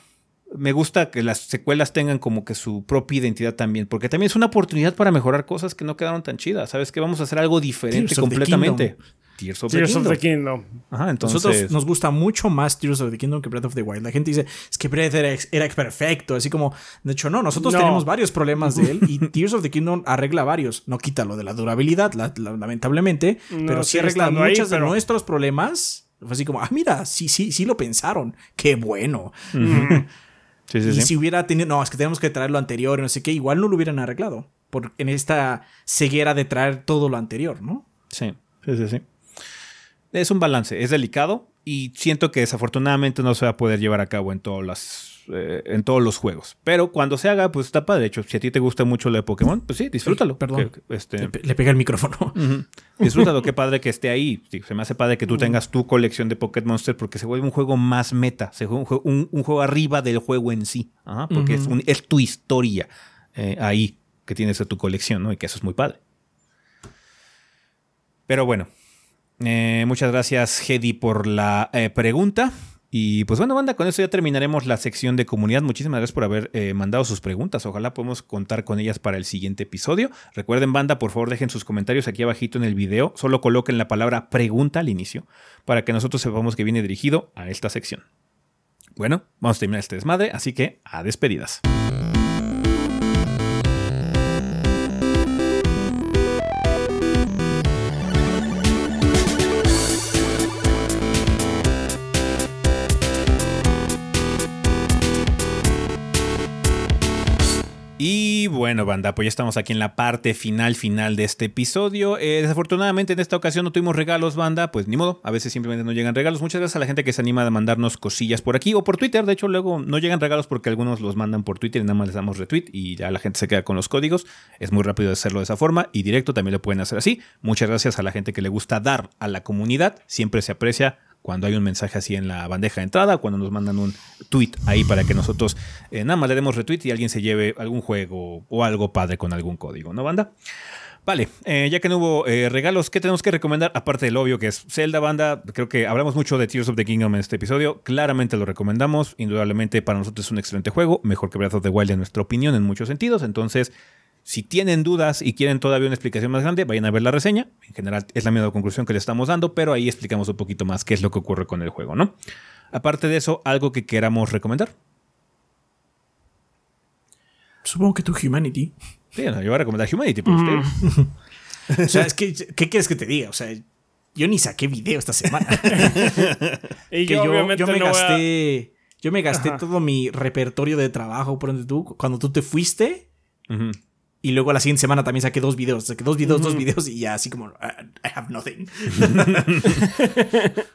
me gusta que las secuelas tengan como que su propia identidad también, porque también es una oportunidad para mejorar cosas que no quedaron tan chidas. ¿Sabes que Vamos a hacer algo diferente completamente. Tears of, the, Kingdom. Ajá, entonces... Nosotros nos gusta mucho más Tears of the Kingdom que Breath of the Wild. La gente dice, es que Breath era, perfecto. Así como, de hecho, no, nosotros tenemos varios problemas de él y Tears of the Kingdom arregla varios. No quita lo de la durabilidad, lamentablemente, pero sí arregla muchos de nuestros problemas. Fue así como, ah, mira, sí, sí, sí lo pensaron. Qué bueno y si hubiera tenido, no, es que tenemos que traer lo anterior, no sé qué, igual no lo hubieran arreglado. Por, en esta ceguera de traer todo lo anterior, ¿no? Sí, sí, sí, sí. es un balance, es delicado y siento que desafortunadamente no se va a poder llevar a cabo en todas las eh, en todos los juegos. Pero cuando se haga, pues está padre. De hecho, si a ti te gusta mucho lo de Pokémon, pues sí, disfrútalo. Perdón. Que, este, Le, le pega el micrófono. Disfrútalo, qué padre que esté ahí. Sí, se me hace padre que tú tengas tu colección de Pokémon Monster porque se vuelve un juego más meta, se juega un, juego, un- un juego arriba del juego en sí, Ajá, porque es, un- es tu historia eh, ahí que tienes de tu colección, ¿no? Y que eso es muy padre. Pero bueno, eh, muchas gracias, Hedy, por la eh, pregunta. Y pues bueno, banda, con eso ya terminaremos la sección de comunidad. Muchísimas gracias por haber eh, mandado sus preguntas. Ojalá podamos contar con ellas para el siguiente episodio. Recuerden, banda, por favor dejen sus comentarios aquí abajito en el video. Solo coloquen la palabra pregunta al inicio para que nosotros sepamos que viene dirigido a esta sección. Bueno, vamos a terminar este desmadre, así que a despedidas. Bueno, banda, pues ya estamos aquí en la parte final, final de este episodio. Eh, desafortunadamente en esta ocasión no tuvimos regalos, banda, pues ni modo, a veces simplemente no llegan regalos. Muchas gracias a la gente que se anima a mandarnos cosillas por aquí o por Twitter. De hecho, luego no llegan regalos porque algunos los mandan por Twitter y nada más les damos retweet y ya la gente se queda con los códigos. Es muy rápido hacerlo de esa forma y directo también lo pueden hacer así. Muchas gracias a la gente que le gusta dar a la comunidad. Siempre se aprecia cuando hay un mensaje así en la bandeja de entrada, cuando nos mandan un tweet ahí para que nosotros eh, nada más le demos retweet y alguien se lleve algún juego o algo padre con algún código, ¿no, banda? Vale, eh, ya que no hubo eh, regalos, ¿qué tenemos que recomendar? Aparte del obvio que es Zelda Banda, creo que hablamos mucho de Tears of the Kingdom en este episodio, claramente lo recomendamos, indudablemente para nosotros es un excelente juego, mejor que Breath of the Wild en nuestra opinión en muchos sentidos, entonces si tienen dudas y quieren todavía una explicación más grande, vayan a ver la reseña. En general es la misma conclusión que le estamos dando, pero ahí explicamos un poquito más qué es lo que ocurre con el juego, ¿no? Aparte de eso, algo que queramos recomendar. Supongo que tu Humanity. Sí, no, yo voy a recomendar Humanity por usted. O sea, es que, ¿qué quieres que te diga? O sea, yo ni saqué video esta semana. Y que yo, yo, obviamente yo me no voy a- gasté. Yo me gasté todo mi repertorio de trabajo por donde tú, cuando tú te fuiste. Ujú. Y luego la siguiente semana también saqué dos videos. Saqué dos videos, dos videos y ya así como, "Ah, I have nothing.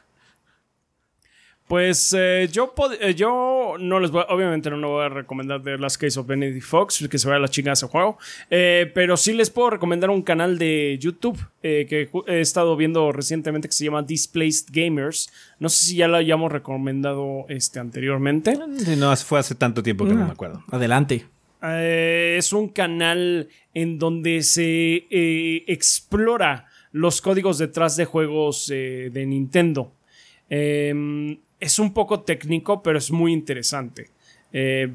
Pues eh, yo, eh, yo no les voy, obviamente no, no voy a recomendar The Last Case of Benedict Fox, que se vaya a la chingada ese juego, Eh, pero sí les puedo recomendar un canal de YouTube que he estado viendo recientemente que se llama Displaced Gamers. No sé si ya lo hayamos recomendado este, anteriormente. No, fue hace tanto tiempo que no me acuerdo. Adelante. Eh, es un canal en donde se eh, explora los códigos detrás de juegos eh, de Nintendo. Eh, es un poco técnico, pero es muy interesante. Eh,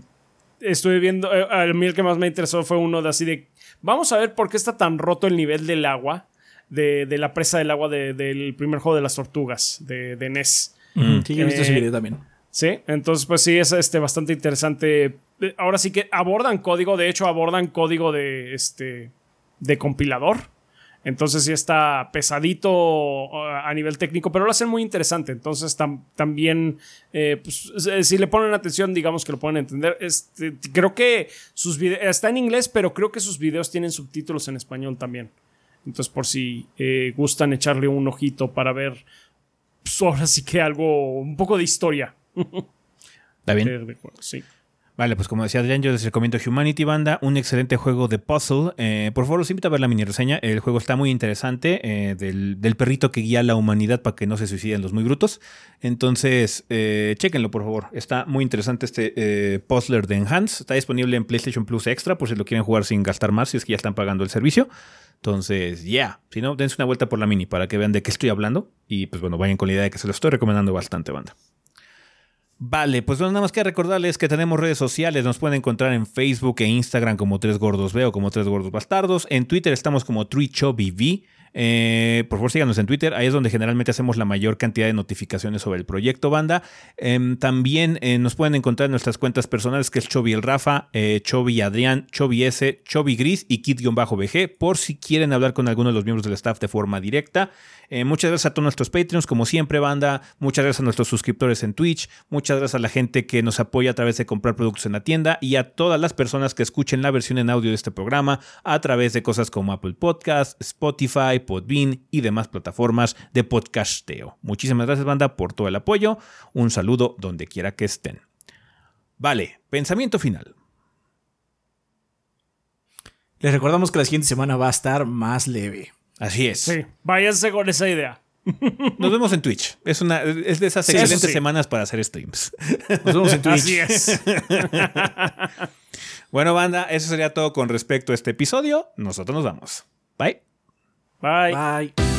estuve viendo, eh, a mí el que más me interesó fue uno de así de, vamos a ver por qué está tan roto el nivel del agua, de, de la presa del agua de- del primer juego de las tortugas, de, de NES. Sí, yo he visto ese video también. Sí, entonces pues sí, es este, bastante interesante. Ahora sí que abordan código, de hecho abordan código de, este, de compilador. Entonces sí está pesadito uh, a nivel técnico, pero lo hacen muy interesante. Entonces tam- también, eh, pues, si le ponen atención, digamos que lo pueden entender. Este, creo que sus videos, está en inglés, pero creo que sus videos tienen subtítulos en español también. Entonces por si eh, gustan echarle un ojito para ver, pues, ahora sí que algo, un poco de historia. ¿Está bien? sí. Vale, pues como decía Adrián, yo les recomiendo Humanity Banda, un excelente juego de puzzle. Eh, por favor, los invito a ver la mini reseña. El juego está muy interesante, eh, del, del perrito que guía la humanidad para que no se suiciden los muy brutos. Entonces, eh, chéquenlo, por favor. Está muy interesante este eh, puzzler de Enhance. Está disponible en PlayStation Plus Extra, por si lo quieren jugar sin gastar más, si es que ya están pagando el servicio. Entonces, ya. Si no, dense una vuelta por la mini para que vean de qué estoy hablando. Y pues bueno, vayan con la idea de que se lo estoy recomendando bastante, banda. Vale, pues nada más que recordarles que tenemos redes sociales, nos pueden encontrar en Facebook e Instagram como Tres Gordos Veo, como Tres Gordos Bastardos, en Twitter estamos como TreeChubbyV, eh, por favor síganos en Twitter, ahí es donde generalmente hacemos la mayor cantidad de notificaciones sobre el proyecto banda. Em, también eh, nos pueden encontrar en nuestras cuentas personales que es Chovy el Rafa, eh, Chovy Adrián, Chovy S, Chovy Gris y Kid-BG, por si quieren hablar con alguno de los miembros del staff de forma directa. Eh, muchas gracias a todos nuestros Patreons, como siempre, banda. Muchas gracias a nuestros suscriptores en Twitch. Muchas gracias a la gente que nos apoya a través de comprar productos en la tienda y a todas las personas que escuchen la versión en audio de este programa a través de cosas como Apple Podcasts, Spotify, Podbean y demás plataformas de podcasteo. Muchísimas gracias, banda, por todo el apoyo. Un saludo donde quiera que estén. Vale, pensamiento final. Les recordamos que la siguiente semana va a estar más leve. Así es. Sí, váyanse con esa idea. Nos vemos en Twitch. Es, una, es de esas Sí, excelentes sí. semanas para hacer streams. Nos vemos en Twitch. Así es. Bueno, banda, eso sería todo con respecto a este episodio. Nosotros nos vamos. Bye. Bye. Bye.